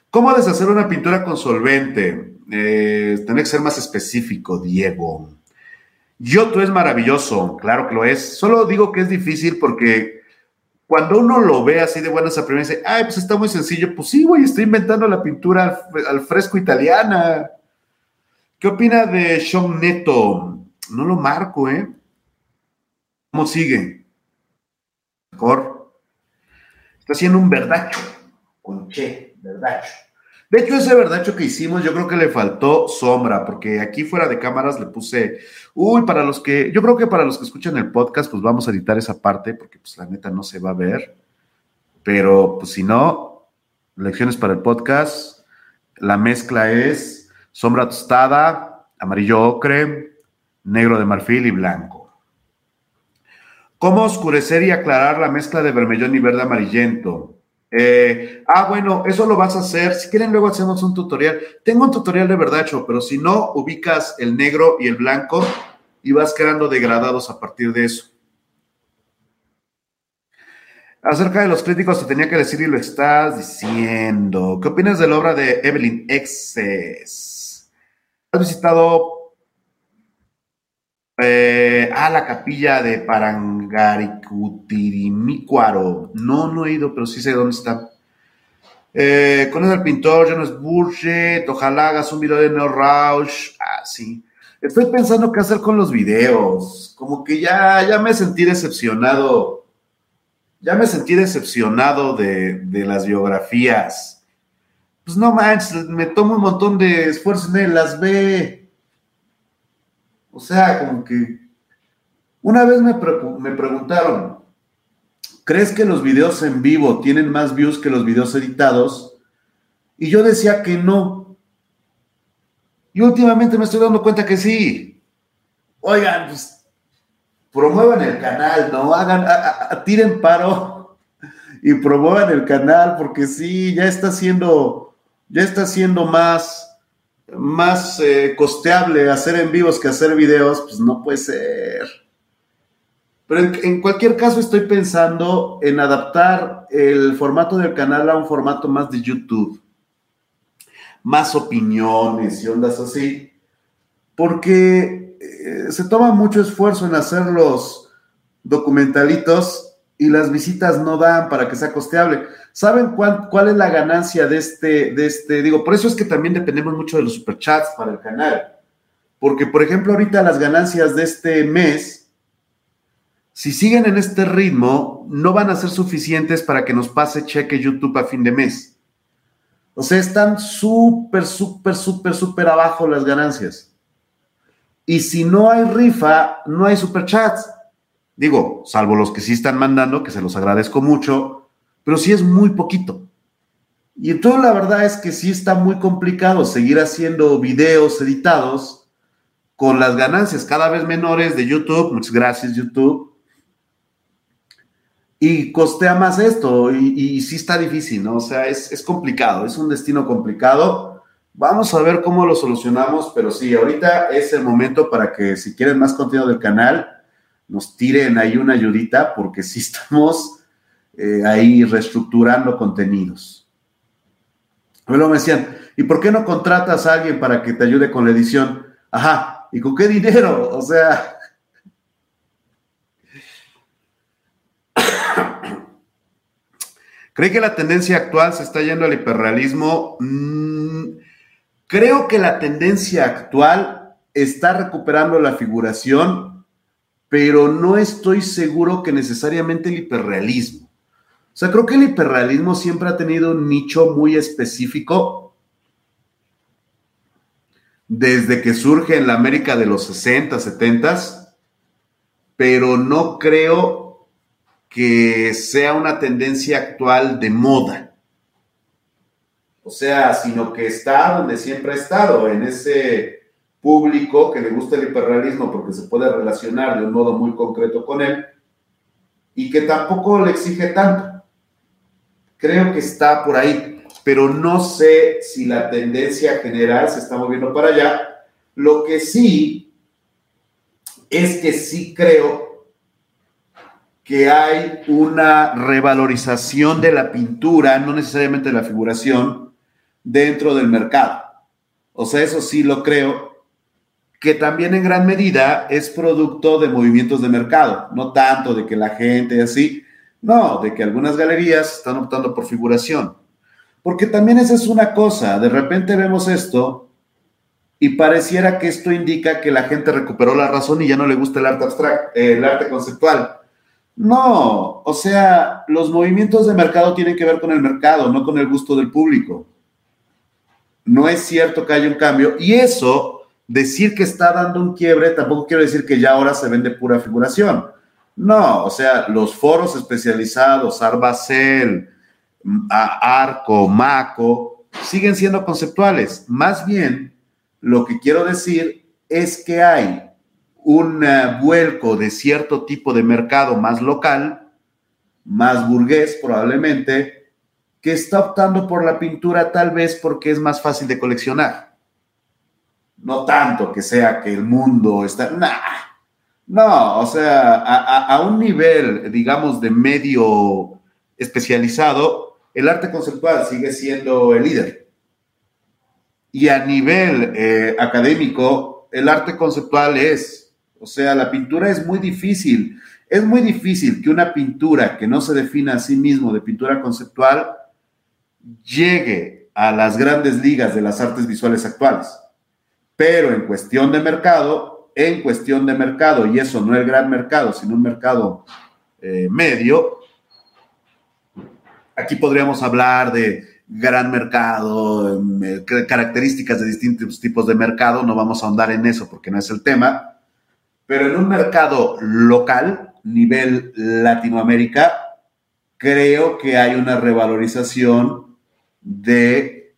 ¿Cómo deshacer una pintura con solvente? Eh, tener que ser más específico, Diego. Yoto es maravilloso, claro que lo es. Solo digo que es difícil porque cuando uno lo ve así de buenas a primeras, dice, ay, pues está muy sencillo. Pues sí, güey, estoy inventando la pintura al, fresco italiana. ¿Qué opina de Sean Neto? No lo marco, ¿eh? ¿Cómo sigue? Mejor. Está haciendo un verdacho. Con che, verdacho. De hecho, ese verdacho que hicimos, yo creo que le faltó sombra, porque aquí fuera de cámaras le puse, uy, para los que, yo creo que para los que escuchan el podcast, pues vamos a editar esa parte, porque pues la neta no se va a ver. Pero pues si no, lecciones para el podcast, la mezcla es sombra tostada, amarillo ocre, negro de marfil y blanco. ¿Cómo oscurecer y aclarar la mezcla de vermellón y verde amarillento? Eh, ah, bueno, eso lo vas a hacer. Si quieren, luego hacemos un tutorial. Tengo un tutorial de verdacho, pero si no, ubicas el negro y el blanco y vas quedando degradados a partir de eso. Acerca de los críticos, te tenía que decir y lo estás diciendo. ¿Qué opinas de la obra de Evelyn Exes? ¿Has visitado eh, ah, la capilla de Parangaricutirimícuaro. No, no he ido, pero sí sé dónde está. Eh, con el pintor, Jonas Burget. Ojalá hagas un video de Neo Rausch. Ah, sí. Estoy pensando qué hacer con los videos. Como que ya, ya me sentí decepcionado. Ya me sentí decepcionado de, de las biografías. Pues no manches, me tomo un montón de esfuerzo en él, las ve o sea, como que una vez me, me preguntaron, ¿crees que los videos en vivo tienen más views que los videos editados? Y yo decía que no. Y últimamente me estoy dando cuenta que sí. Oigan, pues promuevan el canal, ¿no? Hagan, tiren paro y promuevan el canal, porque sí, ya está siendo, ya está siendo más, más eh, costeable hacer en vivos que hacer videos, pues no puede ser. Pero en, cualquier caso estoy pensando en adaptar el formato del canal a un formato más de YouTube. Más opiniones y ondas así. Porque eh, se toma mucho esfuerzo en hacer los documentalitos y las visitas no dan para que sea costeable. ¿Saben cuál, cuál es la ganancia de este, de este? Digo, por eso es que también dependemos mucho de los superchats para el canal. Porque, por ejemplo, ahorita las ganancias de este mes si siguen en este ritmo, no van a ser suficientes para que nos pase cheque YouTube a fin de mes. O sea, están súper, súper, súper, súper abajo las ganancias. Y si no hay rifa, no hay superchats. Digo, salvo los que sí están mandando, que se los agradezco mucho, pero sí es muy poquito. Y entonces la verdad es que sí está muy complicado seguir haciendo videos editados con las ganancias cada vez menores de YouTube. Muchas gracias, YouTube y costea más esto y, sí está difícil, ¿no? O sea, es, es, complicado, es un destino complicado. Vamos a ver cómo lo solucionamos, pero sí, ahorita es el momento para que si quieren más contenido del canal, nos tiren ahí una ayudita porque sí estamos eh, ahí reestructurando contenidos. Luego me decían, ¿y por qué no contratas a alguien para que te ayude con la edición? Ajá, ¿y con qué dinero? O sea, <coughs> ¿Cree que la tendencia actual se está yendo al hiperrealismo? Mm, creo que la tendencia actual está recuperando la figuración, pero no estoy seguro que necesariamente el hiperrealismo. O sea, creo que el hiperrealismo siempre ha tenido un nicho muy específico desde que surge en la América de los 60, 70, pero no creo que sea una tendencia actual de moda. O sea, sino que está donde siempre ha estado, en ese público que le gusta el hiperrealismo porque se puede relacionar de un modo muy concreto con él y que tampoco le exige tanto. Creo que está por ahí, pero no sé si la tendencia general se está moviendo para allá. Lo que sí es que sí creo que hay una revalorización de la pintura, no necesariamente de la figuración, dentro del mercado. O sea, eso sí lo creo, que también en gran medida es producto de movimientos de mercado, no tanto de que la gente así, no, de que algunas galerías están optando por figuración. Porque también esa es una cosa, de repente vemos esto y pareciera que esto indica que la gente recuperó la razón y ya no le gusta el arte abstracto, el arte conceptual no, o sea, los movimientos de mercado tienen que ver con el mercado, no con el gusto del público. No es cierto que haya un cambio. Y eso, decir que está dando un quiebre, tampoco quiero decir que ya ahora se vende pura figuración. No, o sea, los foros especializados, Arbacel, Arco, Maco, siguen siendo conceptuales. Más bien, lo que quiero decir es que hay un eh, vuelco de cierto tipo de mercado más local, más burgués probablemente, que está optando por la pintura tal vez porque es más fácil de coleccionar. No tanto que sea que el mundo está... Nah, no, o sea, a, un nivel, digamos, de medio especializado, el arte conceptual sigue siendo el líder. Y a nivel eh, académico, el arte conceptual es o sea, la pintura es muy difícil. Es muy difícil que una pintura que no se defina a sí mismo de pintura conceptual llegue a las grandes ligas de las artes visuales actuales. Pero en cuestión de mercado, en cuestión de mercado, y eso no es el gran mercado, sino un mercado eh, medio, aquí podríamos hablar de gran mercado, eh, características de distintos tipos de mercado, no vamos a ahondar en eso porque no es el tema, pero en un mercado local, nivel Latinoamérica, creo que hay una revalorización de,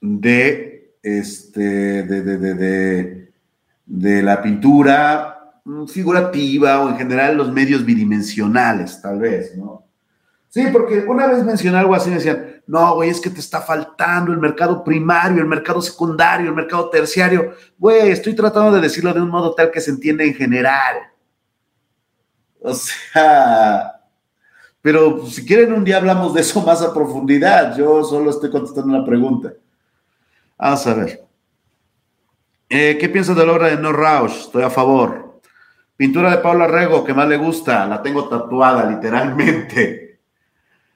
de, este, de, de, de, de la pintura mm, figurativa o en general los medios bidimensionales, tal vez, ¿no? Sí, porque una vez mencioné algo así, me decían, no, güey, es que te está faltando el mercado primario, el mercado secundario, el mercado terciario. Güey, estoy tratando de decirlo de un modo tal que se entienda en general. O sea, pero si quieren un día hablamos de eso más a profundidad. Yo solo estoy contestando una pregunta. A ver. Eh, ¿Qué piensas de la obra de No Rausch? Estoy a favor. Pintura de Paula Rego, que más le gusta. La tengo tatuada, literalmente.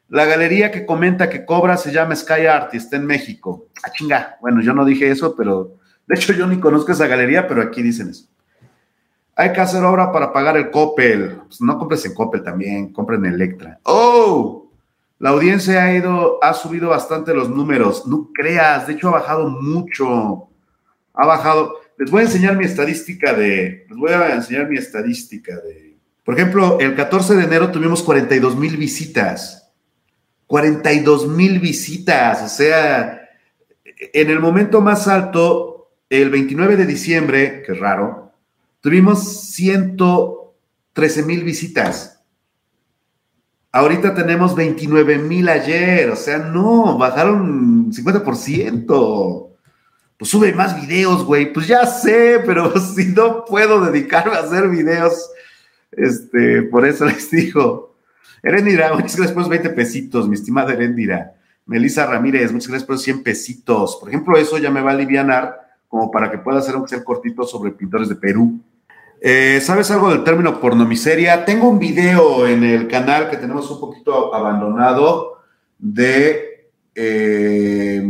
La galería que comenta que cobra se llama Sky Art y está en México. Ah, chinga. Bueno, yo no dije eso, pero de hecho yo ni conozco esa galería, pero aquí dicen eso. Hay que hacer obra para pagar el Coppel. Pues no compres en Coppel también, compren en Electra. ¡Oh! La audiencia ha ido, ha subido bastante los números. No creas, de hecho ha bajado mucho. Ha bajado. Les voy a enseñar mi estadística de. Les voy a enseñar mi estadística de. Por ejemplo, el 14 de enero tuvimos 42 mil visitas. 42 mil visitas. O sea, en el momento más alto, el 29 de diciembre, que es raro, Tuvimos 113 mil visitas. Ahorita tenemos 29 mil ayer, o sea, no, bajaron 50%. Pues sube más videos, güey. Pues ya sé, pero <laughs> si no puedo dedicarme a hacer videos, este, por eso <laughs> les digo. Erendira, muchas gracias por los 20 pesitos, mi estimada Erendira. Melissa Ramírez, muchas gracias por los 100 pesitos. Por ejemplo, eso ya me va a aliviar como para que pueda hacer un ser cortito sobre pintores de Perú. Eh, ¿Sabes algo del término pornomiseria? Tengo un video en el canal que tenemos un poquito abandonado de eh,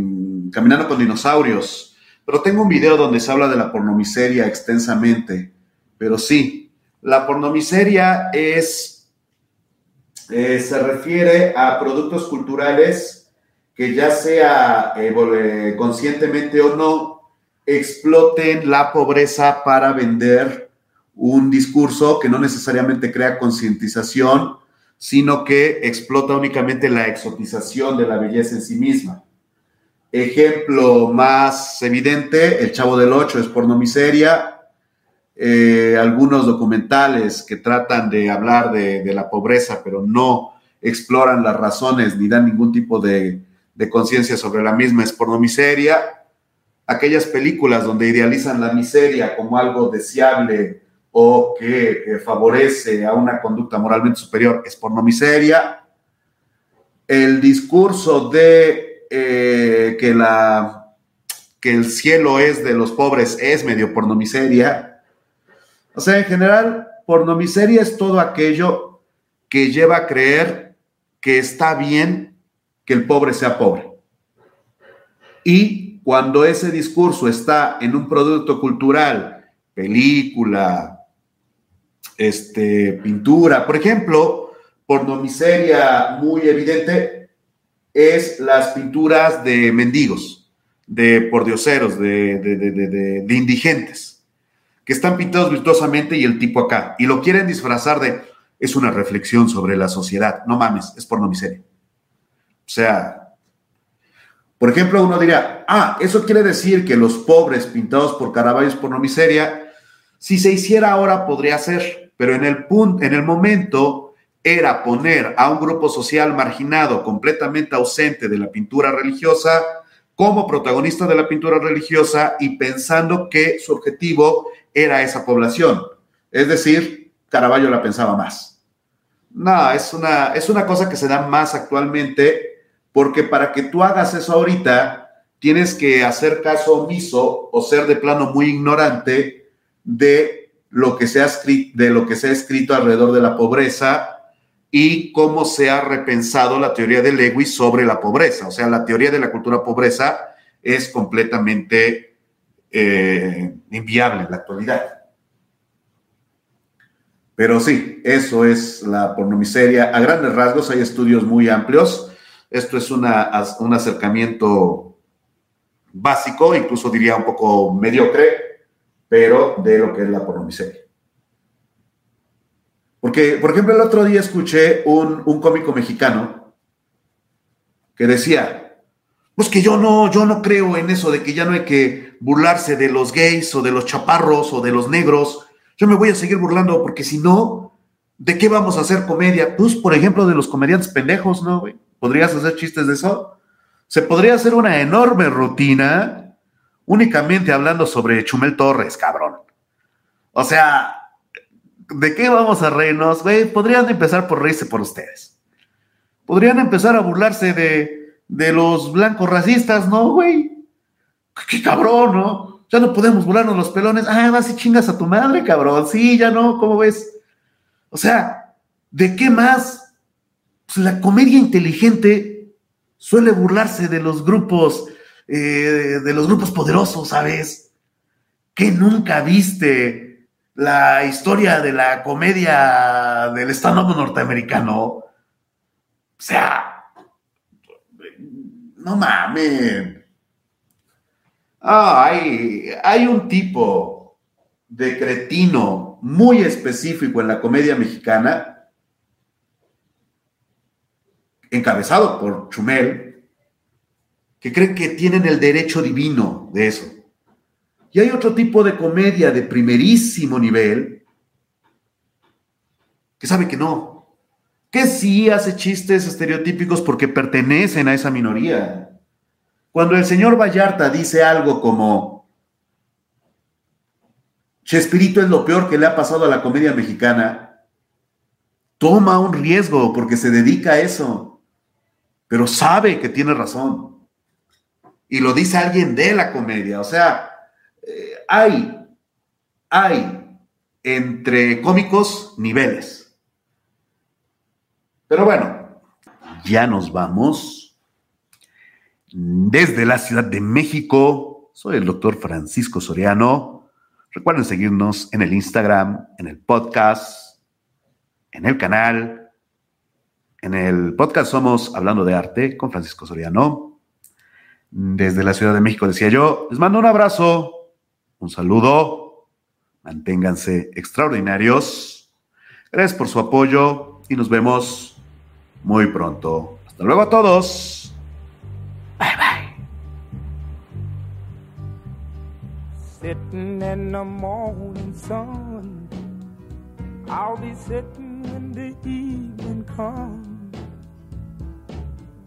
Caminando con Dinosaurios, pero tengo un video donde se habla de la pornomiseria extensamente. Pero sí, la pornomiseria es, eh, se refiere a productos culturales que ya sea conscientemente o no, exploten la pobreza para vender un discurso que no necesariamente crea concientización, sino que explota únicamente la exotización de la belleza en sí misma. Ejemplo más evidente, El Chavo del Ocho es pornomiseria, eh, algunos documentales que tratan de hablar de, la pobreza, pero no exploran las razones ni dan ningún tipo de, conciencia sobre la misma, es pornomiseria. Aquellas películas donde idealizan la miseria como algo deseable o que favorece a una conducta moralmente superior es pornomiseria. El discurso de eh, que, la, que el cielo es de los pobres es medio pornomiseria. O sea, en general, pornomiseria es todo aquello que lleva a creer que está bien que el pobre sea pobre. Y cuando ese discurso está en un producto cultural, película, este, pintura. Por ejemplo, pornomiseria muy evidente es las pinturas de mendigos, de pordioseros, de, de, indigentes, que están pintados virtuosamente y el tipo acá, y lo quieren disfrazar de, es una reflexión sobre la sociedad. No mames, es pornomiseria. O sea, por ejemplo, uno diría, ah, eso quiere decir que los pobres pintados por Caravaggio es pornomiseria. Si se hiciera ahora, podría ser pero en el, punto, en el momento era poner a un grupo social marginado, completamente ausente de la pintura religiosa, como protagonista de la pintura religiosa y pensando que su objetivo era esa población. Es decir, Caravaggio la pensaba más. No, es una, es una cosa que se da más actualmente porque para que tú hagas eso ahorita, tienes que hacer caso omiso o ser de plano muy ignorante de lo que se de lo que se ha escrito alrededor de la pobreza y cómo se ha repensado la teoría de Lewis sobre la pobreza. O sea, la teoría de la cultura pobreza es completamente eh, inviable en la actualidad. Pero sí, eso es la pornomiseria. A grandes rasgos hay estudios muy amplios. Esto es una, un acercamiento básico, incluso diría un poco mediocre, pero de lo que es la pornomiseria. Porque, por ejemplo, el otro día escuché un, un cómico mexicano que decía, pues que yo no, yo no creo en eso de que ya no hay que burlarse de los gays o de los chaparros o de los negros, Yo me voy a seguir burlando porque si no, ¿de qué vamos a hacer comedia? Pues, por ejemplo, de los comediantes pendejos, ¿no? ¿Podrías hacer chistes de eso? Se podría hacer una enorme rutina únicamente hablando sobre Chumel Torres, cabrón. O sea, ¿de qué vamos a reírnos? Güey, podrían empezar por reírse por ustedes. Podrían empezar a burlarse de, de los blancos racistas, ¿no, güey? Qué cabrón, ¿no? Ya no podemos burlarnos los pelones. Ah, vas y chingas a tu madre, cabrón. Sí, ya no, ¿cómo ves? O sea, ¿de qué más? Pues la comedia inteligente suele burlarse de los grupos, eh, de los grupos poderosos, ¿sabes? ¿Qué nunca viste la historia de la comedia del stand-up norteamericano? O sea, no mames. Ah, hay, hay un tipo de cretino muy específico en la comedia mexicana, encabezado por Chumel, que creen que tienen el derecho divino de eso. Y hay otro tipo de comedia de primerísimo nivel que sabe que no, que sí hace chistes estereotípicos porque pertenecen a esa minoría. Cuando el señor Vallarta dice algo como, Chespirito es lo peor que le ha pasado a la comedia mexicana, toma un riesgo porque se dedica a eso, pero sabe que tiene razón. Y lo dice alguien de la comedia. O sea, eh, hay, hay entre cómicos niveles. Pero bueno, ya nos vamos desde la Ciudad de México. Soy el doctor Francisco Soriano. Recuerden seguirnos en el Instagram, en el podcast, en el canal. En el podcast somos Hablando de Arte con Francisco Soriano. Desde la Ciudad de México decía yo, les mando un abrazo, un saludo, manténganse extraordinarios. Gracias por su apoyo y nos vemos muy pronto. Hasta luego a todos. Bye bye. Sitting in the morning sun, I'll be sitting when the evening comes,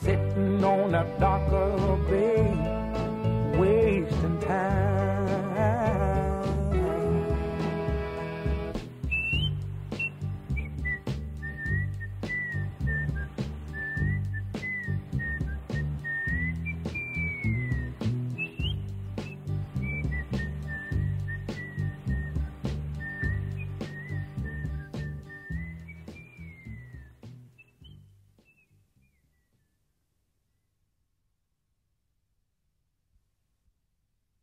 Sitting on a darker bay, wasting time.